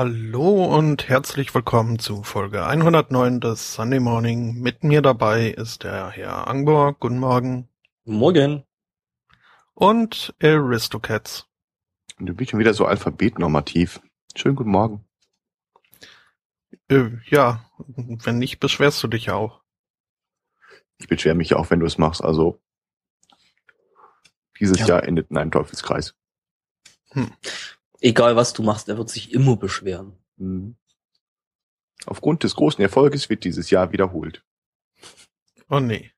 Hallo und herzlich willkommen zu Folge 109 des Sunday Morning. Mit mir dabei ist der Herr Angbor. Guten Morgen. Morgen. Und Aristocats. Du bist schon wieder so alphabetnormativ. Schönen guten Morgen. Äh, ja, wenn nicht, beschwerst du dich ja auch. Ich beschwere mich ja auch, wenn du es machst. Also dieses Ja. Jahr endet in einem Teufelskreis. Egal was du machst, er wird sich immer beschweren. Mhm. Aufgrund des großen Erfolges wird dieses Jahr wiederholt. Oh nee.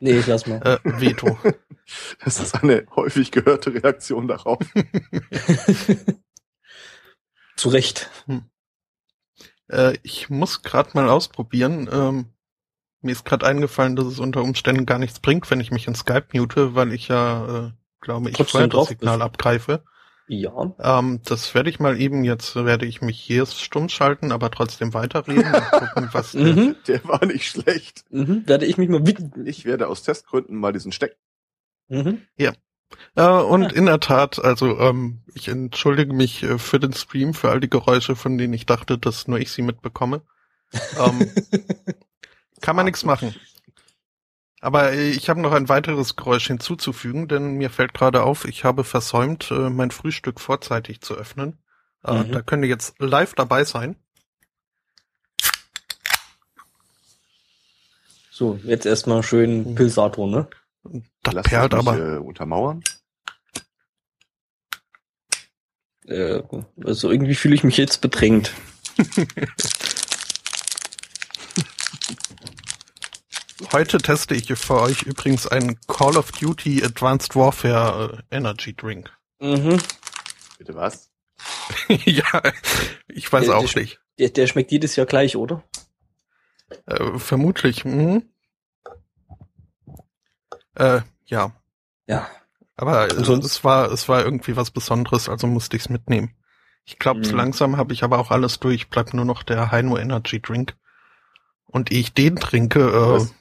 Nee, ich lass mal. Äh, Veto. Das ist eine häufig gehörte Reaktion darauf. Zu Recht. äh, ich muss gerade mal ausprobieren. Ähm, mir ist gerade eingefallen, dass es unter Umständen gar nichts bringt, wenn ich mich in Skype mute, weil ich ja, äh, glaube ich, Trotzdem vorher das Signal bist. abgreife. Ja. Ähm, das werde ich mal eben, jetzt werde ich mich hier stumm schalten, aber trotzdem weiterreden und gucken, was der Mhm. Der war nicht schlecht. Mhm. Werde ich mich mal widmen. Ich werde aus Testgründen mal diesen Steck. Mhm. Äh, und in der Tat, also ähm, ich entschuldige mich äh, für den Stream, für all die Geräusche, von denen ich dachte, dass nur ich sie mitbekomme. Ähm, kann man nichts machen. Aber ich habe noch ein weiteres Geräusch hinzuzufügen, denn mir fällt gerade auf, ich habe versäumt, äh, mein Frühstück vorzeitig zu öffnen. Äh, Mhm. Da könnt ihr jetzt live dabei sein. So, jetzt erstmal schön Pilsator, ne? Das Lass perlt mich, aber. Äh, untermauern. Äh, also irgendwie fühle ich mich jetzt bedrängt. Heute teste ich für euch übrigens einen Call of Duty Advanced Warfare äh, Energy Drink. Mhm. Bitte was? ja, ich weiß Äh, auch das- nicht. Der, der schmeckt jedes Jahr gleich, oder? Äh, vermutlich. Hm. Äh, ja. Ja. Aber äh, sonst? es war es war irgendwie was Besonderes, also musste ich's mitnehmen. Ich glaube, Mhm. langsam habe ich aber auch alles durch. Bleibt nur noch der Heino Energy Drink. Und ehe ich den trinke, äh, Was?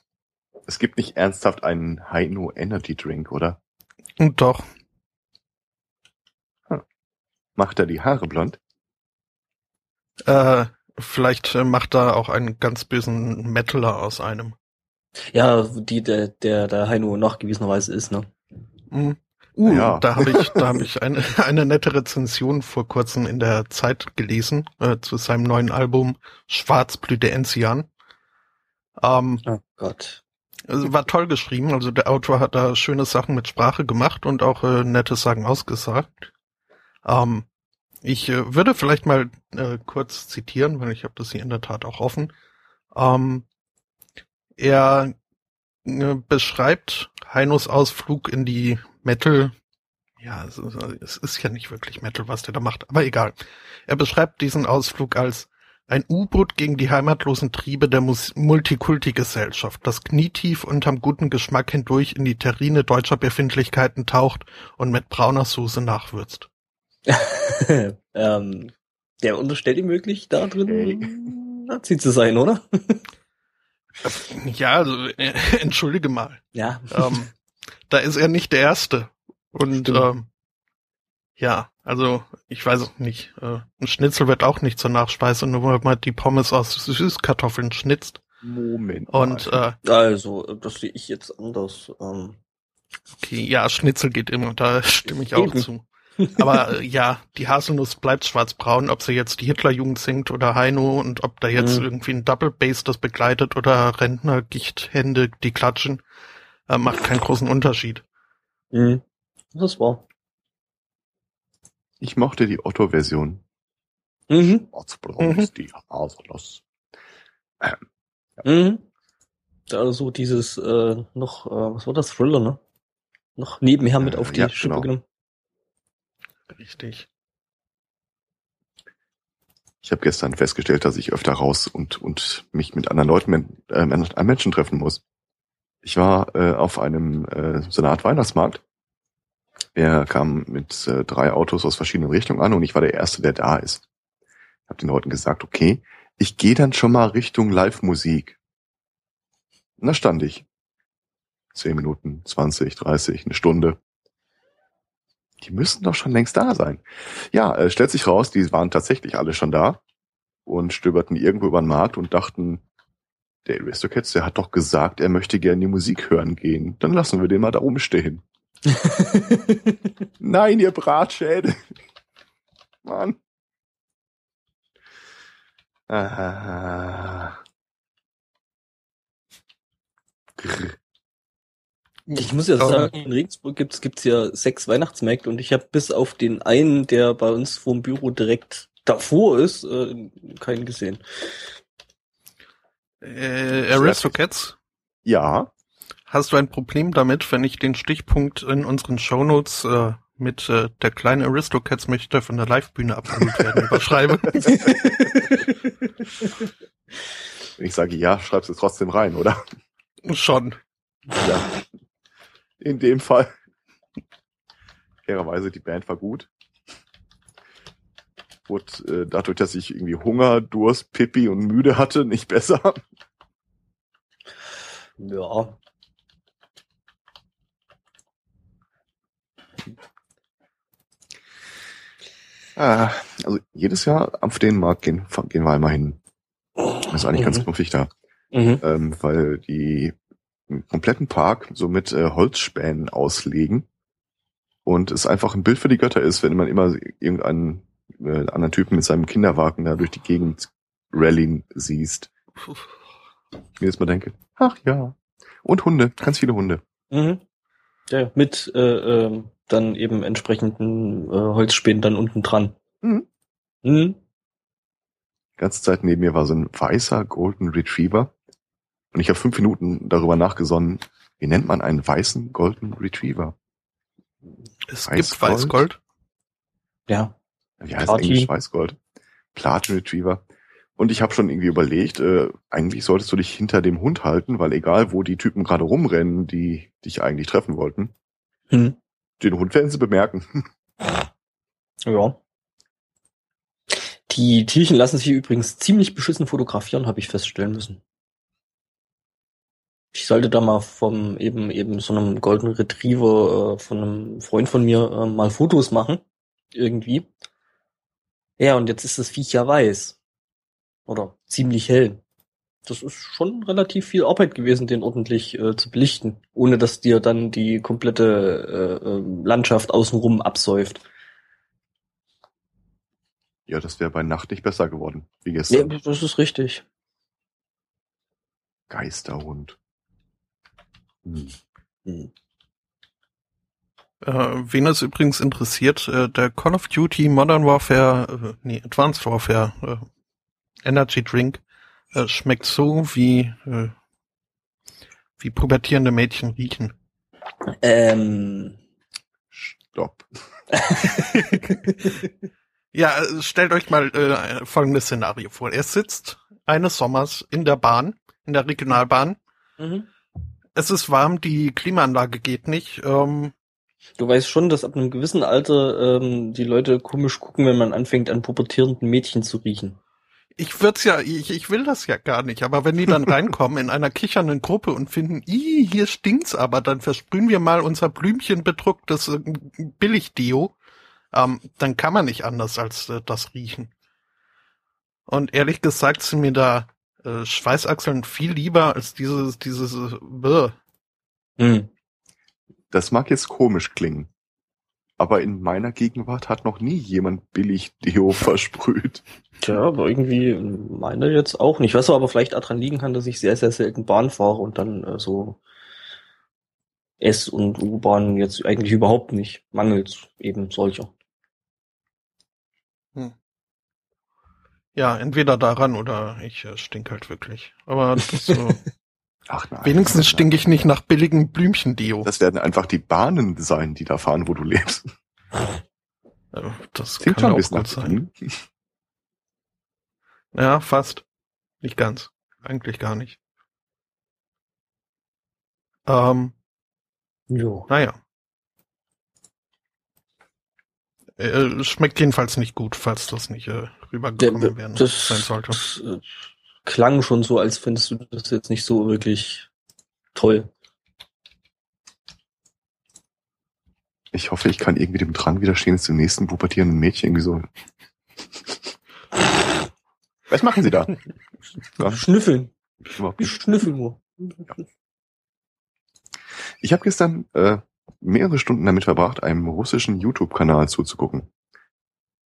Es gibt nicht ernsthaft einen Heino Energy Drink, oder? und doch. Macht er die Haare blond? Äh, vielleicht äh, macht da auch einen ganz bösen Metaler aus einem. Ja, die der, der, der Heino nachgewiesenerweise ist, ne? Mhm. Uh, Ja. da habe ich, da habe ich eine, eine nette Rezension vor kurzem in der Zeit gelesen äh, zu seinem neuen Album Schwarzblüte Enzian. Ähm, Oh Gott. Also war toll geschrieben, also der Autor hat da schöne Sachen mit Sprache gemacht und auch äh, nette Sachen ausgesagt. Ähm, ich äh, würde vielleicht mal äh, kurz zitieren, weil ich habe das hier in der Tat auch offen. Ähm, er äh, beschreibt Heinos Ausflug in die Metal. Ja, es ist, es ist ja nicht wirklich Metal, was der da macht, aber egal. Er beschreibt diesen Ausflug als ein U-Boot gegen die heimatlosen Triebe der Multikulti-Gesellschaft, das knietief unterm guten Geschmack hindurch in die Terrine deutscher Befindlichkeiten taucht und mit brauner Soße nachwürzt. ähm, der unterstellt ihm wirklich da drin, Hey. Nazi zu sein, oder? Ja, also, äh, entschuldige mal. Ja. ähm, da ist er nicht der Erste. Und ähm, ja, also ich weiß auch nicht. Äh, ein Schnitzel wird auch nicht zur Nachspeise, nur weil man die Pommes aus Süßkartoffeln schnitzt. Moment. Und mal. äh, Also, das sehe ich jetzt anders. Ähm, okay, ja, Schnitzel geht immer, da stimme ich auch Eben. zu. Aber äh, ja, die Haselnuss bleibt schwarzbraun, ob sie jetzt die Hitlerjugend singt oder Heino und ob da jetzt Mhm. irgendwie ein Double Bass das begleitet oder Rentner, Gichthände, die klatschen, äh, macht keinen großen Unterschied. mhm. Das war. Ich mochte die Otto-Version. Mhm. Ortsblatt ist die Haselnuss. Mhm. Also dieses, äh, noch, äh, was war das? Thriller, ne? Noch nebenher mit Äh, auf die ja, Schippe genau. genommen. Richtig. Ich habe gestern festgestellt, dass ich öfter raus und, und mich mit anderen Leuten, äh, mit einem Menschen treffen muss. Ich war äh, auf einem äh, so einer Art Weihnachtsmarkt. Er kam mit äh, drei Autos aus verschiedenen Richtungen an und ich war der Erste, der da ist. Ich habe den Leuten gesagt, okay, ich gehe dann schon mal Richtung Live-Musik. Und da stand ich. Zehn Minuten, 20, 30, eine Stunde. Die müssten doch schon längst da sein. Ja, äh, stellt sich raus, die waren tatsächlich alle schon da und stöberten irgendwo über den Markt und dachten, der Aristocats, der hat doch gesagt, er möchte gerne die Musik hören gehen. Dann lassen wir den mal da oben stehen. Nein, ihr Bratschädel. Mann. Ah. Ich muss ja sagen, in Regensburg gibt's gibt's ja sechs Weihnachtsmärkte und ich habe bis auf den einen, der bei uns vorm Büro direkt davor ist, äh, keinen gesehen. Äh, Aristocats, Ja, hast du ein Problem damit, wenn ich den Stichpunkt in unseren Shownotes äh, mit äh, der kleine Aristocats möchte von der Livebühne abgeholt werden überschreibe? wenn ich sage ja, schreibst du es trotzdem rein, oder? Schon. Ja. In dem Fall. Fairerweise, die Band war gut. Wurde äh, dadurch, dass ich irgendwie Hunger, Durst, Pipi und müde hatte, nicht besser. ja. Ah, also jedes Jahr auf den Markt gehen, gehen wir einmal hin. Das ist eigentlich ganz Mhm. knuffig da. Mhm. ähm, weil die einen kompletten Park so mit äh, Holzspänen auslegen und es einfach ein Bild für die Götter ist, wenn man immer irgendeinen äh, anderen Typen mit seinem Kinderwagen da durch die Gegend rallyen siehst. Ich mir jetzt mal denke, ach ja. Und Hunde, ganz viele Hunde. Mhm. Ja, mit äh, ähm, dann eben entsprechenden äh, Holzspänen dann unten dran. Mhm. Mhm. Die ganze Zeit neben mir war so ein weißer Golden Retriever. Und ich habe fünf Minuten darüber nachgesonnen, wie nennt man einen weißen Golden Retriever? Es Weißgold? gibt Weißgold. Ja. Wie heißt Platin. Englisch Weißgold? Platin Retriever. Und ich habe schon irgendwie überlegt, äh, eigentlich solltest du dich hinter dem Hund halten, weil egal wo die Typen gerade rumrennen, die dich eigentlich treffen wollten, Mhm. Den Hund werden sie bemerken. Ja. Die Tierchen lassen sich übrigens ziemlich beschissen fotografieren, habe ich feststellen müssen. Ich sollte da mal vom eben eben so einem Golden Retriever äh, von einem Freund von mir äh, mal Fotos machen. Irgendwie. Ja, und jetzt ist das Viech ja weiß. Oder ziemlich hell. Das ist schon relativ viel Arbeit gewesen, den ordentlich äh, zu belichten, ohne dass dir dann die komplette äh, äh, Landschaft außenrum absäuft. Ja, das wäre bei Nacht nicht besser geworden, wie gestern. das ist richtig. Geisterhund. Hm. Hm. Äh, wen es übrigens interessiert, äh, der Call of Duty Modern Warfare, äh, nee, Advanced Warfare äh, Energy Drink äh, schmeckt so, wie, äh, wie pubertierende Mädchen riechen. Ähm. Stopp. Ja, äh, stellt euch mal äh, folgendes Szenario vor. Er sitzt eines Sommers in der Bahn, in der Regionalbahn. mhm. Es ist warm, die Klimaanlage geht nicht. Ähm, Du weißt schon, dass ab einem gewissen Alter ähm, die Leute komisch gucken, wenn man anfängt, an pubertierenden Mädchen zu riechen. Ich würd's ja, ich, ich will das ja gar nicht, aber wenn die dann reinkommen in einer kichernden Gruppe und finden, ih, hier stinkt's aber, dann versprühen wir mal unser Blümchen bedrucktes äh, Billigdeo, ähm, dann kann man nicht anders als äh, das riechen. Und ehrlich gesagt sind mir da äh, Schweißachseln viel lieber als dieses, dieses, äh. Hm. Das mag jetzt komisch klingen. Aber in meiner Gegenwart hat noch nie jemand billig Deo versprüht. Tja, aber irgendwie meine jetzt auch nicht. Was aber vielleicht daran liegen kann, dass ich sehr, sehr selten Bahn fahre und dann äh, so S- und U-Bahn jetzt eigentlich überhaupt nicht. Mangels eben solcher. Ja, entweder daran oder ich äh, stink halt wirklich. Aber das, äh, Ach nein. wenigstens stinke ich nicht nach billigem Blümchendeo. Das werden einfach die Bahnen sein, die da fahren, wo du lebst. Das Klingt kann schon ein auch bisschen gut sein. Ja, fast. Nicht ganz. Eigentlich gar nicht. Ähm, Jo. naja. Äh, schmeckt jedenfalls nicht gut, falls das nicht äh, rübergekommen werden das, sein sollte. das äh, klang schon so, als findest du das jetzt nicht so wirklich toll. Ich hoffe, ich kann irgendwie dem Drang widerstehen, zum nächsten pubertierenden Mädchen irgendwie so. Was machen Sie da? Ja. Schnüffeln. Ich schnüffel nur. Ich habe gestern äh, mehrere Stunden damit verbracht, einem russischen YouTube-Kanal zuzugucken,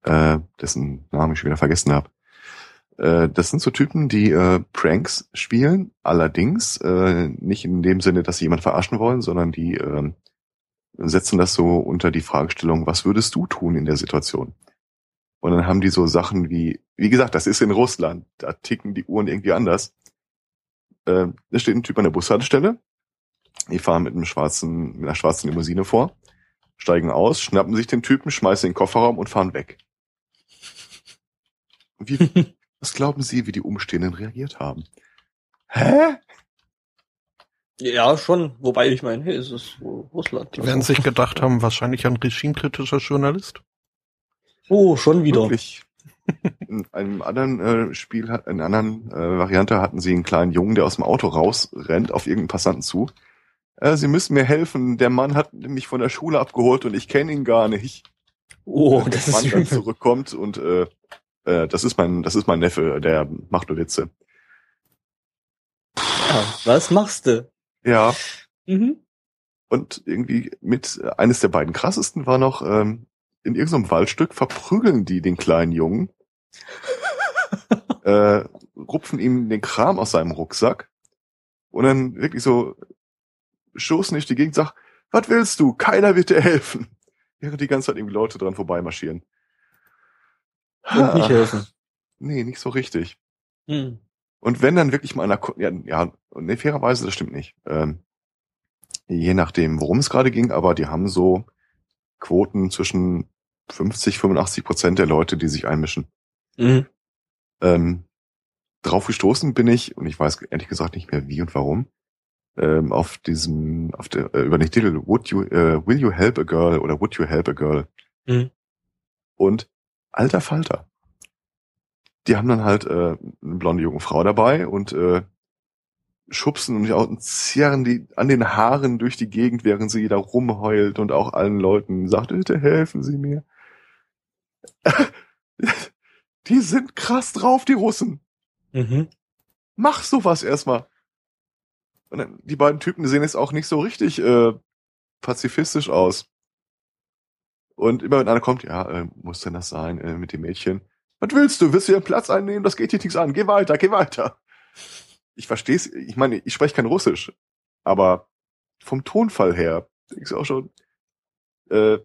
äh, dessen Namen ich schon wieder vergessen habe. Äh, das sind so Typen, die äh, Pranks spielen, allerdings äh, nicht in dem Sinne, dass sie jemand verarschen wollen, sondern die äh, setzen das so unter die Fragestellung, was würdest du tun in der Situation? Und dann haben die so Sachen wie, wie gesagt, das ist in Russland, da ticken die Uhren irgendwie anders. Äh, da steht ein Typ an der Bushaltestelle, die fahren mit einem schwarzen, mit einer schwarzen Limousine vor, steigen aus, schnappen sich den Typen, schmeißen in den Kofferraum und fahren weg. Wie, was glauben Sie, wie die Umstehenden reagiert haben? Hä? Ja, schon. Wobei ich meine, hey, es ist Russland. Die werden sich gedacht haben, wahrscheinlich ein regimekritischer Journalist. Oh, schon wieder. Wirklich. In einem anderen äh, Spiel, hat- in einer anderen äh, Variante hatten sie einen kleinen Jungen, der aus dem Auto rausrennt auf irgendeinen Passanten zu. Äh, sie müssen mir helfen. Der Mann hat mich von der Schule abgeholt und ich kenne ihn gar nicht. Oh, Der das Mann ist dann übel. zurückkommt und äh, äh, das ist mein, das ist mein Neffe, der macht nur Witze. Ja, was machst du? Ja, Mhm. und irgendwie mit eines der beiden krassesten war noch ähm, in irgendeinem Waldstück verprügeln die den kleinen Jungen, äh, rupfen ihm den Kram aus seinem Rucksack und dann wirklich so stoßen nicht die Gegend, sag, was willst du? Keiner wird dir helfen. Während die ganze Zeit irgendwie Leute dran vorbeimarschieren. Und nicht helfen. Nee, nicht so richtig. Hm. Und wenn dann wirklich mal einer, ja, ja, nee, fairerweise, das stimmt nicht. Ähm, je nachdem, worum es gerade ging, aber die haben so Quoten zwischen 50, 85 Prozent der Leute, die sich einmischen. Mhm. Ähm, drauf gestoßen bin ich, und ich weiß ehrlich gesagt nicht mehr wie und warum, ähm, auf diesem, auf der, äh, über den Titel Would you, äh, Will you help a girl oder Would you help a girl? Mhm. Und alter Falter. Die haben dann halt äh, eine blonde junge Frau dabei und äh, schubsen und, und zerren die an den Haaren durch die Gegend, während sie da rumheult und auch allen Leuten sagt, bitte helfen Sie mir. Die sind krass drauf, die Russen. Mhm. Mach sowas erstmal. Und dann, die beiden Typen sehen jetzt auch nicht so richtig äh, pazifistisch aus. Und immer wenn einer kommt, ja, äh, muss denn das sein äh, mit dem Mädchen? Was willst du? Willst du ihren Platz einnehmen? Das geht dir nichts an. Geh weiter, geh weiter. Ich versteh's. Ich meine, ich spreche kein Russisch, aber vom Tonfall her denkst du auch schon, äh,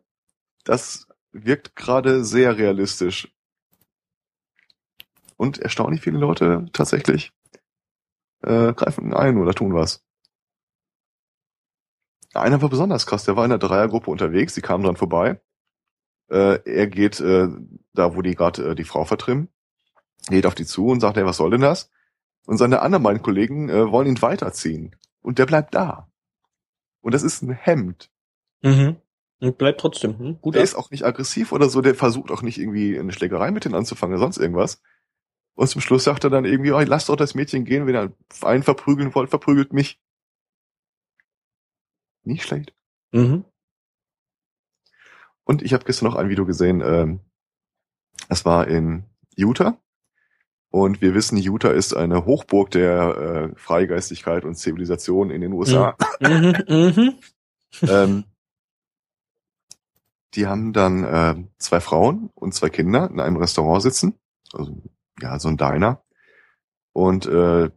das wirkt gerade sehr realistisch. Und erstaunlich viele Leute tatsächlich äh, greifen ein oder tun was. Einer war besonders krass, der war in der Dreiergruppe unterwegs, die kamen dran vorbei. Äh, er geht äh, da, wo die gerade äh, die Frau vertrimmen, geht auf die zu und sagt, hey, was soll denn das? Und seine anderen beiden Kollegen äh, wollen ihn weiterziehen. Und der bleibt da. Und das ist ein Hemd. Mhm. Und bleibt trotzdem. Hm? Gut Der ab. ist auch nicht aggressiv oder so, der versucht auch nicht irgendwie eine Schlägerei mit denen anzufangen oder sonst irgendwas. Und zum Schluss sagt er dann irgendwie, oh, lasst doch das Mädchen gehen, wenn ihr einen verprügeln wollt, verprügelt mich. Nicht schlecht. Mhm. Und ich habe gestern noch ein Video gesehen, ähm, das war in Utah. Und wir wissen, Utah ist eine Hochburg der äh, Freigeistigkeit und Zivilisation in den USA. Mhm. Mhm. ähm, die haben dann äh, zwei Frauen und zwei Kinder in einem Restaurant sitzen. Also, ja, so ein Diner. Und äh,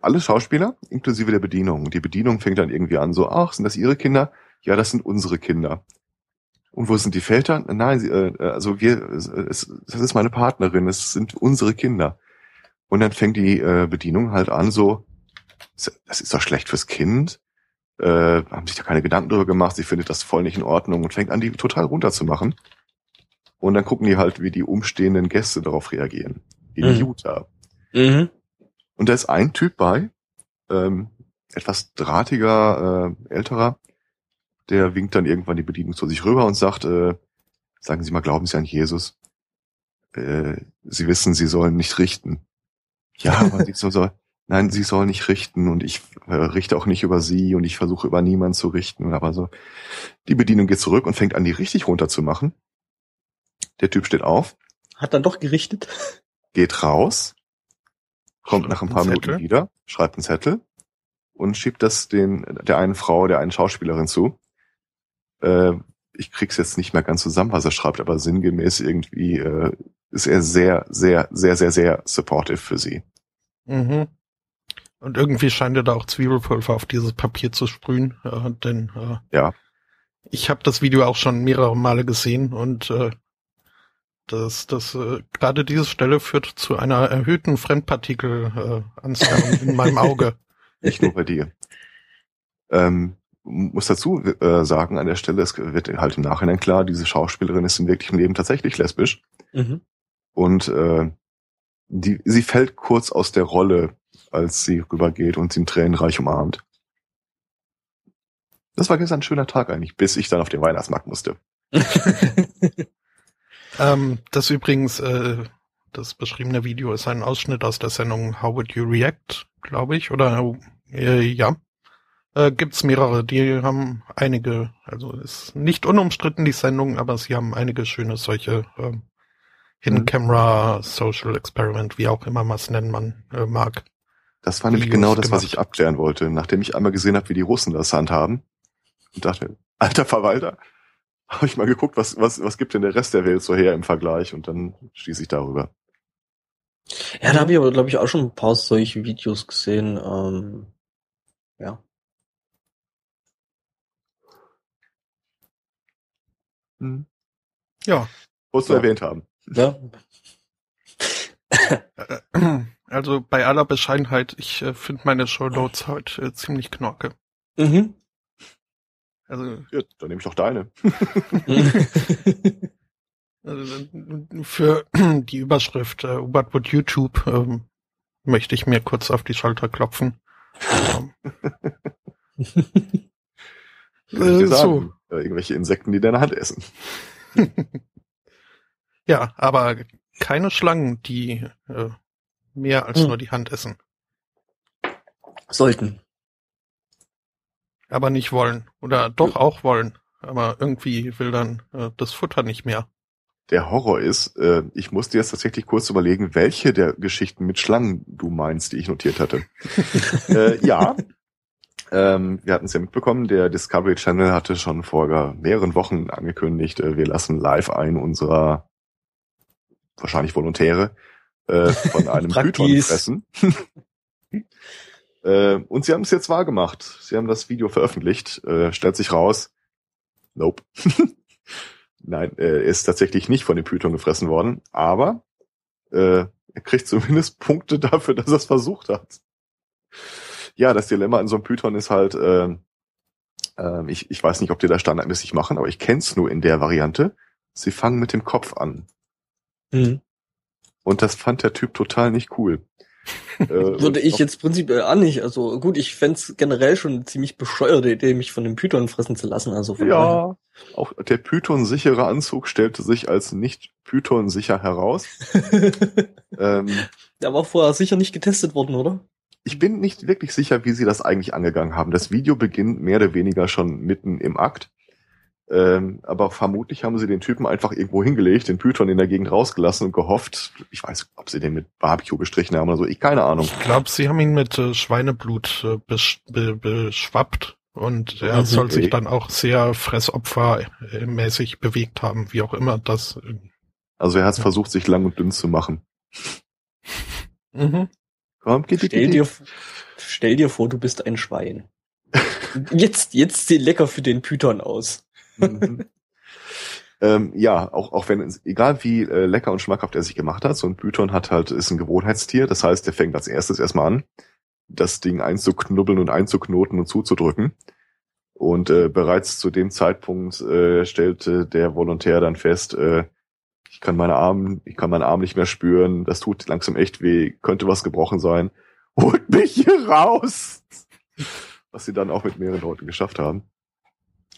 alle Schauspieler, inklusive der Bedienung. Und die Bedienung fängt dann irgendwie an, so, ach, sind das ihre Kinder? Ja, das sind unsere Kinder. Und wo sind die Väter? Nein, sie, äh, also wir, es, es, das ist meine Partnerin, es sind unsere Kinder. Und dann fängt die äh, Bedienung halt an, so, das ist doch schlecht fürs Kind. Äh, haben sich da keine Gedanken drüber gemacht, sie findet das voll nicht in Ordnung und fängt an, die total runterzumachen. Und dann gucken die halt, wie die umstehenden Gäste darauf reagieren. In Mhm. Utah. Mhm. Und da ist ein Typ bei, ähm, etwas drahtiger, äh, älterer, der winkt dann irgendwann die Bedienung zu sich rüber und sagt, äh, sagen Sie mal, glauben Sie an Jesus? Äh, Sie wissen, Sie sollen nicht richten. Ja, aber sie so, so, nein, sie soll nicht richten und ich äh, richte auch nicht über sie und ich versuche über niemanden zu richten. Aber so, die Bedienung geht zurück und fängt an, die richtig runterzumachen. Der Typ steht auf, Hat dann doch gerichtet. geht raus, kommt Schreibt nach ein paar Minuten Zettel. wieder, schreibt einen Zettel und schiebt das den der einen Frau, der einen Schauspielerin zu. Äh, ich krieg's jetzt nicht mehr ganz zusammen, was er schreibt, aber sinngemäß irgendwie äh, ist er sehr, sehr, sehr, sehr, sehr supportive für sie. Mhm. Und irgendwie scheint er da auch Zwiebelpulver auf dieses Papier zu sprühen, äh, denn äh, Ja. ich habe das Video auch schon mehrere Male gesehen und äh, das, das äh, gerade diese Stelle führt zu einer erhöhten Fremdpartikel äh, in meinem Auge. Nicht nur bei dir. Ähm, muss dazu äh, sagen, an der Stelle, es wird halt im Nachhinein klar, diese Schauspielerin ist im wirklichen Leben tatsächlich lesbisch. Mhm. Und äh, die, sie fällt kurz aus der Rolle, als sie rübergeht und sie in Tränenreich umarmt. Das war gestern ein schöner Tag eigentlich, bis ich dann auf den Weihnachtsmarkt musste. Ähm, das übrigens, äh, das beschriebene Video ist ein Ausschnitt aus der Sendung How Would You React, glaube ich, oder äh, ja. Äh, gibt's mehrere, die haben einige, also ist nicht unumstritten die Sendung, aber sie haben einige schöne solche ähm, Hidden Mhm. Camera Social Experiment, wie auch immer man es nennen man äh, mag. Das war nämlich Videos genau das, was gemacht. ich abklären wollte, nachdem ich einmal gesehen habe, wie die Russen das handhaben. Und dachte, alter Verwalter, habe ich mal geguckt, was, was, was gibt denn der Rest der Welt so her im Vergleich und dann schließe ich darüber. Ja, da habe ich aber, glaube ich, auch schon ein paar solche Videos gesehen. Ähm, ja. Hm. Ja, Wolltest du Ja. erwähnt haben. Ja. äh, also bei aller Bescheidenheit, ich äh, finde meine Show Notes heute äh, ziemlich knorke. Mhm. Also Ja, dann nehme ich doch deine. Also, Für die Überschrift äh, What would YouTube ähm, möchte ich mir kurz auf die Schulter klopfen. Ähm, äh, so, sagen. Äh, irgendwelche Insekten, die deine Hand essen. ja, aber keine Schlangen, die äh, mehr als Hm. nur die Hand essen, Sollten. aber nicht wollen oder doch auch wollen, aber irgendwie will dann äh, das Futter nicht mehr. Der Horror ist, äh, ich musste jetzt tatsächlich kurz überlegen, welche der Geschichten mit Schlangen du meinst, die ich notiert hatte. äh, ja, ähm, wir hatten es ja mitbekommen, der Discovery Channel hatte schon vor mehreren Wochen angekündigt, äh, wir lassen live einen unserer wahrscheinlich Volontäre äh, von einem Python fressen. äh, und sie haben es jetzt wahrgemacht. Sie haben das Video veröffentlicht. Äh, stellt sich raus, nope. Nein, äh, er ist tatsächlich nicht von dem Python gefressen worden, aber äh, er kriegt zumindest Punkte dafür, dass er es versucht hat. Ja, das Dilemma an so einem Python ist halt, äh, äh, ich, ich weiß nicht, ob die das standardmäßig machen, aber ich kenn's nur in der Variante. Sie fangen mit dem Kopf an. Mhm. Und das fand der Typ total nicht cool. Äh, Würde ich jetzt prinzipiell auch nicht. Also gut, ich fänd's generell schon eine ziemlich bescheuerte Idee, mich von dem Python fressen zu lassen. Also von Ja, auch der Python-sichere Anzug stellte sich als nicht Python-sicher heraus. daher. Ähm, Der war vorher sicher nicht getestet worden, oder? Ich bin nicht wirklich sicher, wie sie das eigentlich angegangen haben. Das Video beginnt mehr oder weniger schon mitten im Akt. Ähm, aber vermutlich haben sie den Typen einfach irgendwo hingelegt, den Python in der Gegend rausgelassen und gehofft, ich weiß, ob sie den mit Barbecue bestrichen haben oder so, ich keine Ahnung. Ich glaube, sie haben ihn mit äh, Schweineblut äh, besch be beschwappt und er Mhm. soll sich Okay. dann auch sehr fressopfermäßig bewegt haben, wie auch immer das. äh, Also er hat Ja. versucht, sich lang und dünn zu machen. Mhm. Stell dir, stell dir vor, du bist ein Schwein. Jetzt, jetzt seh lecker für den Python aus. Mhm. ähm, ja, auch, auch wenn, egal wie äh, lecker und schmackhaft er sich gemacht hat, so ein Python hat halt, ist ein Gewohnheitstier, das heißt, der fängt als erstes erstmal an, das Ding einzuknubbeln und einzuknoten und zuzudrücken. Und äh, bereits zu dem Zeitpunkt äh, stellte der Volontär dann fest, äh, ich kann meine Arme, ich kann meinen Arm nicht mehr spüren, das tut langsam echt weh, könnte was gebrochen sein. Holt mich hier raus! Was sie dann auch mit mehreren Leuten geschafft haben.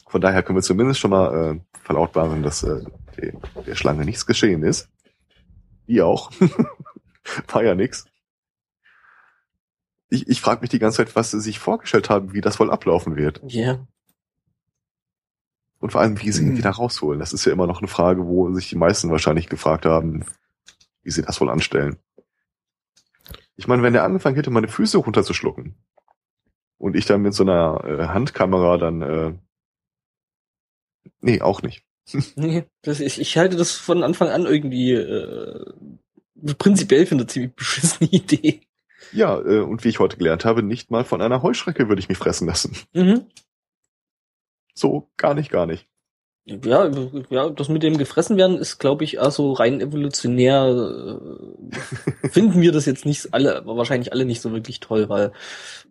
Von daher können wir zumindest schon mal äh, verlautbaren, dass äh, der, der Schlange nichts geschehen ist. Wie auch. War ja nix. ich, ich frage mich die ganze Zeit, was sie sich vorgestellt haben, wie das wohl ablaufen wird. Ja. Yeah. Und vor allem, wie sie ihn wieder rausholen. Das ist ja immer noch eine Frage, wo sich die meisten wahrscheinlich gefragt haben, wie sie das wohl anstellen. Ich meine, wenn der angefangen hätte, meine Füße runterzuschlucken und ich dann mit so einer äh, Handkamera dann, äh, nee, auch nicht. nee, das, ich, ich halte das von Anfang an irgendwie äh, prinzipiell für eine ziemlich beschissene Idee. Ja, äh, und wie ich heute gelernt habe, nicht mal von einer Heuschrecke würde ich mich fressen lassen. Mhm. So, gar nicht, gar nicht. Ja, ja, das mit dem gefressen werden ist, glaube ich, also rein evolutionär äh, finden wir das jetzt nicht alle, aber wahrscheinlich alle nicht so wirklich toll, weil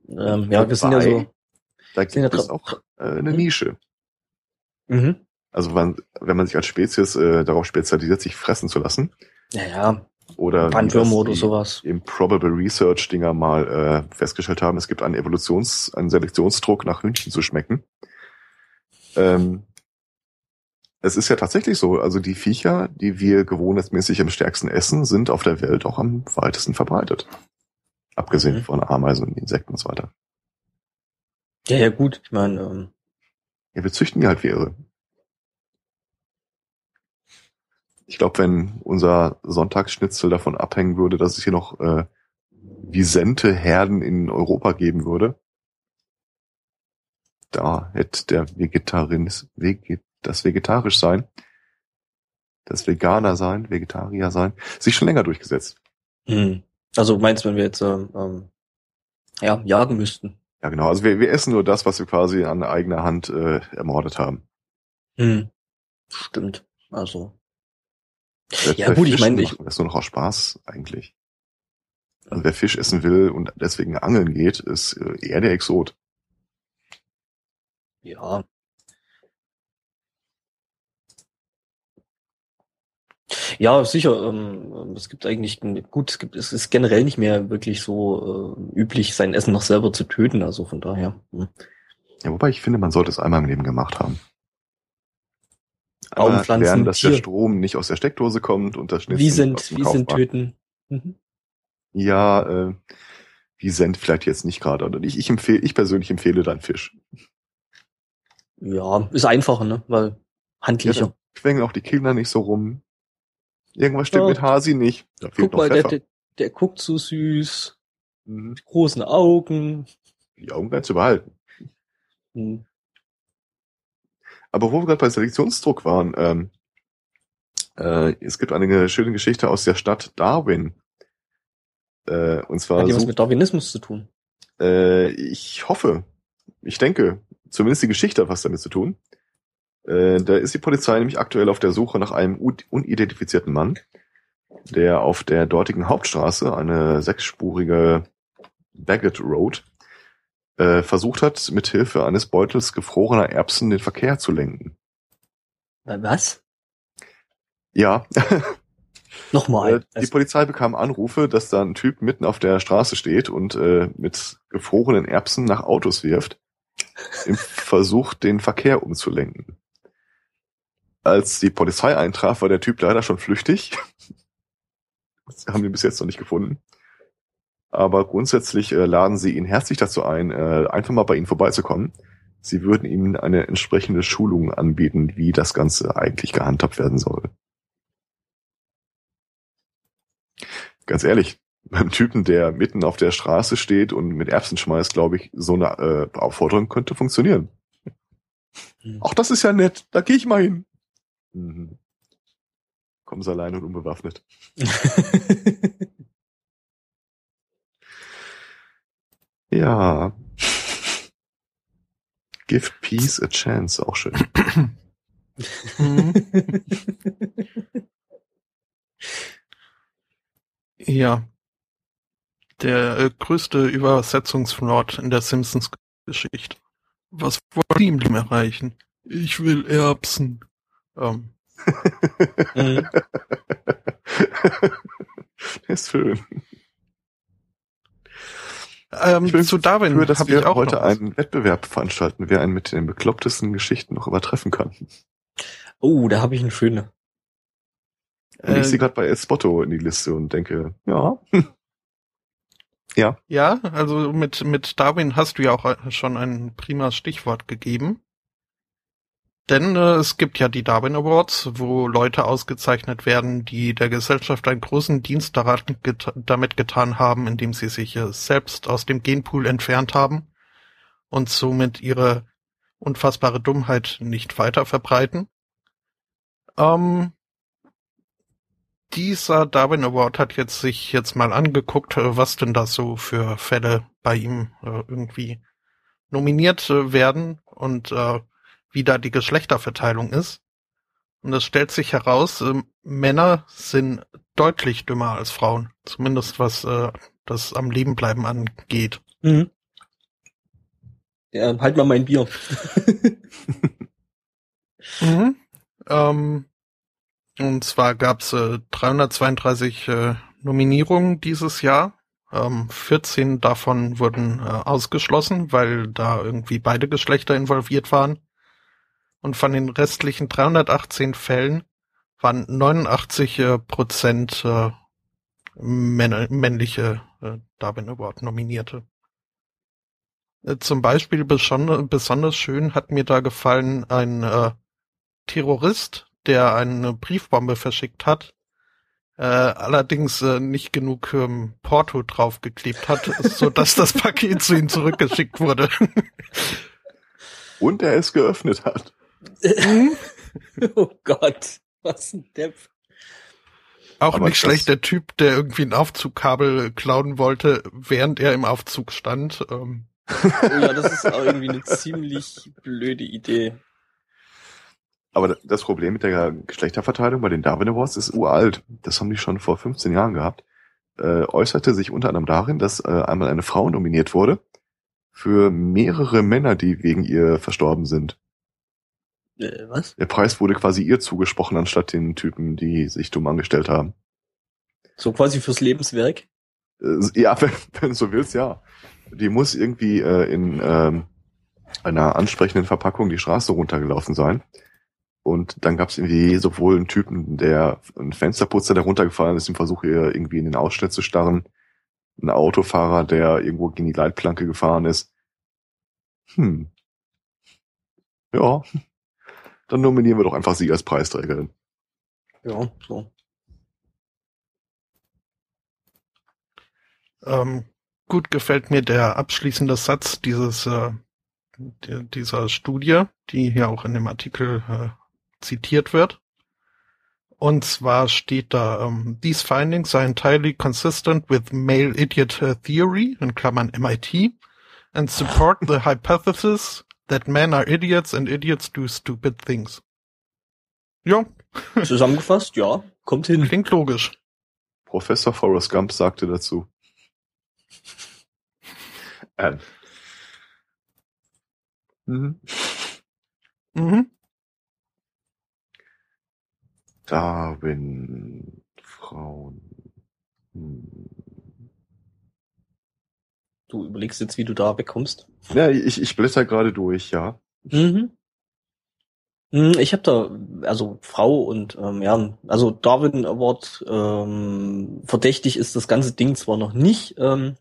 ähm, ja, wir sind ja so. Da gibt ja es auch äh, eine Nische. Mhm. Also wenn, wenn man sich als Spezies äh, darauf spezialisiert, sich fressen zu lassen. Ja, ja. Oder Bandwürmer oder sowas. Im Probable Research Dinger mal äh, festgestellt haben, es gibt einen Evolutions-, einen Selektionsdruck nach Hühnchen zu schmecken. Ähm, es ist ja tatsächlich so, also die Viecher, die wir gewohnheitsmäßig am stärksten essen, sind auf der Welt auch am weitesten verbreitet. Abgesehen mhm. von Ameisen und Insekten und so weiter. Ja, ja, gut. Ich meine, ähm ja, wir züchten die halt wie irre. Ich glaube, wenn unser Sonntagsschnitzel davon abhängen würde, dass es hier noch äh, Visente Herden in Europa geben würde, da hätte der Vegetaris, Veget, das vegetarisch sein, das Veganer sein, Vegetarier sein, sich schon länger durchgesetzt. Hm. Also meinst du, wenn wir jetzt ähm, ähm, ja, jagen müssten? Ja, genau. Also wir, wir essen nur das, was wir quasi an eigener Hand äh, ermordet haben. Hm. Stimmt. Also. Ja gut, ich meine, ich das ist nur noch aus Spaß eigentlich. Also wer Fisch essen will und deswegen angeln geht, ist äh, eher der Exot. Ja. Ja, sicher. Ähm, es gibt eigentlich gut, es gibt es ist generell nicht mehr wirklich so äh, üblich, sein Essen noch selber zu töten. Also von daher. Hm. Ja, wobei ich finde, man sollte es einmal im Leben gemacht haben. Baumpflanzen, lernen, dass Tier. der Strom nicht aus der Steckdose kommt und das Schnitzel Wie sind, wie sind töten? Mhm. Ja, äh, wie sind vielleicht jetzt nicht gerade. Ich, ich empfehle, ich persönlich empfehle dann Fisch. Ja, ist einfacher, ne? Weil handlicher. Ja, quengeln auch die Kinder nicht so rum. Irgendwas stimmt ja. mit Hasi nicht. Da Guck mal, der, der, der, guckt so süß. Mhm. Die großen Augen. Die Augen ganz zu behalten. Mhm. Aber wo wir gerade bei Selektionsdruck waren, ähm, äh, es gibt eine schöne Geschichte aus der Stadt Darwin. Äh, und zwar. Hat die was mit Darwinismus zu tun? Äh, ich hoffe. Ich denke zumindest die Geschichte hat was damit zu tun. Äh, da ist die Polizei nämlich aktuell auf der Suche nach einem unidentifizierten Mann, der auf der dortigen Hauptstraße, eine sechsspurige Baggett Road, äh, versucht hat, mit Hilfe eines Beutels gefrorener Erbsen den Verkehr zu lenken. Was? Ja. Nochmal. Äh, die Polizei bekam Anrufe, dass da ein Typ mitten auf der Straße steht und äh, mit gefrorenen Erbsen nach Autos wirft im Versuch, den Verkehr umzulenken. Als die Polizei eintraf, war der Typ leider schon flüchtig. Das haben wir bis jetzt noch nicht gefunden. Aber grundsätzlich äh, laden sie ihn herzlich dazu ein, äh, einfach mal bei ihnen vorbeizukommen. Sie würden ihm eine entsprechende Schulung anbieten, wie das Ganze eigentlich gehandhabt werden soll. Ganz ehrlich, beim Typen, der mitten auf der Straße steht und mit Erbsen schmeißt, glaube ich, so eine äh, Aufforderung könnte funktionieren. Mhm. Auch das ist ja nett, da gehe ich mal hin. Mhm. Kommen sie allein und unbewaffnet. ja. Give peace a chance, auch schön. ja, der äh, größte Übersetzungsflaut in der Simpsons-Geschichte. Was wollen die ihm erreichen? Ich will Erbsen. Ähm. mhm. ist schön. Ähm, ich bin zu Darwin für, dass wir heute einen Wettbewerb veranstalten, wer einen mit den beklopptesten Geschichten noch übertreffen kann. Oh, da habe ich eine schöne. Und äh, ich sehe gerade bei Espotto in die Liste und denke, ja. Ja. Ja, also mit, mit Darwin hast du ja auch schon ein prima Stichwort gegeben. Denn äh, es gibt ja die Darwin Awards, wo Leute ausgezeichnet werden, die der Gesellschaft einen großen Dienst daran geta damit getan haben, indem sie sich äh, selbst aus dem Genpool entfernt haben und somit ihre unfassbare Dummheit nicht weiter verbreiten. Ähm, dieser Darwin Award hat jetzt sich jetzt mal angeguckt, äh, was denn da so für Fälle bei ihm äh, irgendwie nominiert äh, werden und wie da die Geschlechterverteilung ist. Und es stellt sich heraus, Männer sind deutlich dümmer als Frauen, zumindest was das am Leben bleiben angeht. Mhm. Ja, halt mal mein Bier. mhm. ähm, und zwar gab's äh, 332 äh, Nominierungen dieses Jahr. Ähm, 14 davon wurden äh, ausgeschlossen, weil da irgendwie beide Geschlechter involviert waren. Und von den restlichen 318 Fällen waren 89 äh, Prozent äh, männ männliche äh, Darwin Award Nominierte. Äh, zum Beispiel besonders schön hat mir da gefallen ein äh, Terrorist, der eine Briefbombe verschickt hat, äh, allerdings äh, nicht genug ähm, Porto draufgeklebt hat, so dass das Paket zu ihm zurückgeschickt wurde. Und er es geöffnet hat. oh Gott, was ein Depp. Auch Aber nicht schlecht der Typ, der irgendwie ein Aufzugkabel klauen wollte, während er im Aufzug stand. Ähm. Oh ja, das ist auch irgendwie eine ziemlich blöde Idee. Aber das Problem mit der Geschlechterverteilung bei den Darwin Awards ist uralt. Das haben die schon vor 15 Jahren gehabt. Äh, äußerte sich unter anderem darin, dass äh, einmal eine Frau nominiert wurde für mehrere Männer, die wegen ihr verstorben sind. Äh, was? Der Preis wurde quasi ihr zugesprochen, anstatt den Typen, die sich dumm angestellt haben. So quasi fürs Lebenswerk? Äh, ja, wenn, wenn du so willst, ja. Die muss irgendwie äh, in ähm, einer ansprechenden Verpackung die Straße runtergelaufen sein und dann gab es irgendwie sowohl einen Typen, der ein Fensterputzer, der runtergefallen ist, im Versuch, ihr irgendwie in den Ausschnitt zu starren. Ein Autofahrer, der irgendwo gegen die Leitplanke gefahren ist. Hm. Ja. Dann nominieren wir doch einfach sie als Preisträgerin. Ja, so. Ähm, gut gefällt mir der abschließende Satz dieses äh, dieser Studie, die hier auch in dem Artikel äh, zitiert wird. Und zwar steht da, um, ähm, these findings are entirely consistent with male idiot uh, theory, in Klammern MIT, and support the hypothesis that men are idiots and idiots do stupid things. Ja. Zusammengefasst, ja, kommt hin. Klingt logisch. Professor Forrest Gump sagte dazu. Ähm. Mhm. Mhm. Darwin, Frauen. Hm. Du überlegst jetzt, wie du da wegkommst. Ja, ich, ich blätter gerade durch, ja. Mhm. Hm, ich habe da, also Frau und ähm, ja, also Darwin Award ähm, verdächtig ist das ganze Ding zwar noch nicht, ähm,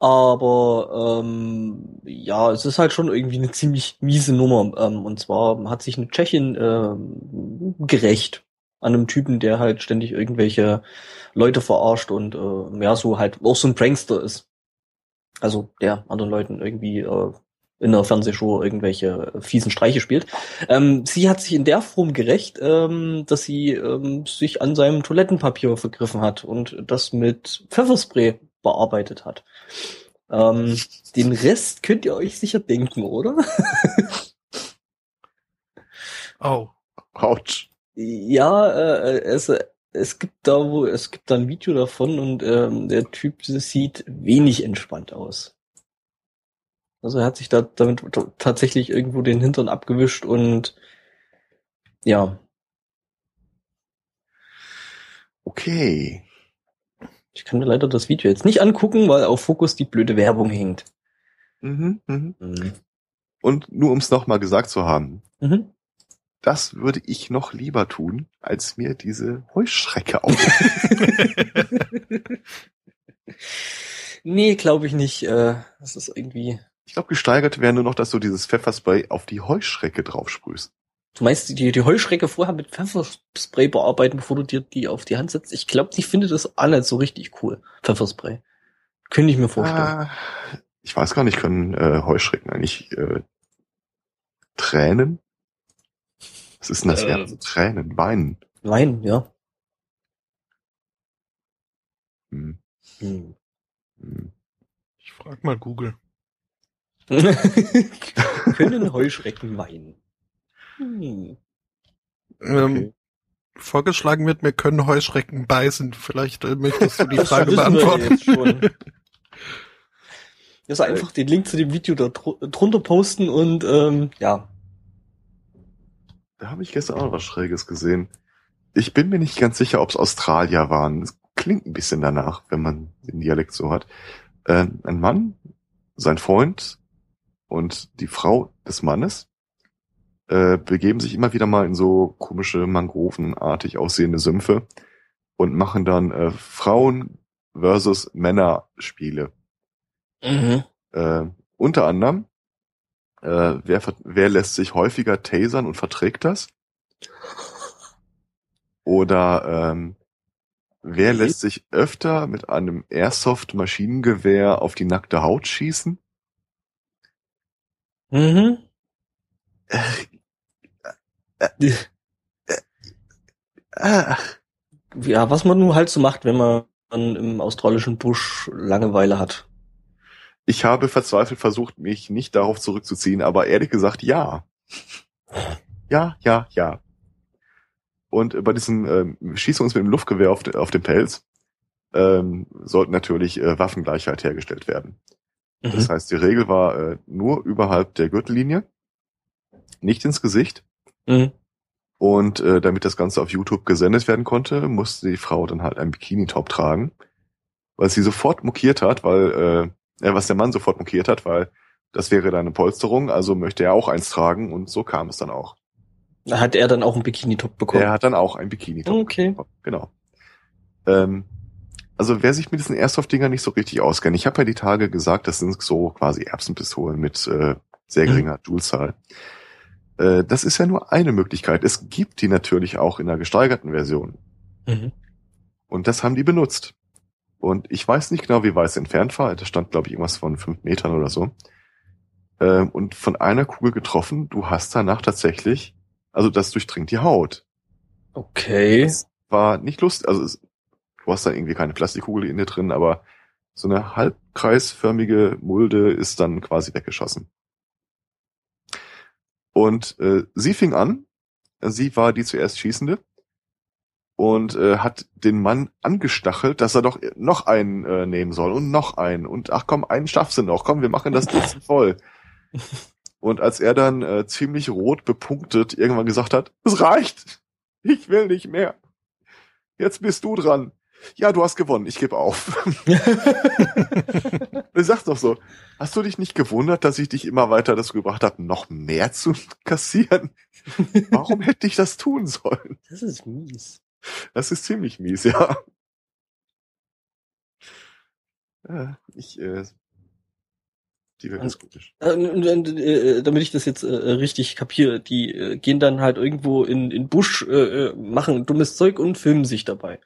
aber ähm, ja, es ist halt schon irgendwie eine ziemlich miese Nummer. Ähm, und zwar hat sich eine Tschechin ähm, gerecht an einem Typen, der halt ständig irgendwelche Leute verarscht und äh, ja, so halt auch so ein Prankster ist. Also der anderen Leuten irgendwie äh, in der Fernsehshow irgendwelche fiesen Streiche spielt. Ähm, sie hat sich in der Form gerecht, ähm, dass sie ähm, sich an seinem Toilettenpapier vergriffen hat und das mit Pfefferspray bearbeitet hat. Ähm, den Rest könnt ihr euch sicher denken, oder? oh. Autsch. Ja, äh, es, es gibt da wo, es gibt da ein Video davon und ähm, der Typ sieht wenig entspannt aus. Also er hat sich da damit tatsächlich irgendwo den Hintern abgewischt und ja. Okay. Ich kann mir leider das Video jetzt nicht angucken, weil auf Fokus die blöde Werbung hängt. Mhm, mhm. Mhm. Und nur um es nochmal gesagt zu haben, mhm. das würde ich noch lieber tun, als mir diese Heuschrecke auf. nee, glaube ich nicht. Äh, das ist irgendwie. Ich glaube, gesteigert wäre nur noch, dass du dieses Pfefferspray auf die Heuschrecke draufsprühst. Du meinst, die, die Heuschrecke vorher mit Pfefferspray bearbeiten, bevor du dir die auf die Hand setzt? Ich glaube, die findet das alle so richtig cool. Pfefferspray. Könnte ich mir vorstellen. Ah, ich weiß gar nicht, können äh, Heuschrecken eigentlich äh, Tränen? Was ist denn das? Äh, Tränen, weinen. Weinen, ja. Hm. Hm. Hm. Ich frag mal Google. Können Heuschrecken weinen? Hm. Ähm, vorgeschlagen wird, mir können Heuschrecken beißen. Vielleicht äh, möchtest du die Frage beantworten. schon. Also einfach den Link zu dem Video da dr drunter posten und ähm, ja. Da habe ich gestern auch noch was Schräges gesehen. Ich bin mir nicht ganz sicher, ob es Australier waren. Es klingt ein bisschen danach, wenn man den Dialekt so hat. Äh, ein Mann, sein Freund und die Frau des Mannes äh, begeben sich immer wieder mal in so komische Mangrovenartig aussehende Sümpfe und machen dann äh, Frauen versus Männer Spiele. Mhm. Äh, unter anderem, äh, wer, wer lässt sich häufiger tasern und verträgt das? Oder ähm, wer Okay. lässt sich öfter mit einem Airsoft-Maschinengewehr auf die nackte Haut schießen? Mhm. Ah, Ja, was man nun halt so macht, wenn man im australischen Busch Langeweile hat. ich habe verzweifelt versucht, mich nicht darauf zurückzuziehen, aber ehrlich gesagt, ja. Ja, ja, ja. Und äh, bei diesem ähm, Schießen uns mit dem Luftgewehr auf, de, auf dem Pelz ähm, sollten natürlich äh, Waffengleichheit hergestellt werden. Mhm. Das heißt, die Regel war äh, nur überhalb der Gürtellinie, nicht ins Gesicht. Mhm. Und äh, damit das Ganze auf YouTube gesendet werden konnte, musste die Frau dann halt einen Bikini-Top tragen, was sie sofort mokiert hat, weil äh, äh, was der Mann sofort mokiert hat, weil das wäre dann eine Polsterung, also möchte er auch eins tragen und so kam es dann auch. Hat er dann auch einen Bikini-Top bekommen? Er hat dann auch ein Bikini-Top. Okay. bekommen. Genau. Ähm, also wer sich mit diesen Airsoft-Dingern nicht so richtig auskennt, ich habe ja die Tage gesagt, das sind so quasi Erbsenpistolen mit äh, sehr Mhm. geringer Joule-Zahl. Äh, das ist ja nur eine Möglichkeit. Es gibt die natürlich auch in einer gesteigerten Version. Mhm. Und das haben die benutzt. Und ich weiß nicht genau, wie weit es entfernt war. Da stand, glaube ich, irgendwas von fünf Metern oder so. Ähm, und von einer Kugel getroffen, du hast danach tatsächlich, also das durchdringt die Haut. Okay. Das war nicht lustig, also es, du hast da irgendwie keine Plastikkugel in dir drin, aber so eine halbkreisförmige Mulde ist dann quasi weggeschossen. Und äh, sie fing an, sie war die zuerst Schießende und äh, hat den Mann angestachelt, dass er doch noch einen äh, nehmen soll und noch einen und ach komm, einen schaffst du noch, komm, wir machen das Dutzend voll. Und als er dann äh, ziemlich rot bepunktet irgendwann gesagt hat, es reicht, ich will nicht mehr. Jetzt bist du dran. Ja, du hast gewonnen, ich gebe auf. du sagst doch so, hast du dich nicht gewundert, dass ich dich immer weiter dazu gebracht habe, noch mehr zu kassieren? Warum hätte ich das tun sollen? Das ist mies. Das ist ziemlich mies, ja. Ja, ich, äh, die Welt ist komisch. Äh, und, und, äh, damit ich das jetzt äh, richtig kapiere, die äh, gehen dann halt irgendwo in in Busch, äh, äh, machen dummes Zeug und filmen sich dabei.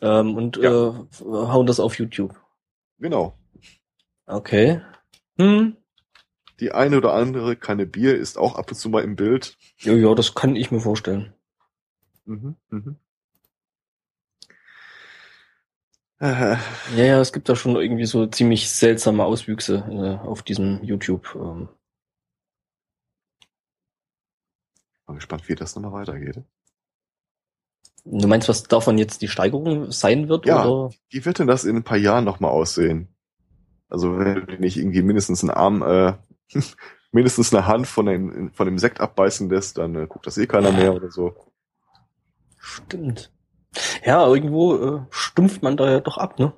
Ähm, und Ja. äh, hauen das auf YouTube. Genau. Okay. Hm. Die eine oder andere Kanne Bier ist auch ab und zu mal im Bild. Ja, ja, das kann ich mir vorstellen. Mhm, mhm. Ja, ja, es gibt da schon irgendwie so ziemlich seltsame Auswüchse äh, auf diesem YouTube. Ähm. Mal gespannt, wie das nochmal weitergeht. Du meinst, was davon jetzt die Steigerung sein wird? Ja. Oder? Wie wird denn das in ein paar Jahren nochmal aussehen? Also wenn du nicht irgendwie mindestens einen Arm, äh, mindestens eine Hand von dem, von dem Sekt abbeißen lässt, dann äh, guckt das eh keiner mehr oder so. Stimmt. Ja, irgendwo äh, stumpft man da ja doch ab, ne?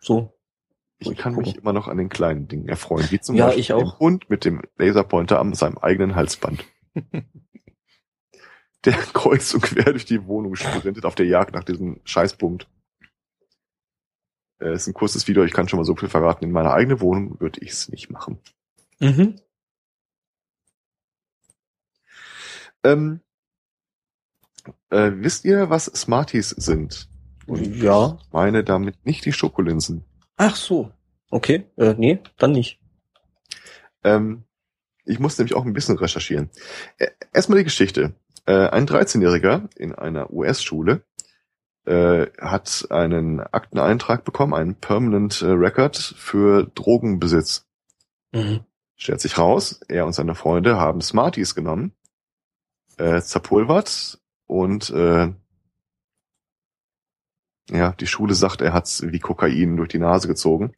So. Ich kann gucken. mich immer noch an den kleinen Dingen erfreuen, wie zum Ja, Beispiel ich auch. dem Hund mit dem Laserpointer an seinem eigenen Halsband. Der kreuz und quer durch die Wohnung sprintet auf der Jagd nach diesem Scheißpunkt. äh, ist ein kurzes Video, ich kann schon mal so viel verraten. In meiner eigenen Wohnung würde ich es nicht machen. Mhm. Ähm, äh, wisst ihr, was Smarties sind? Und Ja. ich meine damit nicht die Schokolinsen. Ach so. Okay. Äh, nee, dann nicht. Ähm, ich muss nämlich auch ein bisschen recherchieren. Äh, Erstmal die Geschichte. Äh, ein 13-Jähriger in einer US-Schule äh, hat einen Akteneintrag bekommen, einen Permanent äh, Record für Drogenbesitz. Mhm. Stellt sich raus, er und seine Freunde haben Smarties genommen, äh, zerpulvert und äh, ja, die Schule sagt, er hat's wie Kokain durch die Nase gezogen.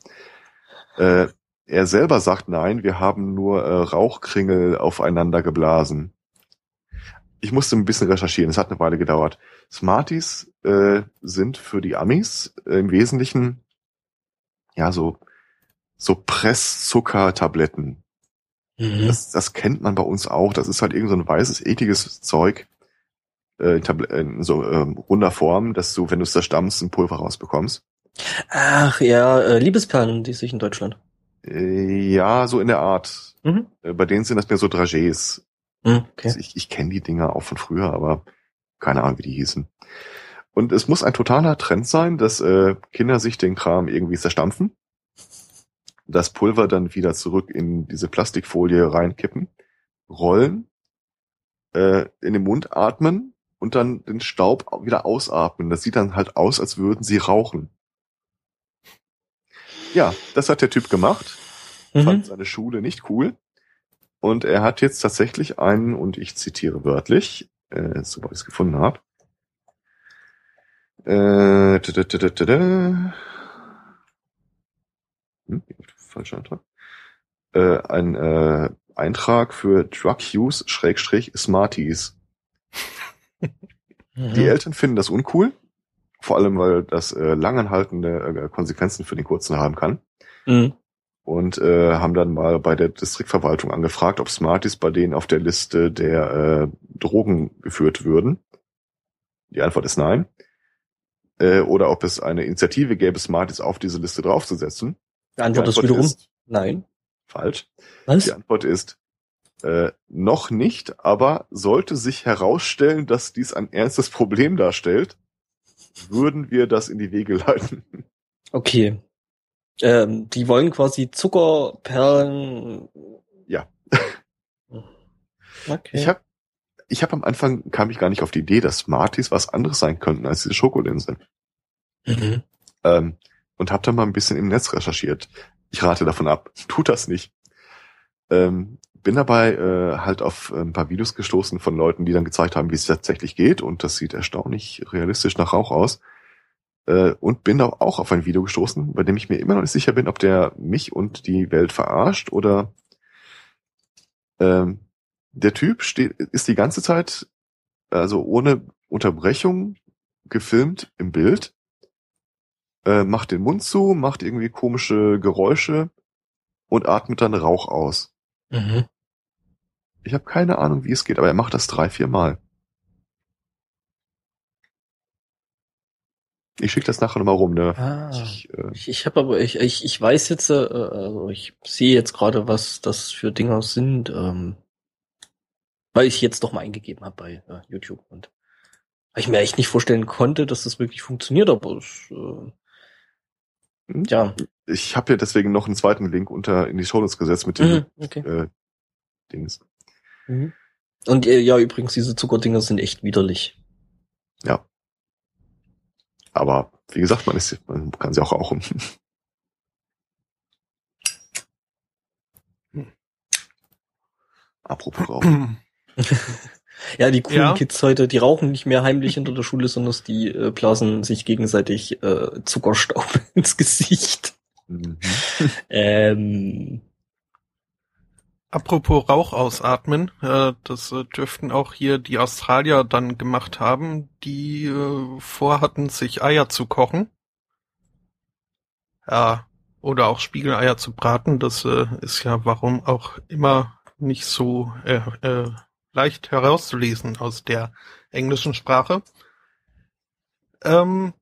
Äh, er selber sagt, nein, wir haben nur äh, Rauchkringel aufeinander geblasen. Ich musste ein bisschen recherchieren, es hat eine Weile gedauert. Smarties äh, sind für die Amis äh, im Wesentlichen ja so so Presszuckertabletten. Mhm. Das, das kennt man bei uns auch. Das ist halt irgend so ein weißes, ekliges Zeug äh, in, so ähm, runder Form, dass du, wenn du es zerstampfst, ein Pulver rausbekommst. Ach ja, äh, Liebesperlen, die sich in Deutschland. Äh, ja, so in der Art. Mhm. Äh, bei denen sind das mehr so Dragés. Mhm, okay. Also ich ich kenne die Dinger auch von früher, aber keine Ahnung, wie die hießen. Und es muss ein totaler Trend sein, dass äh, Kinder sich den Kram irgendwie zerstampfen, das Pulver dann wieder zurück in diese Plastikfolie reinkippen, rollen, äh, in den Mund atmen und dann den Staub wieder ausatmen. Das sieht dann halt aus, als würden sie rauchen. Ja, das hat der Typ gemacht fand Mhm. seine Schule nicht cool. Und er hat jetzt tatsächlich einen, und ich zitiere wörtlich, äh, sobald ich es gefunden habe. Äh, da, da, da, da, da, da. Hm, falscher Eintrag. Äh, ein äh, Eintrag für Drug Use Schrägstrich Smarties. Mhm. Die Eltern finden das uncool, vor allem weil das äh, langanhaltende äh, Konsequenzen für den Kurzen haben kann Mhm. Und äh, haben dann mal bei der Distriktverwaltung angefragt, ob Smarties bei denen auf der Liste der äh, Drogen geführt würden. Die Antwort ist nein. Äh, oder ob es eine Initiative gäbe, Smarties auf diese Liste draufzusetzen. Die Antwort ist wiederum nein. falsch. Was? Die Antwort ist äh, noch nicht, aber sollte sich herausstellen, dass dies ein ernstes Problem darstellt, würden wir das in die Wege leiten. Okay. Ähm, die wollen quasi Zuckerperlen. Ja. Okay. Ich habe ich hab am Anfang kam ich gar nicht auf die Idee, dass Smarties was anderes sein könnten als diese Schokolinsen. Mhm. Ähm, und habe dann mal ein bisschen im Netz recherchiert. Ich rate davon ab. Tut das nicht. Ähm, bin dabei äh, halt auf ein paar Videos gestoßen von Leuten, die dann gezeigt haben, wie es tatsächlich geht. Und das sieht erstaunlich realistisch nach Rauch aus. Äh, und bin da auch auf ein Video gestoßen, bei dem ich mir immer noch nicht sicher bin, ob der mich und die Welt verarscht oder ähm, der Typ steht, ist die ganze Zeit, also ohne Unterbrechung, gefilmt im Bild, äh, macht den Mund zu, macht irgendwie komische Geräusche und atmet dann Rauch aus. Mhm. Ich habe keine Ahnung, wie es geht, aber er macht das drei, vier Mal. Ich schicke das nachher nochmal rum, ne? Ah. Ich, äh, Ich, ich habe aber, ich, ich, ich weiß jetzt, äh, also ich sehe jetzt gerade, was das für Dinger sind, ähm, weil ich jetzt doch mal eingegeben habe bei äh, YouTube und weil ich mir echt nicht vorstellen konnte, dass das wirklich funktioniert, aber es, äh, Hm? ja. ich habe ja deswegen noch einen zweiten Link unter in die Shownotes gesetzt mit dem Mhm, okay. äh, Dings. Mhm. Und äh, ja, übrigens, diese Zuckerdinger sind echt widerlich. Ja. Aber wie gesagt, man ist, man kann sie auch rauchen. Apropos Rauchen. Ja, die coolen Ja. Kids heute, die rauchen nicht mehr heimlich hinter der Schule, sondern die äh, blasen sich gegenseitig äh, Zuckerstaub ins Gesicht. Mhm. Ähm, Apropos Rauch ausatmen, äh, das äh, dürften auch hier die Australier dann gemacht haben, die äh, vorhatten, sich Eier zu kochen. Ja, oder auch Spiegeleier zu braten. Das äh, ist ja warum auch immer nicht so äh, äh, leicht herauszulesen aus der englischen Sprache. Ähm,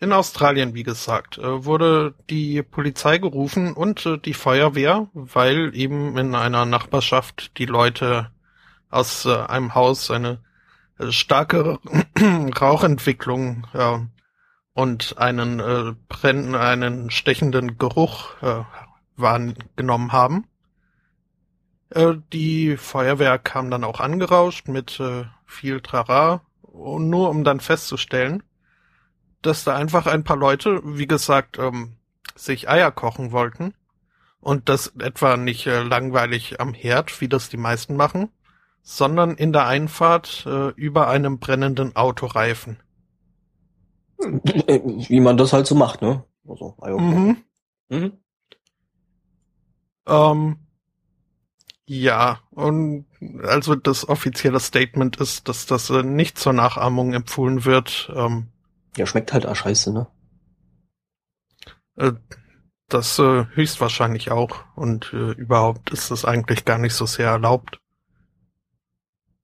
in Australien, wie gesagt, äh, wurde die Polizei gerufen und äh, die Feuerwehr, weil eben in einer Nachbarschaft die Leute aus äh, einem Haus eine starke Rauchentwicklung und einen brennenden, einen stechenden Geruch wahrgenommen haben. Die Feuerwehr kam dann auch angerauscht mit viel Trara, nur um dann festzustellen, dass da einfach ein paar Leute, wie gesagt, ähm, sich Eier kochen wollten und das etwa nicht äh, langweilig am Herd, wie das die meisten machen, sondern in der Einfahrt äh, über einem brennenden Autoreifen. Wie man das halt so macht, ne? Also, Eier Mhm. Mhm. Ähm, ja, und also das offizielle Statement ist, dass das äh, nicht zur Nachahmung empfohlen wird. Ähm, ja, schmeckt halt auch scheiße, ne? Äh, das äh, höchstwahrscheinlich auch. Und äh, überhaupt ist es eigentlich gar nicht so sehr erlaubt.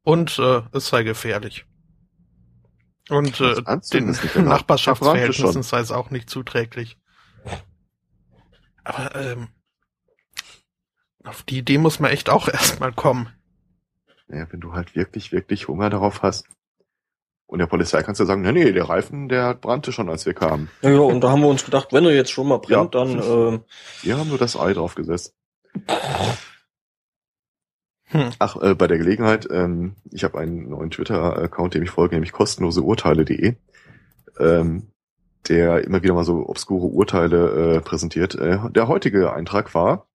Und äh, es sei gefährlich. Und äh, den Nachbarschaftsverhältnissen sei es auch nicht zuträglich. Aber ähm, auf die Idee muss man echt auch erstmal kommen. Ja, wenn du halt wirklich, wirklich Hunger darauf hast. Und der Polizei kannst du sagen, nee, nee, der Reifen, der brannte schon, als wir kamen. Ja, ja, und da haben wir uns gedacht, wenn er jetzt schon mal brennt, ja. dann... Äh, wir haben nur das Ei draufgesetzt. Hm. Ach, äh, bei der Gelegenheit, ähm, ich habe einen neuen Twitter-Account, dem ich folge, nämlich kostenloseurteile.de, ähm, der immer wieder mal so obskure Urteile äh, präsentiert. Äh, der heutige Eintrag war,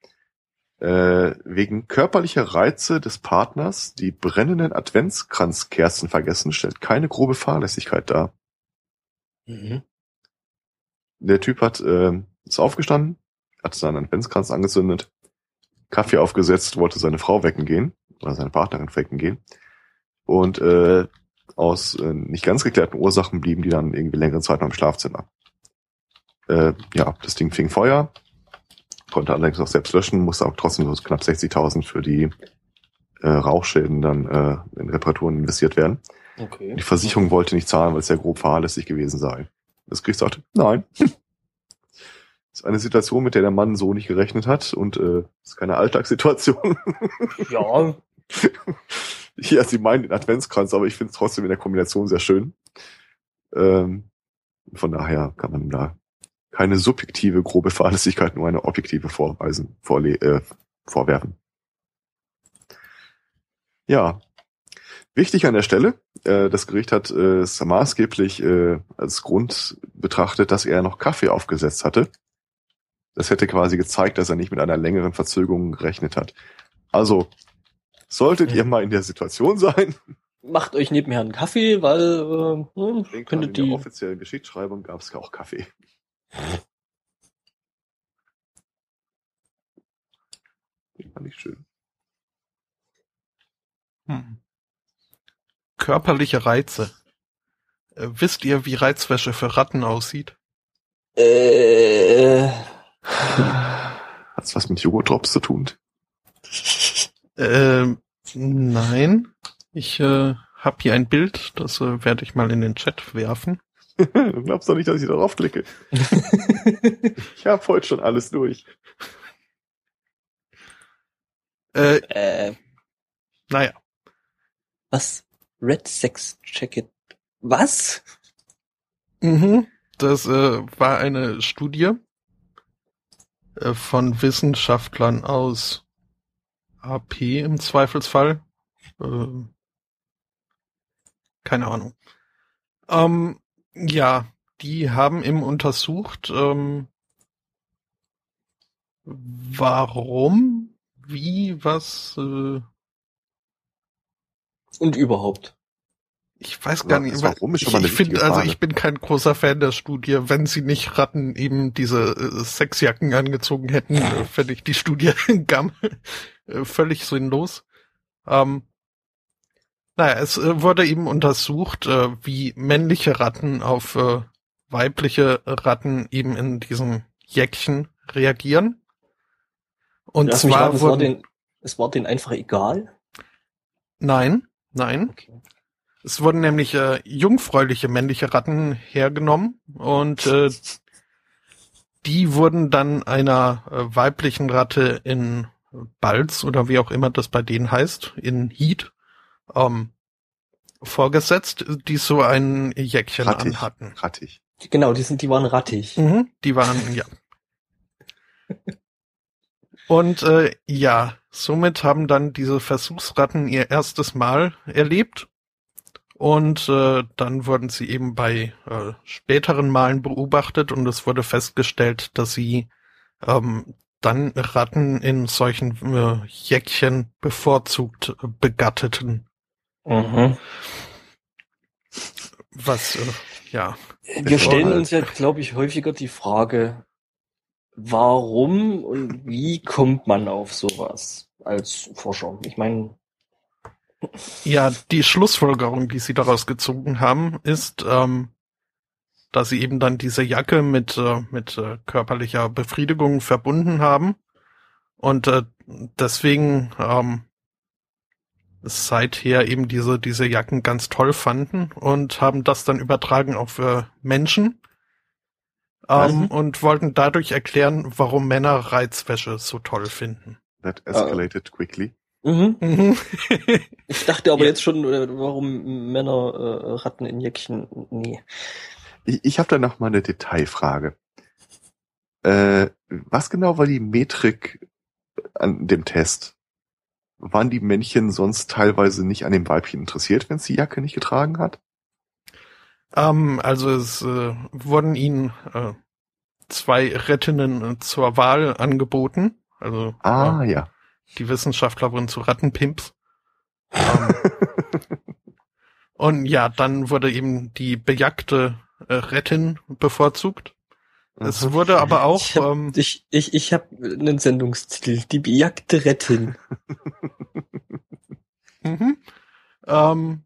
äh, wegen körperlicher Reize des Partners die brennenden Adventskranzkerzen vergessen, stellt keine grobe Fahrlässigkeit dar. Mhm. Der Typ hat äh, ist aufgestanden, hat seinen Adventskranz angezündet, Kaffee aufgesetzt, wollte seine Frau wecken gehen oder seine Partnerin wecken gehen und äh, aus äh, nicht ganz geklärten Ursachen blieben die dann irgendwie längere Zeit noch im Schlafzimmer. Äh, ja, das Ding fing Feuer, konnte allerdings auch selbst löschen, musste auch trotzdem so knapp 60.000 für die äh, Rauchschäden dann äh, in Reparaturen investiert werden. Okay. Die Versicherung wollte nicht zahlen, weil es sehr grob fahrlässig gewesen sei. Das Gericht sagte, nein. das ist eine Situation, mit der der Mann so nicht gerechnet hat und äh, ist keine Alltagssituation. ja. ja, sie meinen den Adventskranz, aber ich finde es trotzdem in der Kombination sehr schön. Ähm, von daher kann man da keine subjektive grobe Fahrlässigkeit, nur eine objektive Vorweisen, vorle äh, vorwerfen. Ja, wichtig an der Stelle, äh, das Gericht hat äh, es maßgeblich äh, als Grund betrachtet, dass er noch Kaffee aufgesetzt hatte. Das hätte quasi gezeigt, dass er nicht mit einer längeren Verzögerung gerechnet hat. Also, solltet ja. ihr mal in der Situation sein. Macht euch nebenher einen Kaffee, weil äh, hm, könntet die... In der offiziellen Geschichtsschreibung gab es auch Kaffee. Den fand ich schön. Hm. Körperliche Reize. Äh, wisst ihr, wie Reizwäsche für Ratten aussieht? Äh. Hat's was mit Joghurt-Drops zu tun? Äh, nein. Ich äh, habe hier ein Bild, das äh, werde ich mal in den Chat werfen. Du glaubst doch nicht, dass ich darauf klicke. ich habe heute schon alles durch. Äh, äh, naja. Was? Red Sex Jacket. Was? Mhm. Das äh, war eine Studie äh, von Wissenschaftlern aus AP im Zweifelsfall. Äh, keine Ahnung. Ähm, ja, die haben eben untersucht, ähm, warum, wie, was äh, und überhaupt. Ich weiß gar nicht, warum ich, ich finde, also ich bin kein großer Fan der Studie. Wenn sie nicht Ratten eben diese äh, Sexjacken angezogen hätten, äh, fände ich die Studie gar, äh, völlig sinnlos. Ähm, naja, es äh, wurde eben untersucht, äh, wie männliche Ratten auf äh, weibliche Ratten eben in diesem Jäckchen reagieren. Und Lass zwar raten, es, war den, es war denen einfach egal? Nein, nein. Okay. Es wurden nämlich äh, jungfräuliche männliche Ratten hergenommen und äh, die wurden dann einer äh, weiblichen Ratte in Balz oder wie auch immer das bei denen heißt, in Heat, ähm, vorgesetzt, die so ein Jäckchen Rattig. anhatten. Rattig. Genau, die sind, die waren rattig. Mhm, die waren, ja. Und äh, ja, somit haben dann diese Versuchsratten ihr erstes Mal erlebt. Und äh, dann wurden sie eben bei äh, späteren Malen beobachtet und es wurde festgestellt, dass sie ähm, dann Ratten in solchen äh, Jäckchen bevorzugt äh, begatteten. Mhm. Was, äh, ja. Wir stellen halt. uns ja, glaube ich, häufiger die Frage, warum und wie kommt man auf sowas als Forscher? Ich meine, Ja, die Schlussfolgerung, die sie daraus gezogen haben, ist, ähm, dass sie eben dann diese Jacke mit, äh, mit äh, körperlicher Befriedigung verbunden haben und äh, deswegen ähm, seither eben diese, diese Jacken ganz toll fanden und haben das dann übertragen auf äh, Menschen ähm, Mhm. und wollten dadurch erklären, warum Männer Reizwäsche so toll finden. That escalated quickly. mhm. Mhm. ich dachte aber Ja. jetzt schon, äh, warum Männer äh, Ratten in Jäckchen, nee. Ich, ich habe da noch mal eine Detailfrage. Äh, was genau war die Metrik an dem Test? Waren die Männchen sonst teilweise nicht an dem Weibchen interessiert, wenn es die Jacke nicht getragen hat? Ähm, also es äh, wurden ihnen äh, zwei Rettinnen äh, zur Wahl angeboten. Also Ah, äh, ja. die Wissenschaftler wurden zu Rattenpimps. Ähm, und ja, dann wurde eben die bejagte äh, Rettin bevorzugt. Es wurde aber auch ich hab, ähm, ich, ich, ich hab einen Sendungstitel, die bejagte Rettin. Mhm. Ähm,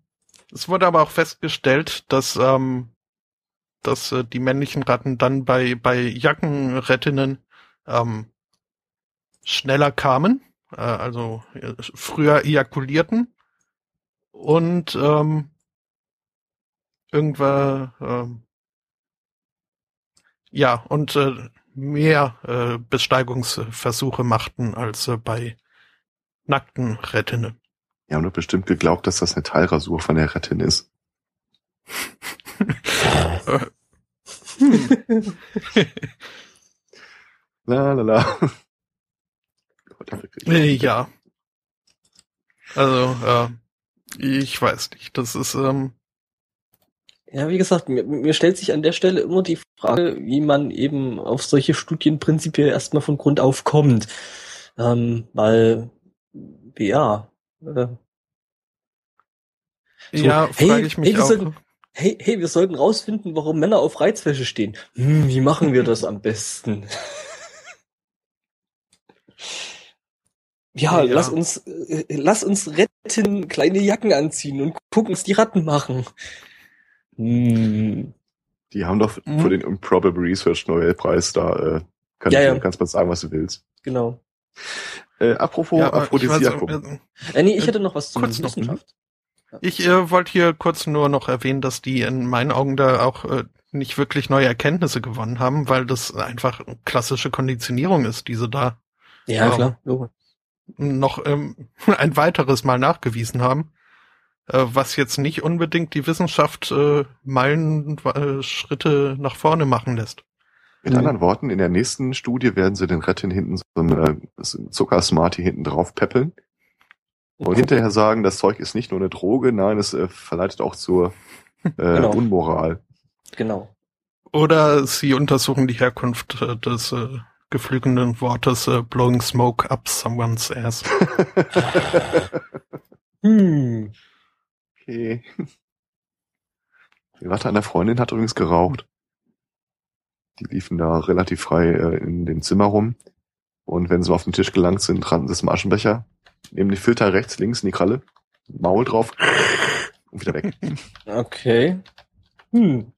es wurde aber auch festgestellt, dass, ähm, dass äh, die männlichen Ratten dann bei, bei Jackenrettinnen ähm, schneller kamen, äh, also äh, früher ejakulierten und ähm, irgendwann ähm, ja und äh, mehr äh, Besteigungsversuche machten als äh, bei nackten Rettinnen. Ja, und du bestimmt geglaubt, dass das eine Teilrasur von der Rettin ist. La la la. Ja. Also, äh, ich weiß nicht. Das ist, ähm, Ja, wie gesagt, mir, mir stellt sich an der Stelle immer die Frage, wie man eben auf solche Studien prinzipiell erstmal von Grund auf kommt. Ähm, weil, ja, äh, So, ja, hey, frage ich mich hey, wir auch. sollten- hey, hey, wir sollten rausfinden, warum Männer auf Reizwäsche stehen. Hm, wie machen wir das am besten? Ja, Ja. lass uns, äh, lass uns retten, kleine Jacken anziehen und gucken, was die Ratten machen. Hm. Die haben doch Mhm. für den Improbable Research Nobelpreis da, äh, kann Ja, ich, ja. kannst mal sagen, was du willst. Genau. Äh, apropos Ja, aber ich, Aphrodisiakum. äh, Äh, nee, ich Äh, hätte noch was zur kurz noch, Wissenschaft. ich äh, wollte hier kurz nur noch erwähnen, dass die in meinen Augen da auch äh, nicht wirklich neue Erkenntnisse gewonnen haben, weil das einfach klassische Konditionierung ist, diese da Ja, Ja. klar. Logo. noch ähm, ein weiteres Mal nachgewiesen haben, was jetzt nicht unbedingt die Wissenschaft äh, Meilenschritte nach vorne machen lässt. Mit Mhm. anderen Worten, in der nächsten Studie werden sie den Rettin hinten so eine Zuckersmarty hinten drauf peppeln und hinterher sagen, das Zeug ist nicht nur eine Droge, nein, es äh, verleitet auch zur äh, Genau. Unmoral. Genau. Oder sie untersuchen die Herkunft äh, des äh, geflügelten Wortes äh, blowing smoke up someone's ass. Hm. Okay. Die Ratte einer Freundin hat übrigens geraucht. Die liefen da relativ frei äh, in dem Zimmer rum. Und wenn sie auf den Tisch gelangt sind, rannten sie zum Aschenbecher, nehmen den Filter rechts, links in die Kralle, Maul drauf und wieder weg. Okay. Hm.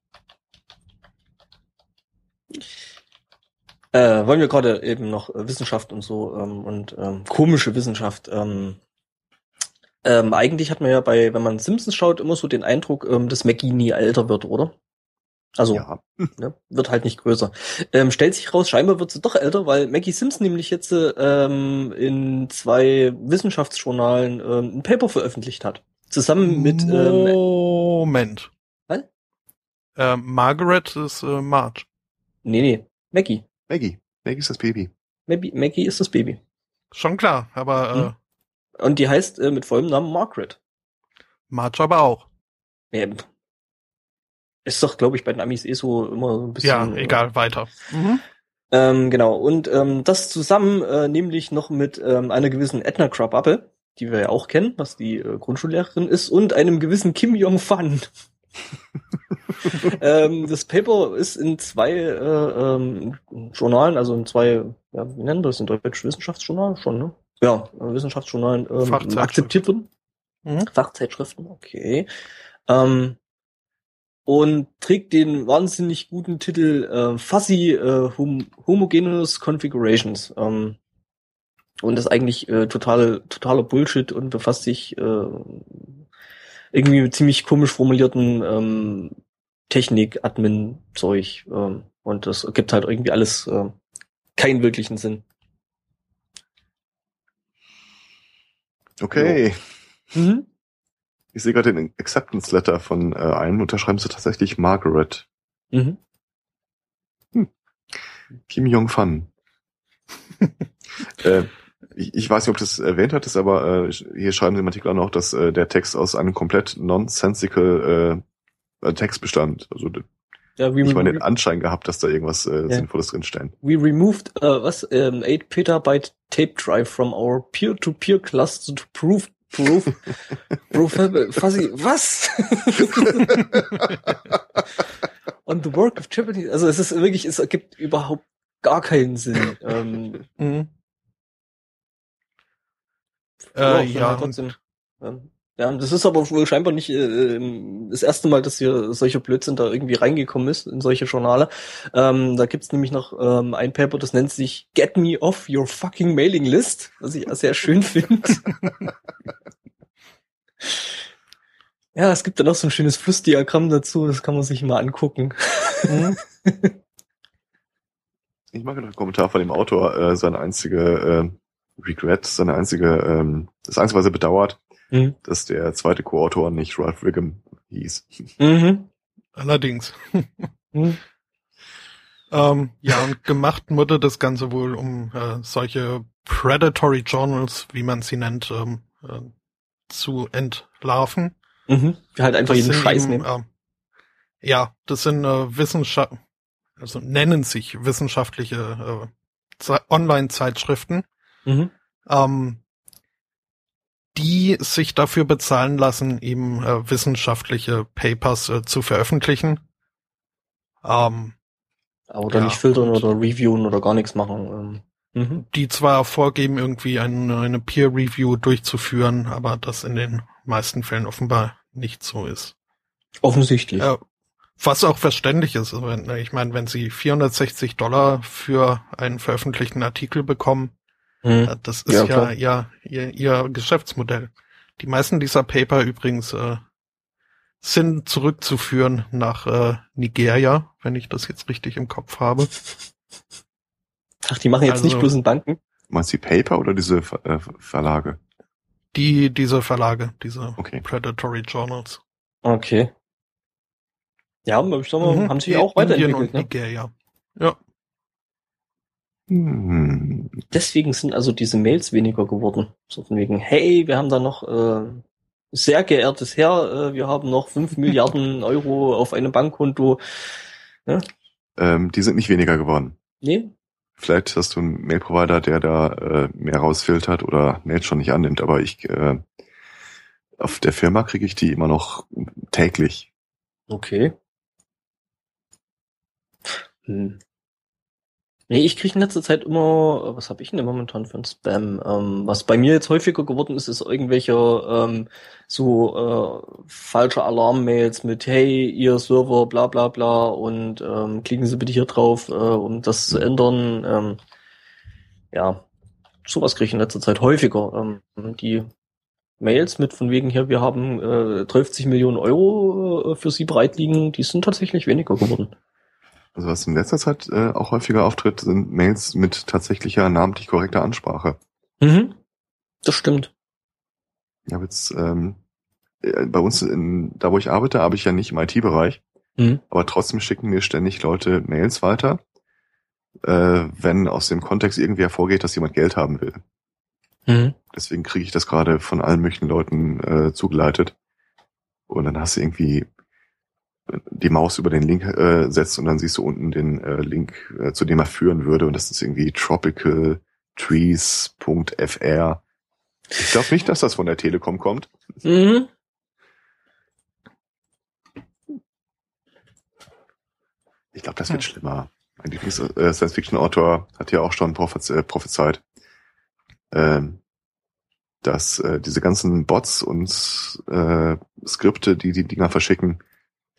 Äh, wollen wir gerade eben noch Wissenschaft und so ähm, und ähm, komische Wissenschaft. Ähm, Ähm, eigentlich hat man ja bei, wenn man Simpsons schaut, immer so den Eindruck, ähm, dass Maggie nie älter wird, oder? Also Ja. ne, wird halt nicht größer. Ähm, stellt sich raus, scheinbar wird sie doch älter, weil Maggie Simpson nämlich jetzt ähm, in zwei Wissenschaftsjournalen ähm, ein Paper veröffentlicht hat. Zusammen mit ähm, Moment. Was? Äh, Margaret ist äh, Marge. nee, nee, Maggie. Maggie. Maggie ist das Baby. Maggie, Maggie ist das Baby. Schon klar, aber Hm. Äh, Und die heißt äh, mit vollem Namen Margaret. Marge aber auch. Ja, ist doch, glaube ich, bei den Amis eh so immer so ein bisschen. Ja, äh, egal, weiter. Mhm. Ähm, genau. Und ähm, das zusammen äh, nämlich noch mit ähm, einer gewissen Edna Krabappel, die wir ja auch kennen, was die äh, Grundschullehrerin ist, und einem gewissen Kim Jong-Fan. ähm, das Paper ist in zwei äh, ähm, Journalen, also in zwei, ja, wie nennen wir das in Deutsch? Wissenschaftsjournalen schon, ne? Ja, Wissenschaftsjournalen ähm, Fachzeitschriften. akzeptiert worden. Mhm. Fachzeitschriften, okay. Ähm, und trägt den wahnsinnig guten Titel äh, Fuzzy äh, Hom Homogeneous Configurations. Ähm, und das ist eigentlich äh, total, totaler Bullshit und befasst sich äh, irgendwie mit ziemlich komisch formulierten ähm, Technik-Admin-Zeug. Ähm, und das ergibt halt irgendwie alles äh, keinen wirklichen Sinn. Okay. Mhm. Ich sehe gerade den Acceptance Letter von äh, einem und da schreiben sie tatsächlich Margaret. Mhm. Kim Jong-Fan. äh, ich, ich weiß nicht, ob du das erwähnt hattest, aber äh, hier schreiben sie im Artikel auch noch, dass äh, der Text aus einem komplett nonsensical äh, äh, Text bestand. Also Ja, we, ich meine den Anschein gehabt, dass da irgendwas äh, Ja. Sinnvolles drinsteht. we removed uh, was um, 8 petabyte tape drive from our peer-to-peer cluster to prove prove prove fuzzy was? On the work of Japanese also es ist wirklich es ergibt überhaupt gar keinen Sinn. Ähm, Mhm. ja, Äh, ja, trotzdem, ähm, ja, das ist aber wohl scheinbar nicht äh, ähm, das erste Mal, dass hier solcher Blödsinn da irgendwie reingekommen ist in solche Journale. Ähm, da gibt's nämlich noch ähm, ein Paper, das nennt sich Get Me Off Your Fucking Mailing List, was ich sehr schön finde. ja, es gibt da noch so ein schönes Flussdiagramm dazu, das kann man sich mal angucken. Mhm. Ich mag noch einen Kommentar von dem Autor, äh, seine einzige äh, Regret, seine einzige, ähm, das einzige, was er bedauert, Mhm. dass der zweite Co-Autor nicht Ralph Wiggum hieß. Mhm. Allerdings. Mhm. Ähm, ja, und gemacht wurde das Ganze wohl, um äh, solche Predatory Journals, wie man sie nennt, ähm, äh, zu entlarven. Mhm. Wir halt einfach Das jeden Scheiß eben, nehmen. ähm, ja, das sind äh, Wissenschaft, also nennen sich wissenschaftliche äh, Ze- Online-Zeitschriften, Mhm. ähm, die sich dafür bezahlen lassen, eben äh, wissenschaftliche Papers äh, zu veröffentlichen. Ähm, Oder Ja, nicht filtern oder reviewen oder gar nichts machen. Ähm. Mhm. die zwar vorgeben, irgendwie eine, eine Peer Review durchzuführen, aber das in den meisten Fällen offenbar nicht so ist. Offensichtlich. Ja, was auch verständlich ist. Ich meine, wenn sie 460 Dollar für einen veröffentlichten Artikel bekommen, Mhm. äh, das ist Ja, ja, ja ihr, ihr Geschäftsmodell. Die meisten dieser Paper übrigens äh, sind zurückzuführen nach äh, Nigeria, wenn ich das jetzt richtig im Kopf habe. Ach, die machen jetzt Also- nicht bloß in Banken. Meinst du die Paper oder diese Ver äh, Verlage? Die, diese Verlage, diese Okay. Predatory Journals. Okay. Ja, mal, Mhm. haben sich auch Indien weiterentwickelt. und Ne? Nigeria. Ja. Hm. Deswegen sind also diese Mails weniger geworden. So von wegen, hey, wir haben da noch, äh, sehr geehrtes Herr, äh, wir haben noch 5 Milliarden Euro auf einem Bankkonto. Ähm, die sind nicht weniger geworden. Nee? Vielleicht hast du einen Mail-Provider, der da äh, mehr rausfiltert oder Mails schon nicht annimmt, aber ich äh, auf der Firma kriege ich die immer noch täglich. Okay. Hm. Nee, ich kriege in letzter Zeit immer, was habe ich denn momentan für ein Spam? Ähm, was bei mir jetzt häufiger geworden ist, ist irgendwelche ähm, so äh, falsche Alarmmails mit Hey, ihr Server, bla bla bla und ähm, klicken Sie bitte hier drauf, äh, um das zu ändern. Ähm, ja, sowas kriege ich in letzter Zeit häufiger. Ähm, die Mails mit von wegen hier, wir haben äh, 30 Millionen Euro äh, für sie bereitliegen, die sind tatsächlich weniger geworden. Also was in letzter Zeit äh, auch häufiger auftritt, sind Mails mit tatsächlicher namentlich korrekter Ansprache. Mhm. Das stimmt. Ich habe jetzt ähm, äh, bei uns, in, da wo ich arbeite, habe ich ja nicht im IT-Bereich, Mhm. aber trotzdem schicken mir ständig Leute Mails weiter, äh, wenn aus dem Kontext irgendwie hervorgeht, dass jemand Geld haben will. Mhm. Deswegen kriege ich das gerade von allen möglichen Leuten äh, zugeleitet. Und dann hast du irgendwie die Maus über den Link äh, setzt und dann siehst du unten den äh, Link, äh, zu dem er führen würde. Und das ist irgendwie tropicaltrees.fr. Ich glaube nicht, dass das von der Telekom kommt. Mhm. Ich glaube, das wird schlimmer. Mein Lieblings- Science-Fiction-Autor hat ja auch schon prophez äh, prophezeit, ähm, dass äh, diese ganzen Bots und äh, Skripte, die die Dinger verschicken,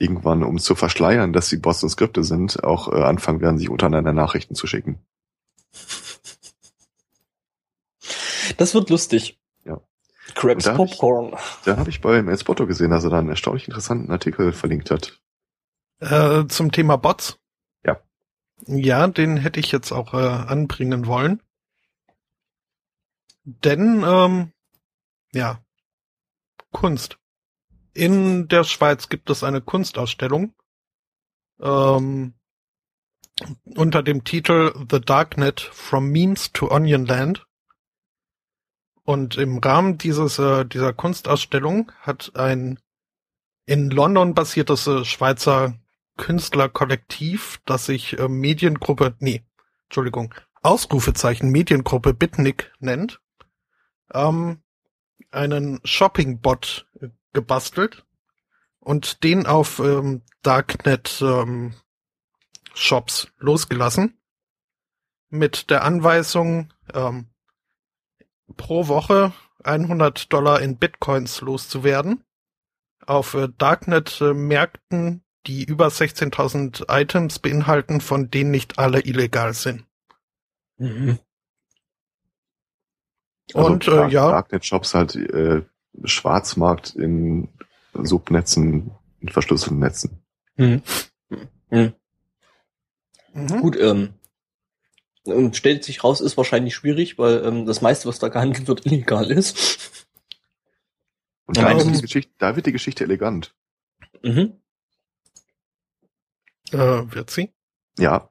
irgendwann, um zu verschleiern, dass sie Bots und Skripte sind, auch äh, anfangen werden, sich untereinander Nachrichten zu schicken. Das wird lustig. Ja. Crabs da hab ich- Popcorn. Dann habe ich bei Mailspotto gesehen, dass er da einen erstaunlich interessanten Artikel verlinkt hat. Äh, zum Thema Bots. Ja. Ja, den hätte ich jetzt auch äh, anbringen wollen. Denn, ähm, ja, Kunst. In der Schweiz gibt es eine Kunstausstellung ähm, unter dem Titel The Darknet from Memes to Onionland. Und im Rahmen dieses äh, dieser Kunstausstellung hat ein in London basiertes äh, Schweizer Künstlerkollektiv, das sich äh, Mediengruppe, nee, Entschuldigung, Ausrufezeichen Mediengruppe Bitnik nennt, ähm, einen Shopping-Bot gebastelt und den auf ähm, Darknet ähm, Shops losgelassen mit der Anweisung, ähm, pro Woche 100 Dollar in Bitcoins loszuwerden auf äh, Darknet-Märkten, die über 16.000 Items beinhalten, von denen nicht alle illegal sind. Mhm. Und, äh, ja. Darknet-Shops halt äh, Schwarzmarkt in Subnetzen, in verschlüsselten Netzen. Mhm. Mhm. Mhm. Gut, ähm, und stellt sich raus, ist wahrscheinlich schwierig, weil ähm, das meiste, was da gehandelt wird, illegal ist. Und da, ähm, wird die Geschichte, da wird die Geschichte elegant. Mhm. Äh, wird sie? Ja,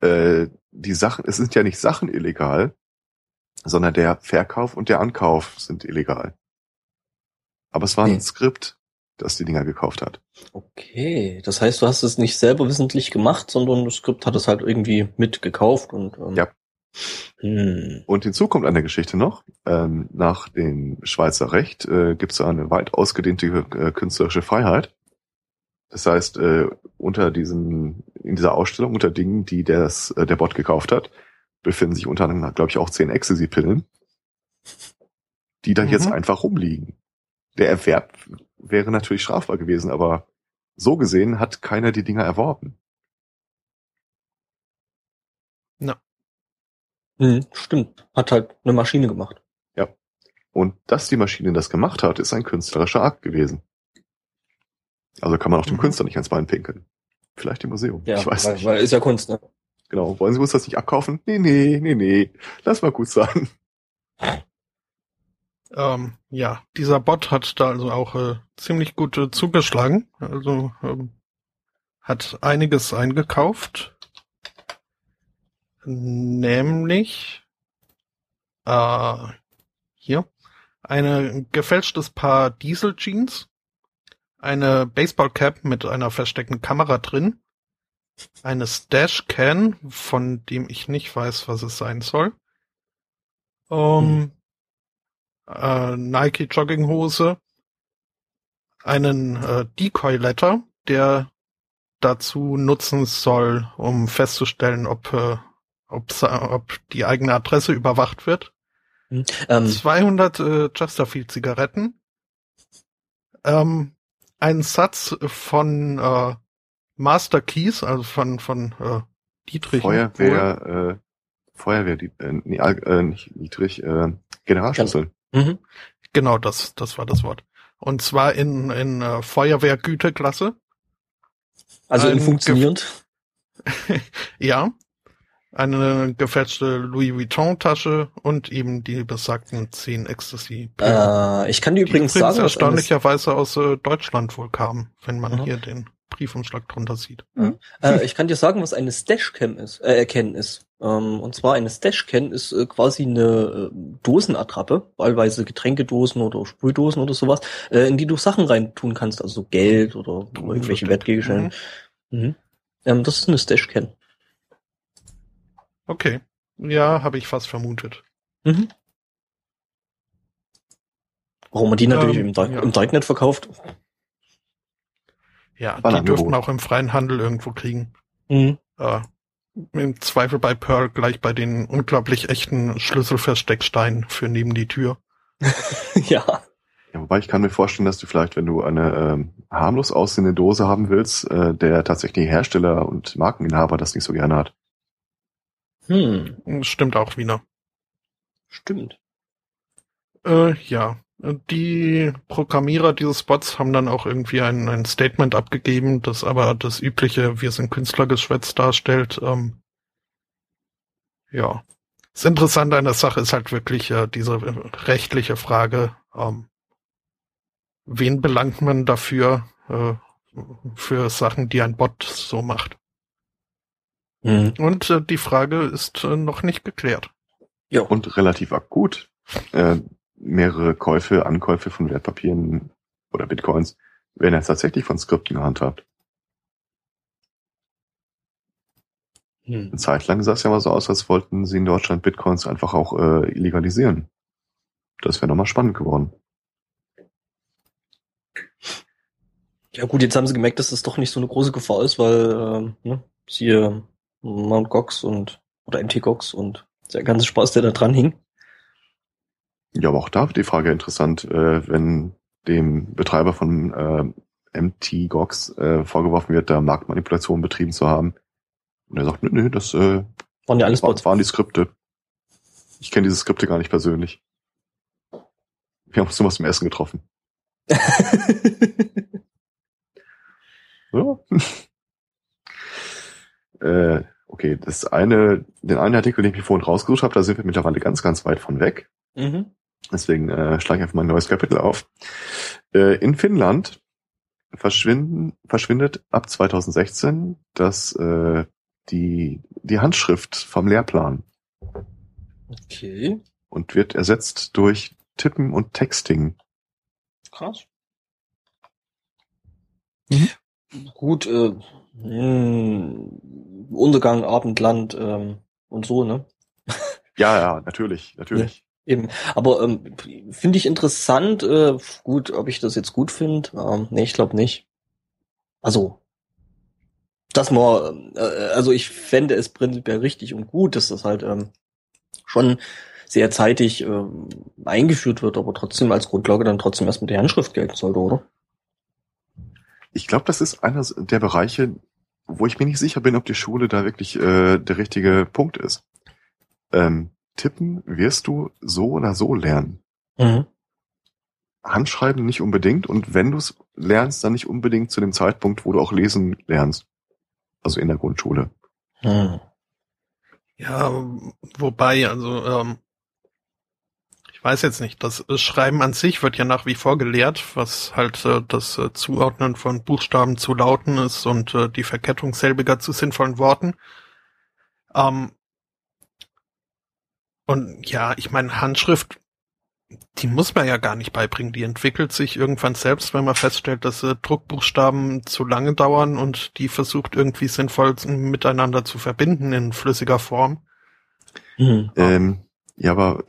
äh, die Sachen, es sind ja nicht Sachen illegal, sondern der Verkauf und der Ankauf sind illegal. Aber es war ein Nee. Skript, das die Dinger gekauft hat. Okay, das heißt, du hast es nicht selber wissentlich gemacht, sondern das Skript hat es halt irgendwie mitgekauft und ähm, Ja. Hm. Und hinzu kommt an der Geschichte noch, ähm, nach dem Schweizer Recht äh, gibt es eine weit ausgedehnte äh, künstlerische Freiheit. Das heißt, äh, unter diesem, in dieser Ausstellung, unter Dingen, die das, äh, der Bot gekauft hat, befinden sich unter anderem, glaube ich, auch zehn Ecstasy-Pillen, die da Mhm. jetzt einfach rumliegen. Der Erwerb wäre natürlich strafbar gewesen, aber so gesehen hat keiner die Dinger erworben. Hm, stimmt, hat halt eine Maschine gemacht. Und dass die Maschine das gemacht hat, ist ein künstlerischer Akt gewesen. Also kann man auch dem Mhm. Künstler nicht ans Bein pinkeln. Vielleicht im Museum. Ja, ich weiß weil, nicht. weil ist ja Kunst, ne? Genau. Wollen Sie uns das nicht abkaufen? Nee, nee, nee, nee. Lass mal gut sein. Ähm, ja, dieser Bot hat da also auch äh, ziemlich gut äh, zugeschlagen. Also ähm, hat einiges eingekauft. Nämlich äh, hier eine gefälschtes Paar Diesel Jeans, eine Baseballcap mit einer versteckten Kamera drin, eine Stash Can, von dem ich nicht weiß, was es sein soll. Ähm, äh, Nike Jogginghose, einen äh, Decoy Letter, der dazu nutzen soll, um festzustellen, ob, äh, ob, ob die eigene Adresse überwacht wird. Hm. Ähm, 200 äh, Chesterfield Zigaretten, ähm, ein Satz von äh, Master Keys, also von von äh, Dietrich. Feuerwehr, äh, Feuerwehr, die, äh, nee, äh, nicht niedrig, äh, Generalschlüssel. Mhm. Genau, das, das war das Wort. Und zwar in, in äh, Feuerwehrgüteklasse. Also in funktionierend. Ja. Eine gefälschte Louis Vuitton-Tasche und eben die besagten 10 ecstasy Äh, ich kann dir die übrigens übrigens sagen, erstaunlicherweise aus äh, Deutschland wohl kamen, wenn man Mhm. hier den Briefumschlag drunter sieht. äh, ich kann dir sagen, was eine Stashcam ist, äh, erkennen ist. Ähm, und zwar eine Stashcam ist äh, quasi eine äh, Dosenattrappe, wahlweise Getränkedosen oder Sprühdosen oder sowas, äh, in die du Sachen reintun kannst, also Geld oder irgendwelche verstehe. Wertgegenstände. Mhm. Ähm, das ist eine Stashcam. Okay. Ja, habe ich fast vermutet. Mhm. Warum man die natürlich Ähm, im, Dark ja. im Darknet verkauft. Ja, War die dürften auch im freien Handel irgendwo kriegen. Mhm. Äh, Im Zweifel bei Pearl gleich bei den unglaublich echten Schlüsselverstecksteinen für neben die Tür. ja. Ja, wobei ich kann mir vorstellen, dass du vielleicht, wenn du eine ähm, harmlos aussehende Dose haben willst, äh, der tatsächlich Hersteller und Markeninhaber das nicht so gerne hat. Hm. Stimmt auch wieder. Stimmt. Äh, ja. Die Programmierer dieses Bots haben dann auch irgendwie ein, ein Statement abgegeben, das aber das übliche Wir sind Künstlergeschwätz darstellt. Ähm, ja. Das Interessante an der Sache ist halt wirklich äh, diese rechtliche Frage, ähm, wen belangt man dafür, äh, für Sachen, die ein Bot so macht. Mhm. Und äh, die Frage ist äh, noch nicht geklärt. Ja. Und relativ akut. Äh, mehrere Käufe, Ankäufe von Wertpapieren oder Bitcoins werden jetzt tatsächlich von Skripten gehandhabt. Hm. Eine Zeit lang sah es ja mal so aus, als wollten sie in Deutschland Bitcoins einfach auch äh, illegalisieren. Das wäre nochmal spannend geworden. Ja gut, jetzt haben sie gemerkt, dass das doch nicht so eine große Gefahr ist, weil ähm, ne, siehe Mount Gox und oder MT Gox und der ganze Spaß, der da dran hing. Ja, aber auch da wird die Frage interessant, äh, wenn dem Betreiber von äh, MT Gox äh, vorgeworfen wird, da Marktmanipulation betrieben zu haben. Und er sagt, nö, nö, das äh, Waren ja alles Bots. waren die Skripte. Ich kenne diese Skripte gar nicht persönlich. Wir haben uns nur was zum Essen getroffen. Ja. äh, okay, das eine, den einen Artikel, den ich mir vorhin rausgesucht habe, da sind wir mittlerweile ganz, ganz weit von weg. mhm. Deswegen äh, schlage ich einfach mal ein neues Kapitel auf. Äh, in Finnland verschwinden, verschwindet ab 2016 das, äh, die, die Handschrift vom Lehrplan Okay, und wird ersetzt durch Tippen und Texting. krass. Mhm. Gut, äh, mh, Untergang, Abendland ähm, und so, ne? Ja, ja, natürlich, natürlich. Eben. Aber ähm, finde ich interessant, äh, gut, ob ich das jetzt gut finde. Ähm, nee, ich glaube nicht. Also, dass man, äh, also ich fände es prinzipiell richtig und gut, dass das halt ähm, schon sehr zeitig ähm, eingeführt wird, aber trotzdem als Grundlage dann trotzdem erst mit der Handschrift gelten sollte, oder? Ich glaube, das ist einer der Bereiche, wo ich mir nicht sicher bin, ob die Schule da wirklich äh, der richtige Punkt ist. Ähm, tippen wirst du so oder so lernen. Mhm. Handschreiben nicht unbedingt und wenn du es lernst, dann nicht unbedingt zu dem Zeitpunkt, wo du auch lesen lernst. Also in der Grundschule. Hm. Ja, wobei, also ähm, ich weiß jetzt nicht, das Schreiben an sich wird ja nach wie vor gelehrt, was halt äh, das äh, Zuordnen von Buchstaben zu Lauten ist und äh, die Verkettung selbiger zu sinnvollen Worten. Ähm, und ja, ich meine, Handschrift, die muss man ja gar nicht beibringen. Die entwickelt sich irgendwann selbst, wenn man feststellt, dass äh, Druckbuchstaben zu lange dauern und die versucht irgendwie sinnvoll miteinander zu verbinden in flüssiger Form. Mhm. Ähm, ja, aber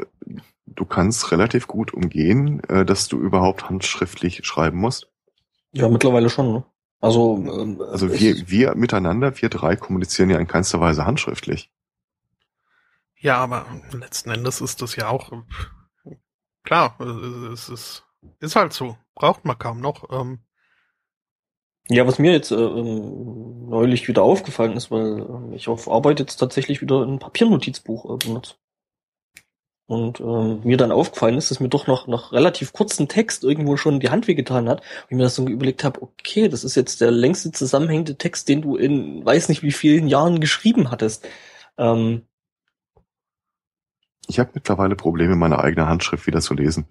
du kannst relativ gut umgehen, äh, dass du überhaupt handschriftlich schreiben musst. Ja, mittlerweile schon, ne? Also, ähm, Also wir, wir miteinander, wir drei kommunizieren ja in keinster Weise handschriftlich. Ja, aber letzten Endes ist das ja auch äh, klar, äh, es ist, ist halt so. Braucht man kaum noch. Ähm, Ja, was mir jetzt äh, ähm, neulich wieder aufgefallen ist, weil ähm, ich auf Arbeit jetzt tatsächlich wieder ein Papiernotizbuch äh, benutze. und ähm, mir dann aufgefallen ist, dass mir doch noch noch relativ kurzen Text irgendwo schon die Hand wehgetan hat. Ich mir das so überlegt habe, okay, das ist jetzt der längste zusammenhängende Text, den du in weiß nicht wie vielen Jahren geschrieben hattest. Ähm, ich habe mittlerweile Probleme, meine eigene Handschrift wieder zu lesen.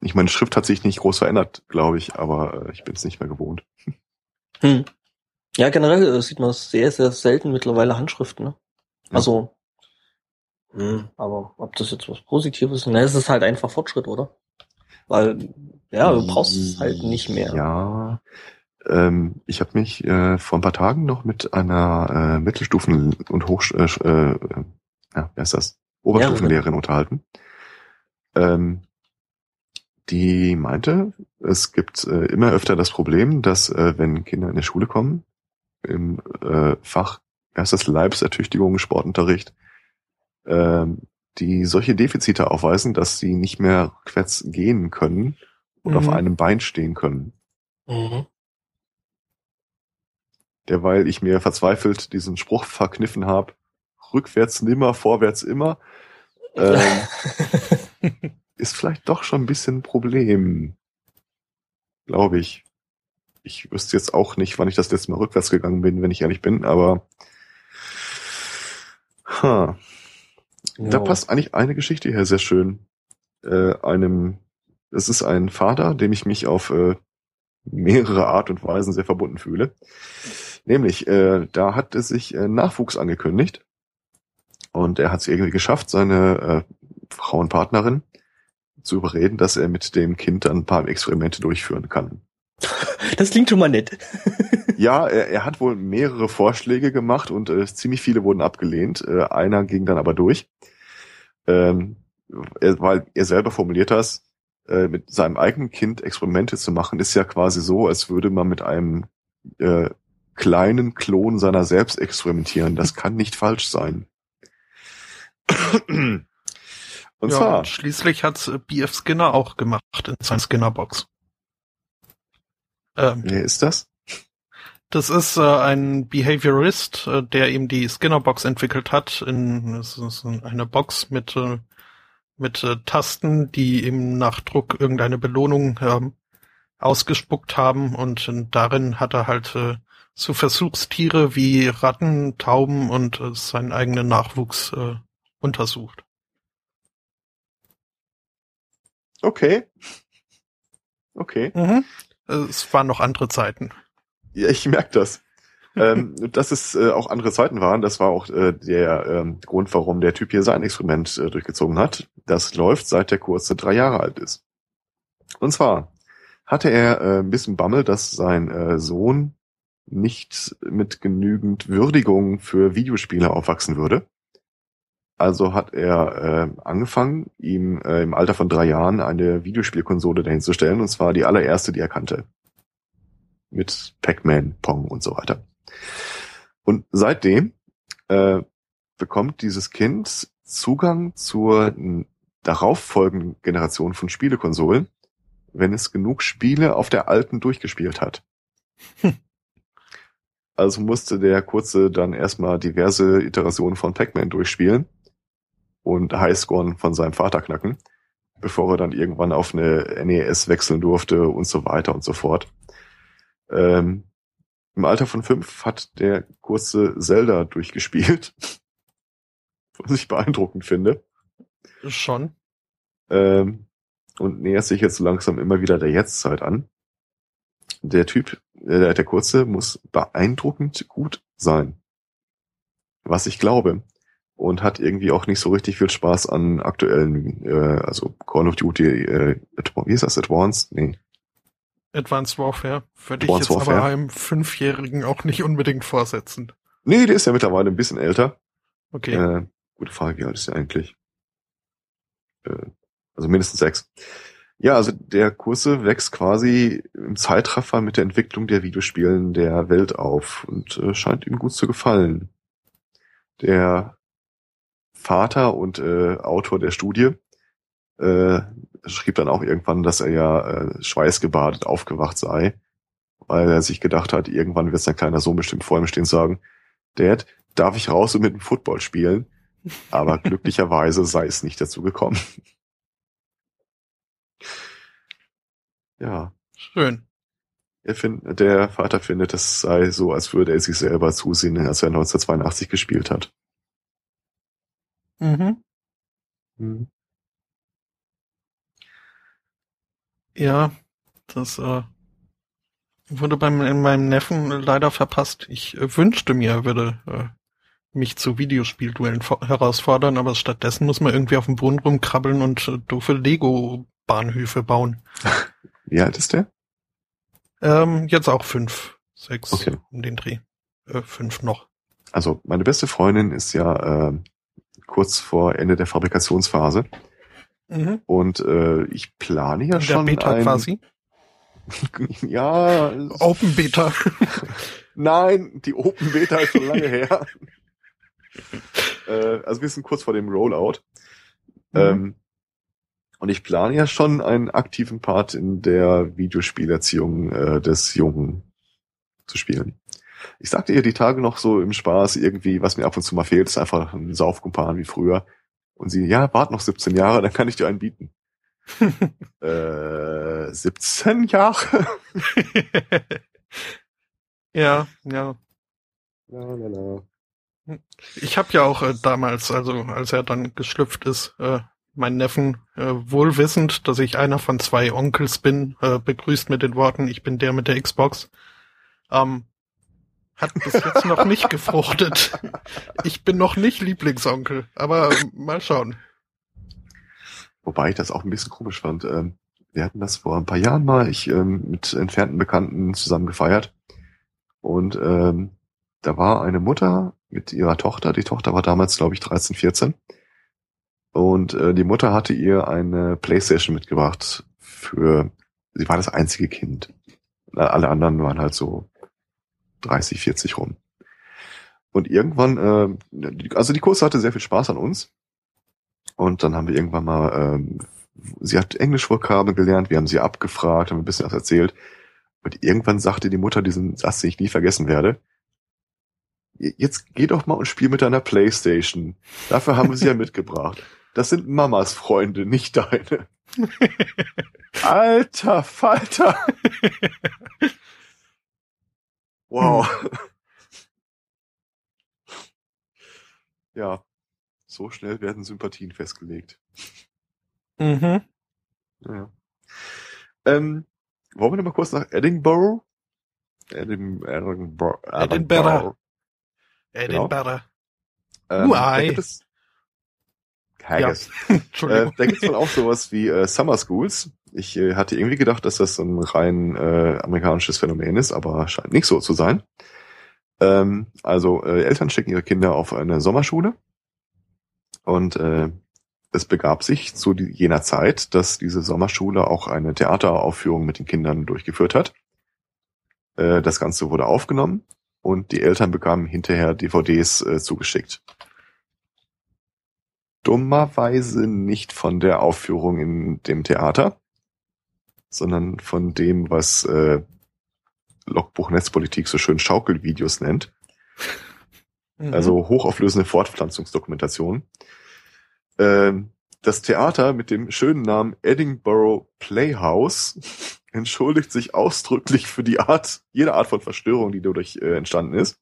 ich meine Schrift hat sich nicht groß verändert, glaube ich, aber äh, ich bin es nicht mehr gewohnt. Hm. Ja, generell äh, sieht man sehr, sehr selten mittlerweile Handschriften. Ne? Also hm, aber ob das jetzt was Positives ist, ne, es ist halt einfach Fortschritt, oder? Weil, ja, du brauchst es halt nicht mehr. Ja. Ähm, ich habe mich äh, vor ein paar Tagen noch mit einer äh, Mittelstufen- und Hoch äh, äh, ja, wer ist das? Oberstufenlehrerin ja, unterhalten. Ähm, die meinte, es gibt äh, immer öfter das Problem, dass äh, wenn Kinder in die Schule kommen, im äh, Fach, erst das Leibsertüchtigung, Sportunterricht, ähm, die solche Defizite aufweisen, dass sie nicht mehr rückwärts gehen können und mhm. auf einem Bein stehen können. Mhm. Derweil ich mir verzweifelt diesen Spruch verkniffen habe, rückwärts nimmer, vorwärts immer, ähm, ist vielleicht doch schon ein bisschen ein Problem. Glaube ich. Ich wüsste jetzt auch nicht, wann ich das letzte Mal rückwärts gegangen bin, wenn ich ehrlich bin, aber huh. Da passt eigentlich eine Geschichte her sehr schön. Äh, einem, es ist ein Vater, dem ich mich auf äh, mehrere Art und Weisen sehr verbunden fühle. Nämlich, äh, da hat es sich äh, Nachwuchs angekündigt und er hat es irgendwie geschafft, seine äh, Frau und Partnerin zu überreden, dass er mit dem Kind dann ein paar Experimente durchführen kann. Das klingt schon mal nett. ja, er, er hat wohl mehrere Vorschläge gemacht und äh, ziemlich viele wurden abgelehnt. Äh, einer ging dann aber durch ähm, er, weil er selber formuliert das, äh, mit seinem eigenen Kind Experimente zu machen, ist ja quasi so, als würde man mit einem äh, kleinen Klon seiner selbst experimentieren. Das kann nicht falsch sein. und ja, zwar. Und schließlich hat's äh, BF Skinner auch gemacht in seiner Skinner-Box. Ähm, Wer ist das? Das ist äh, ein Behaviorist, äh, der eben die Skinner-Box entwickelt hat. In, es ist eine Box mit, äh, mit äh, Tasten, die eben nach Druck irgendeine Belohnung äh, ausgespuckt haben. Und äh, darin hat er halt äh, so Versuchstiere wie Ratten, Tauben und äh, seinen eigenen Nachwuchs äh, untersucht. Okay. Okay. Mhm. Es waren noch andere Zeiten. Ja, ich merke das. ähm, dass es äh, auch andere Zeiten waren, das war auch äh, der ähm, Grund, warum der Typ hier sein Experiment äh, durchgezogen hat. Das läuft seit der Kurze drei Jahre alt ist. Und zwar hatte er äh, ein bisschen Bammel, dass sein äh, Sohn nicht mit genügend Würdigung für Videospiele aufwachsen würde. Also hat er äh, angefangen, ihm äh, im Alter von drei Jahren eine Videospielkonsole dahinzustellen, und zwar die allererste, die er kannte mit Pac-Man, Pong und so weiter. Und seitdem äh, bekommt dieses Kind Zugang zur darauffolgenden Generation von Spielekonsolen, wenn es genug Spiele auf der alten durchgespielt hat. Also musste der Kurze dann erstmal diverse Iterationen von Pac-Man durchspielen und Highscoren von seinem Vater knacken, bevor er dann irgendwann auf eine NES wechseln durfte und so weiter und so fort. Ähm, Im Alter von fünf hat der kurze Zelda durchgespielt. Was ich beeindruckend finde. Schon. Ähm, und nähert sich jetzt langsam immer wieder der Jetztzeit an. Der Typ, äh, der kurze, muss beeindruckend gut sein. Was ich glaube. Und hat irgendwie auch nicht so richtig viel Spaß an aktuellen, äh, also Call of Duty, äh, wie ist das, Advanced? Nee. Advanced Warfare würde ich jetzt Warfare. aber einem Fünfjährigen auch nicht unbedingt vorsetzen. Nee, der ist ja mittlerweile ein bisschen älter. Okay. Äh, gute Frage, wie alt ist der eigentlich? Äh, also mindestens sechs. Ja, also der Kurse wächst quasi im Zeitraffer mit der Entwicklung der Videospielen der Welt auf und äh, scheint ihm gut zu gefallen. Der Vater und äh, Autor der Studie äh, schrieb dann auch irgendwann, dass er ja äh, schweißgebadet aufgewacht sei, weil er sich gedacht hat, irgendwann wird sein kleiner Sohn bestimmt vor ihm stehen und sagen, Dad, darf ich raus und mit dem Football spielen? Aber glücklicherweise sei es nicht dazu gekommen. Ja. Schön. Er find, der Vater findet, es sei so, als würde er sich selber zusehen, als er 1982 gespielt hat. Mhm. Hm. Ja, das äh, wurde beim in meinem Neffen leider verpasst. Ich äh, wünschte mir, er würde äh, mich zu Videospielduellen herausfordern, aber stattdessen muss man irgendwie auf dem Boden rumkrabbeln und äh, doofe Lego-Bahnhöfe bauen. Wie alt ist der? Ähm, jetzt auch fünf, sechs Okay. um den Dreh. Äh, fünf noch. Also meine beste Freundin ist ja äh, kurz vor Ende der Fabrikationsphase Mhm. und äh, ich plane ja In der schon Beta ein, quasi. ja, Open Beta. Nein, die Open Beta ist schon lange her. äh, also wir sind kurz vor dem Rollout. Mhm. Ähm, und ich plane ja schon einen aktiven Part in der Videospielerziehung äh, des Jungen zu spielen. Ich sagte ihr die Tage noch so im Spaß irgendwie, was mir ab und zu mal fehlt, ist einfach ein Saufkumpan wie früher. Und sie, ja, wart noch 17 Jahre, dann kann ich dir einen bieten. äh, 17 Jahre? ja, ja. la, la, la. Ich habe ja auch äh, damals, also als er dann geschlüpft ist, äh, meinen Neffen äh, wohlwissend, dass ich einer von zwei Onkels bin, äh, begrüßt mit den Worten, ich bin der mit der Xbox. Ähm, hat bis jetzt noch nicht gefruchtet. Ich bin noch nicht Lieblingsonkel, aber äh, mal schauen. Wobei ich das auch ein bisschen komisch fand. Ähm, wir hatten das vor ein paar Jahren mal, ich ähm, mit entfernten Bekannten zusammen gefeiert. Und ähm, da war eine Mutter mit ihrer Tochter. Die Tochter war damals, glaube ich, 13, 14. Und äh, die Mutter hatte ihr eine Playstation mitgebracht für, sie war das einzige Kind. Alle anderen waren halt so 30, 40 rum. Und irgendwann, äh, also die Kurse hatte sehr viel Spaß an uns. Und dann haben wir irgendwann mal, ähm, sie hat Englischvokabeln gelernt, wir haben sie abgefragt, haben ein bisschen was erzählt. Und irgendwann sagte die Mutter diesen Satz, den ich nie vergessen werde. Jetzt geh doch mal und spiel mit deiner Playstation. Dafür haben wir sie ja mitgebracht. Das sind Mamas Freunde, nicht deine. Alter Falter. Wow. Ja, so schnell werden Sympathien festgelegt. Mhm. Ja. Ähm, wollen wir noch mal kurz nach Edinburgh? Edim, Edinburgh. Edinburgh. Genau. Edinburgh. Ähm, da Uai. gibt es, Haggis. Entschuldigung. Äh, da gibt es dann auch sowas wie äh, Summer Schools. Ich äh, hatte irgendwie gedacht, dass das so ein rein äh, amerikanisches Phänomen ist, aber scheint nicht so zu sein. Ähm, also äh, Eltern schicken ihre Kinder auf eine Sommerschule und äh, es begab sich zu jener Zeit, dass diese Sommerschule auch eine Theateraufführung mit den Kindern durchgeführt hat. Äh, das Ganze wurde aufgenommen und die Eltern bekamen hinterher DVDs äh, zugeschickt dummerweise nicht von der Aufführung in dem Theater, sondern von dem, was äh, Logbuch Netzpolitik so schön Schaukelvideos nennt. Mhm. Also hochauflösende Fortpflanzungsdokumentation. Ähm, das Theater mit dem schönen Namen Edinburgh Playhouse entschuldigt sich ausdrücklich für die Art, jede Art von Verstörung, die dadurch äh, entstanden ist.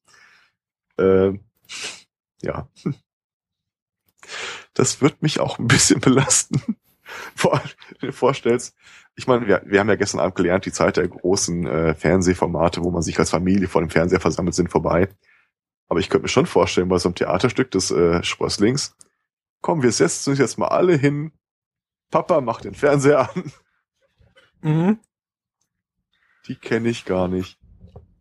Ähm, ja. Das wird mich auch ein bisschen belasten. Vor allem, wenn du dir vorstellst, ich meine, wir, wir haben ja gestern Abend gelernt, die Zeit der großen äh, Fernsehformate, wo man sich als Familie vor dem Fernseher versammelt, sind vorbei. Aber ich könnte mir schon vorstellen, bei so einem Theaterstück des äh, Sprösslings, komm, wir setzen uns jetzt mal alle hin. Papa macht den Fernseher an. Mhm. Die kenne ich gar nicht.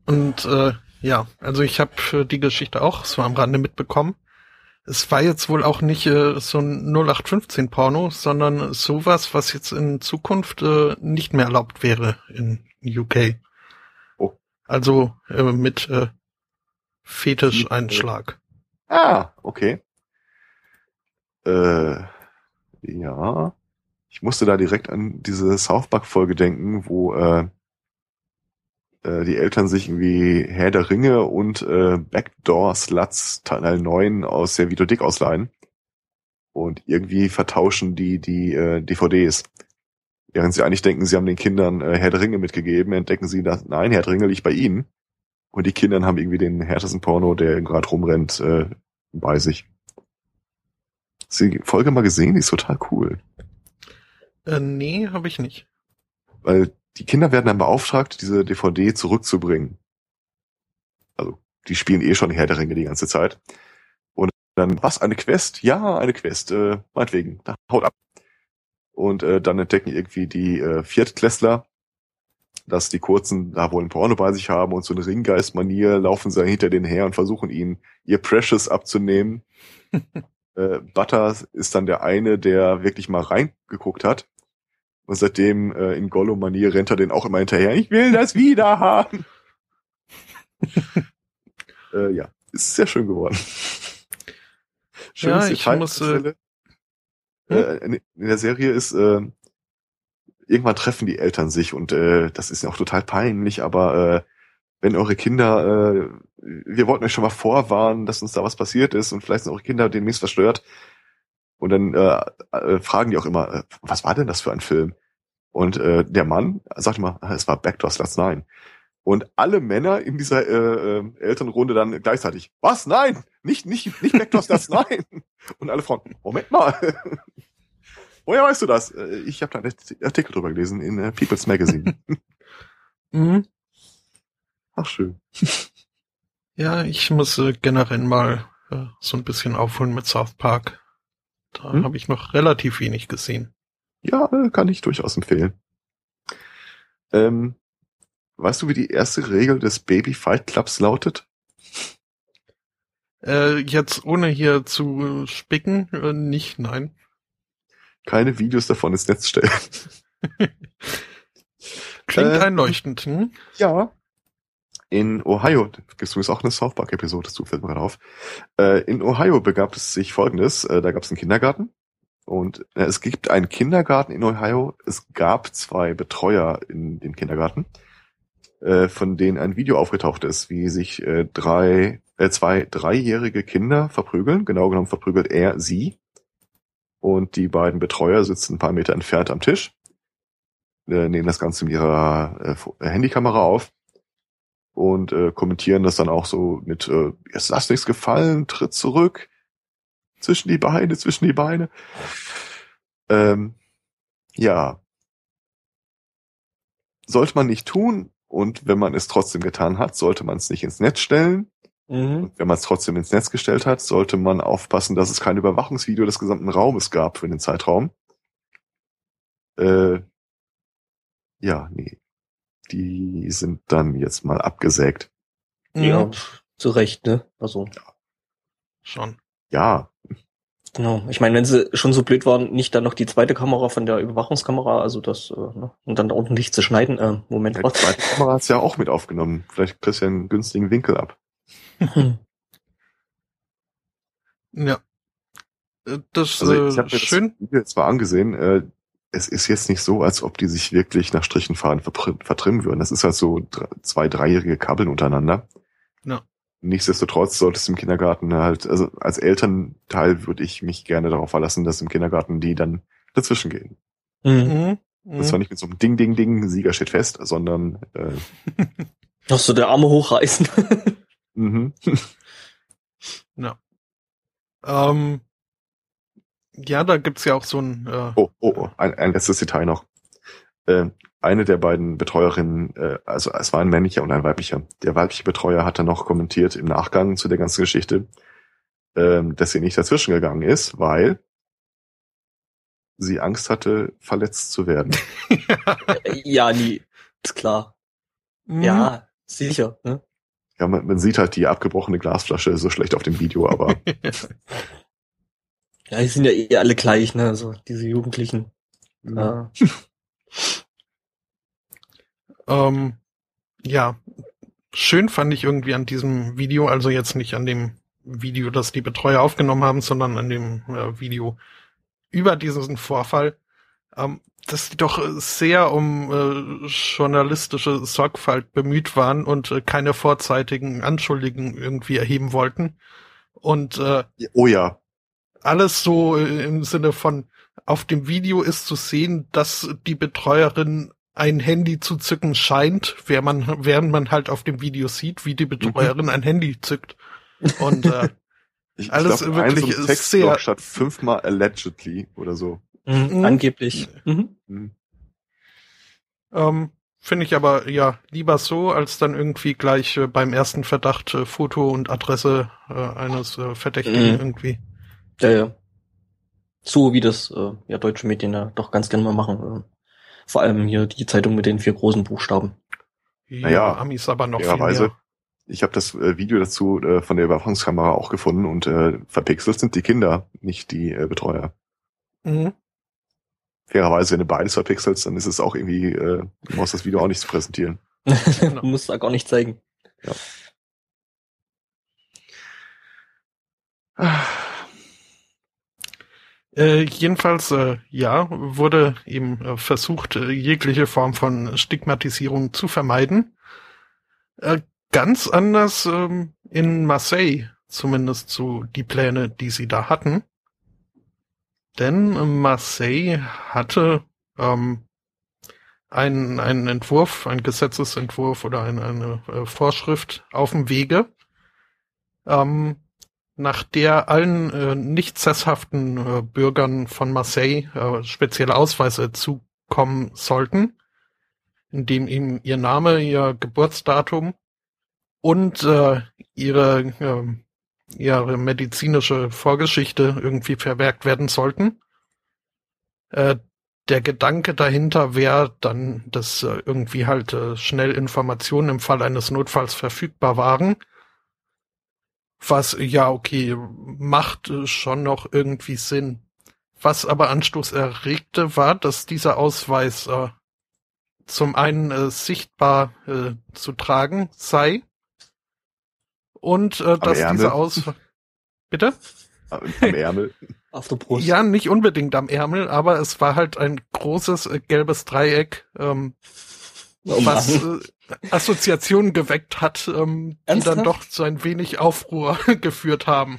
Und äh, ja, also ich habe die Geschichte auch so am Rande mitbekommen. Es war jetzt wohl auch nicht äh, so ein 0815 Porno, sondern sowas, was jetzt in Zukunft äh, nicht mehr erlaubt wäre in UK. Oh. Also äh, mit äh, Fetischeinschlag. Ah, okay. Äh, ja. Ich musste da direkt an diese South Park-Folge denken, wo äh, äh, die Eltern sich irgendwie Herr der Ringe und äh, Backdoor Sluts Teil 9 aus der Videothek ausleihen. Und irgendwie vertauschen die die äh, DVDs. Während sie eigentlich denken, sie haben den Kindern äh, Herr der Ringe mitgegeben, entdecken sie, dass nein, Herr der Ringe liegt bei ihnen. Und die Kinder haben irgendwie den härtesten Porno, der gerade rumrennt, äh, bei sich. Hast du die Folge mal gesehen? Die ist total cool. Äh, nee, habe ich nicht. Weil die Kinder werden dann beauftragt, diese DVD zurückzubringen. Also, die spielen eh schon Herr der Ringe die ganze Zeit. Und dann, was, eine Quest? Ja, eine Quest, äh, meinetwegen, da, haut ab. Und äh, dann entdecken irgendwie die äh, Viertklässler, dass die Kurzen da wohl ein Porno bei sich haben und so eine Ringgeist-Manier laufen sie hinter denen her und versuchen ihnen ihr Precious abzunehmen. äh, Butter ist dann der eine, der wirklich mal reingeguckt hat. Und seitdem äh, in Gollum-Manier rennt er den auch immer hinterher. Ich will das wieder haben. äh, ja, ist sehr schön geworden. Schönes ja, ich Detail muss, äh, äh, in, in der Serie ist, äh, irgendwann treffen die Eltern sich und äh, das ist ja auch total peinlich, aber äh, wenn eure Kinder, äh, wir wollten euch schon mal vorwarnen, dass uns da was passiert ist und vielleicht sind eure Kinder demnächst verstört. Und dann äh, äh, fragen die auch immer, äh, was war denn das für ein Film? Und äh, der Mann sagt immer, ah, es war Backdoors Last Nine. Und alle Männer in dieser äh, äh, Elternrunde dann gleichzeitig, was? Nein, nicht, nicht, nicht Backdoors Last Nine. Und alle Frauen, Moment mal. Woher weißt du das? Äh, ich habe da einen Artikel drüber gelesen in äh, People's Magazine. mhm. Ach schön. Ja, ich muss äh, generell mal äh, so ein bisschen aufholen mit South Park. Da hm? habe ich noch relativ wenig gesehen. Ja, kann ich durchaus empfehlen. Ähm, weißt du, wie die erste Regel des Baby Fight Clubs lautet? Äh, jetzt ohne hier zu spicken, äh, nicht, nein keine Videos davon ins Netz stellen. Klingt äh, einleuchtend, hm? Ja. In Ohio, gibt es übrigens auch eine South Park-Episode, das fällt mir gerade auf. In Ohio begab es sich folgendes, äh, da gab es einen Kindergarten und äh, es gibt einen Kindergarten in Ohio, es gab zwei Betreuer in dem Kindergarten, äh, von denen ein Video aufgetaucht ist, wie sich drei, zwei dreijährige Kinder verprügeln, genau genommen verprügelt er sie. Und die beiden Betreuer sitzen ein paar Meter entfernt am Tisch, nehmen das Ganze mit ihrer Handykamera auf und äh, kommentieren das dann auch so mit, äh, ist das nichts gefallen, tritt zurück, zwischen die Beine, zwischen die Beine. Ähm, ja. Sollte man nicht tun und wenn man es trotzdem getan hat, sollte man es nicht ins Netz stellen. Mhm. Wenn man es trotzdem ins Netz gestellt hat, sollte man aufpassen, dass es kein Überwachungsvideo des gesamten Raumes gab für den Zeitraum. Äh, ja, nee. Die sind dann jetzt mal abgesägt. Ja, mhm. zu Recht, ne? Also. Ja. Schon. Ja. Genau. Ich meine, wenn sie schon so blöd waren, nicht dann noch die zweite Kamera von der Überwachungskamera, also das, äh, ne? und dann ordentlich zu schneiden. Äh, Moment. Ja, die zweite Kamera hat's ja auch mit aufgenommen. Vielleicht kriegst du ja einen günstigen Winkel ab. Ja. Äh, das also ich, ich äh, schön. Das Video zwar angesehen, äh, es ist jetzt nicht so, als ob die sich wirklich nach Strichenfaden vertrimmen würden. Das ist halt so zwei, dreijährige Kabeln untereinander. Ja. Nichtsdestotrotz sollte es im Kindergarten halt, also als Elternteil würde ich mich gerne darauf verlassen, dass im Kindergarten die dann dazwischen gehen. Mhm. Mhm. Das war nicht mit so einem Ding, Ding, Ding, Sieger steht fest, sondern äh, Noch so der Arme hochreißen. Mhm. ja. Ähm, ja, da gibt's ja auch so ein. Äh oh, oh, oh, ein, ein letztes Detail noch. Äh, eine der beiden Betreuerinnen, äh, also es war ein männlicher und ein weiblicher. Der weibliche Betreuer hat dann noch kommentiert im Nachgang zu der ganzen Geschichte, äh, dass sie nicht dazwischen gegangen ist, weil sie Angst hatte, verletzt zu werden. ja, nie. Ist klar. Mhm. Ja, sicher. Ne? Ja, man, man sieht halt die abgebrochene Glasflasche so schlecht auf dem Video, aber. ja, die sind ja eh alle gleich, ne? So, diese Jugendlichen. Ja. ähm, ja. Schön fand ich irgendwie an diesem Video, also jetzt nicht an dem Video, das die Betreuer aufgenommen haben, sondern an dem äh, Video über diesen Vorfall, ähm, dass die doch sehr um äh, journalistische Sorgfalt bemüht waren und äh, keine vorzeitigen Anschuldigungen irgendwie erheben wollten. Und äh, oh ja. Alles so äh, im Sinne von, auf dem Video ist zu sehen, dass die Betreuerin ein Handy zu zücken scheint, während man, während man halt auf dem Video sieht, wie die Betreuerin mhm. ein Handy zückt. Und äh, ich, alles ich glaub, wirklich so sehr statt fünfmal allegedly oder so. Mhm, angeblich. Mhm. mhm. Ähm, Finde ich aber ja lieber so, als dann irgendwie gleich äh, beim ersten Verdacht äh, Foto und Adresse äh, eines äh, Verdächtigen mhm. irgendwie. Ja, ja. So wie das äh, ja deutsche Medien ja doch ganz gerne mal machen. Äh, vor allem hier die Zeitung mit den vier großen Buchstaben. Ja, naja, Amis aber noch fairerweise. viel mehr. Ich habe das äh, Video dazu äh, von der Überwachungskamera auch gefunden und äh, verpixelt sind die Kinder, nicht die äh, Betreuer. Mhm fairerweise, wenn du beides verpixelst, dann ist es auch irgendwie, äh, du brauchst das Video auch nicht zu präsentieren. du musst da gar nicht zeigen. Ja. Äh, jedenfalls, äh, ja, wurde eben äh, versucht, äh, jegliche Form von Stigmatisierung zu vermeiden. Äh, ganz anders ähm, in Marseille, zumindest so die Pläne, die sie da hatten. Denn Marseille hatte ähm, einen, einen Entwurf, einen Gesetzesentwurf oder eine, eine Vorschrift auf dem Wege, ähm, nach der allen äh, nicht sesshaften äh, Bürgern von Marseille äh, spezielle Ausweise zukommen sollten, indem ihm ihr Name, ihr Geburtsdatum und äh, ihre äh, ihre medizinische Vorgeschichte irgendwie verwerkt werden sollten. Äh, der Gedanke dahinter wäre dann, dass äh, irgendwie halt äh, schnell Informationen im Fall eines Notfalls verfügbar waren. Was ja okay macht äh, schon noch irgendwie Sinn. Was aber Anstoß erregte, war, dass dieser Ausweis äh, zum einen äh, sichtbar äh, zu tragen sei und äh, dass Ärmel. diese Aus... Bitte? Am Ärmel. Auf der Brust. Ja, nicht unbedingt am Ärmel, aber es war halt ein großes äh, gelbes Dreieck, ähm, oh was äh, Assoziationen geweckt hat, ähm, die dann doch zu ein wenig Aufruhr geführt haben.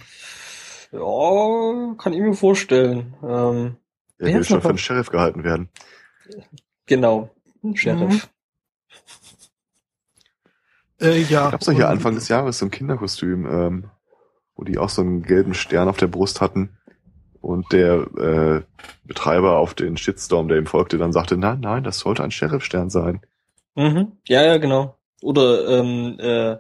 Ja, kann ich mir vorstellen. Ähm, er will schon von Sheriff gehalten werden. Genau, Sheriff. Mhm. Äh, ja. Gab's doch hier Anfang des Jahres so ein Kinderkostüm, ähm, wo die auch so einen gelben Stern auf der Brust hatten. Und der äh, Betreiber auf den Shitstorm, der ihm folgte, dann sagte, nein, nein, das sollte ein Sheriffstern sein. Mhm. Ja, ja, genau. Oder ähm, äh,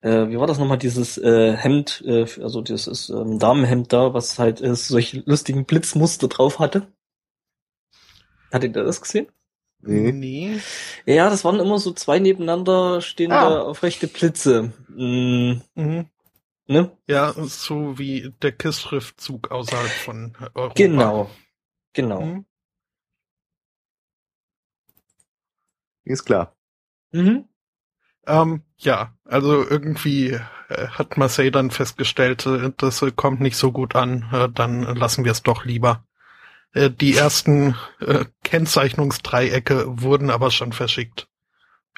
äh, wie war das nochmal, dieses äh, Hemd, äh, also dieses ähm, Damenhemd da, was halt äh, solche lustigen Blitzmuster drauf hatte. Hattet ihr das gesehen? Nee. nee. Ja, das waren immer so zwei nebeneinander stehende ah. aufrechte Blitze. Mhm. Mhm. Ne? Ja, so wie der KISS-Schriftzug außerhalb von Europa. Genau. Genau. Mhm. Ist klar. Mhm. Ähm, ja, also irgendwie äh, hat Marseille dann festgestellt, äh, das äh, kommt nicht so gut an, äh, dann lassen wir es doch lieber. Äh, die ersten äh, Kennzeichnungsdreiecke wurden aber schon verschickt.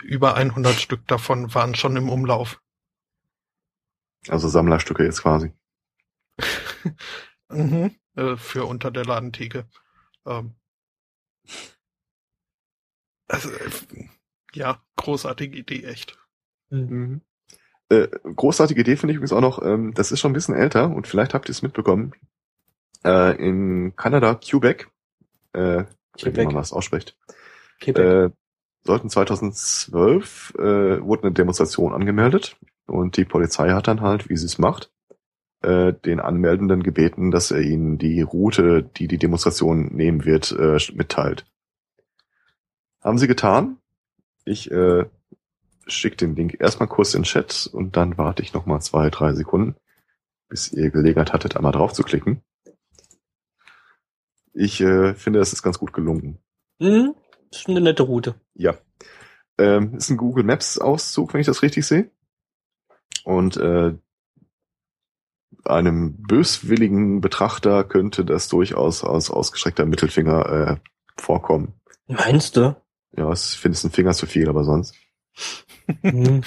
Über 100 Stück davon waren schon im Umlauf. Also Sammlerstücke jetzt quasi. mhm, für unter der Ladentheke. Ähm. Also, äh, ja, großartige Idee, echt. Mhm. Äh, großartige Idee finde ich übrigens auch noch, ähm, das ist schon ein bisschen älter und vielleicht habt ihr es mitbekommen äh, in Kanada, Quebec, äh, Quebec. wie man das ausspricht, Quebec. Äh, sollten 2012 äh, wurde eine Demonstration angemeldet und die Polizei hat dann halt, wie sie es macht, äh, den Anmeldenden gebeten, dass er ihnen die Route, die die Demonstration nehmen wird, äh, mitteilt. Haben sie getan. Ich äh, schicke den Link erstmal kurz in den Chat und dann warte ich nochmal zwei, drei Sekunden, bis ihr Gelegenheit hattet, einmal drauf zu klicken. Ich äh, finde, das ist ganz gut gelungen. Mhm, das ist eine nette Route. Ja. Ähm, ist ein Google Maps Auszug, wenn ich das richtig sehe. Und äh, einem böswilligen Betrachter könnte das durchaus als ausgestreckter Mittelfinger äh, vorkommen. Meinst du? Ja, ich finde es ein Finger zu viel, aber sonst. Mhm.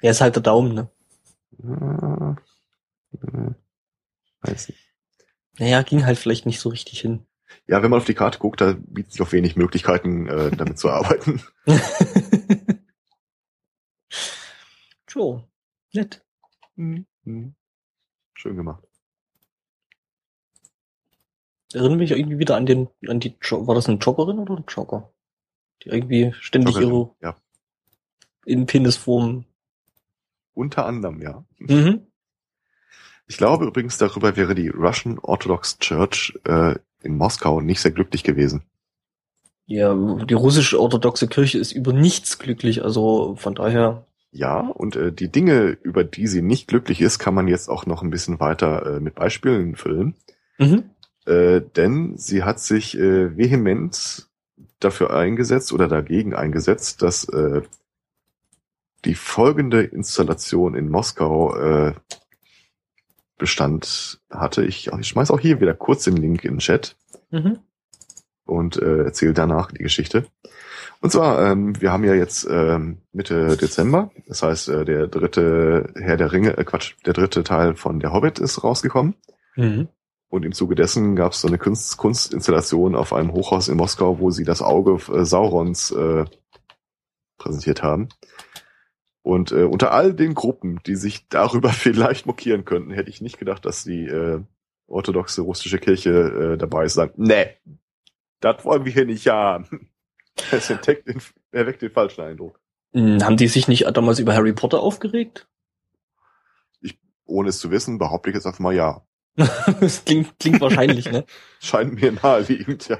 Ja, ist halt der Daumen, ne? Ja, Weiß nicht. Naja, ging halt vielleicht nicht so richtig hin. Ja, wenn man auf die Karte guckt, da bietet sich auch wenig Möglichkeiten, äh, damit zu arbeiten. so, nett. Hm, hm. Schön gemacht. Erinnere mich irgendwie wieder an den, an die, Jo- war das eine Joggerin oder ein Jogger? Die irgendwie ständig ihre ja. in Penisform. Unter anderem, ja. Mhm. Ich glaube übrigens, darüber wäre die Russian Orthodox Church äh, in Moskau nicht sehr glücklich gewesen. Ja, die russische orthodoxe Kirche ist über nichts glücklich, also von daher. Ja, und äh, die Dinge, über die sie nicht glücklich ist, kann man jetzt auch noch ein bisschen weiter äh, mit Beispielen füllen. Mhm. Äh, denn sie hat sich äh, vehement dafür eingesetzt oder dagegen eingesetzt, dass äh, die folgende Installation in Moskau äh, Bestand hatte. Ich, ich schmeiß auch hier wieder kurz den Link in den Chat Mhm. und äh, erzähle danach die Geschichte. Und zwar, ähm, wir haben ja jetzt ähm, Mitte Dezember, das heißt, äh, der dritte Herr der Ringe, äh, Quatsch, der dritte Teil von Der Hobbit ist rausgekommen. Mhm. Und im Zuge dessen gab es so eine Kunst, Kunstinstallation auf einem Hochhaus in Moskau, wo sie das Auge äh, Saurons äh, präsentiert haben. Und äh, unter all den Gruppen, die sich darüber vielleicht mokieren könnten, hätte ich nicht gedacht, dass die äh, orthodoxe russische Kirche äh, dabei ist. Sagen, nee, das wollen wir hier nicht haben. Das entdeckt den, erweckt den falschen Eindruck. Hm, Haben die sich nicht damals über Harry Potter aufgeregt? Ohne es zu wissen, behaupte ich jetzt einfach mal ja. das klingt, klingt wahrscheinlich, ne? Scheint mir naheliegend, ja.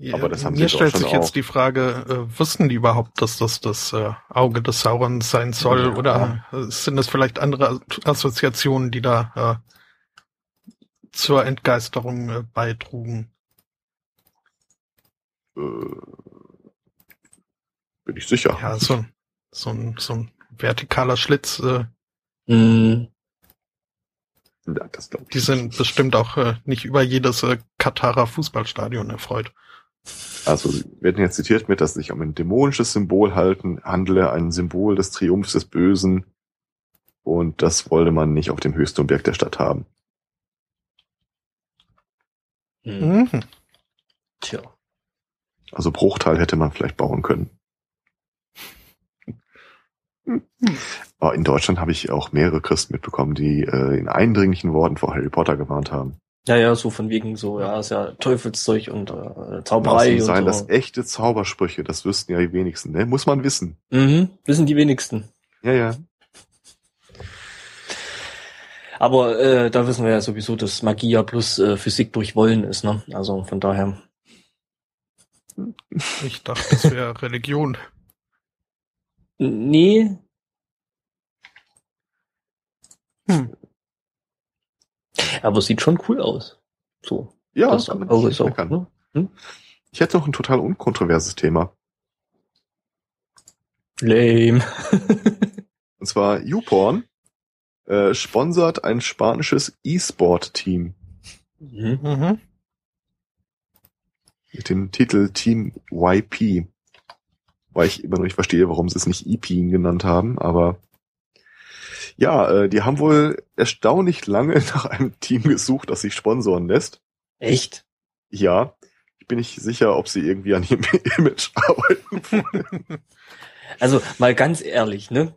Ja, Aber das haben sie Mir doch stellt schon sich jetzt auch. die Frage, äh, wussten die überhaupt, dass das das äh, Auge des Saurons sein soll? Ja. Oder äh, sind es vielleicht andere Assoziationen, die da äh, zur Entgeisterung äh, beitrugen? Äh, bin ich sicher. Ja, so ein, so ein, so ein vertikaler Schlitz, äh, Hm, Ja, das glaub ich. die sind bestimmt auch äh, nicht über jedes äh, Katarer Fußballstadion erfreut. Also sie werden jetzt zitiert mit, dass es sich um ein dämonisches Symbol halten, handle, ein Symbol des Triumphs des Bösen. Und das wollte man nicht auf dem höchsten Berg der Stadt haben. hm. Mhm. Tja. Also Bruchteil hätte man vielleicht bauen können. Aber in Deutschland habe ich auch mehrere Christen mitbekommen, die äh, in eindringlichen Worten vor Harry Potter gewarnt haben. Ja, ja, so von wegen so, ja, ist ja Teufelszeug und äh, Zauberei und seien so. das echte Zaubersprüche, das wüssten ja die wenigsten, ne? Muss man wissen. Mhm, wissen die wenigsten. Ja, ja. Aber äh, da wissen wir ja sowieso, dass Magie ja plus äh, Physik durch Wollen ist, ne? Also von daher. Ich dachte, das wäre Religion. Nee. Hm. Aber sieht schon cool aus. So. Ja, das kann man Auge ist auch, ne? Ich hätte noch ein total unkontroverses Thema. Lame. Und zwar YouPorn äh, sponsert ein spanisches E-Sport-Team. Mhm. mit dem Titel Team YP. Weil ich immer noch nicht verstehe, warum sie es nicht EP genannt haben, aber ja, äh, die haben wohl erstaunlich lange nach einem Team gesucht, das sich sponsoren lässt. Echt? Ja, ich bin nicht sicher, ob sie irgendwie an ihrem Image arbeiten. Also mal ganz ehrlich, ne?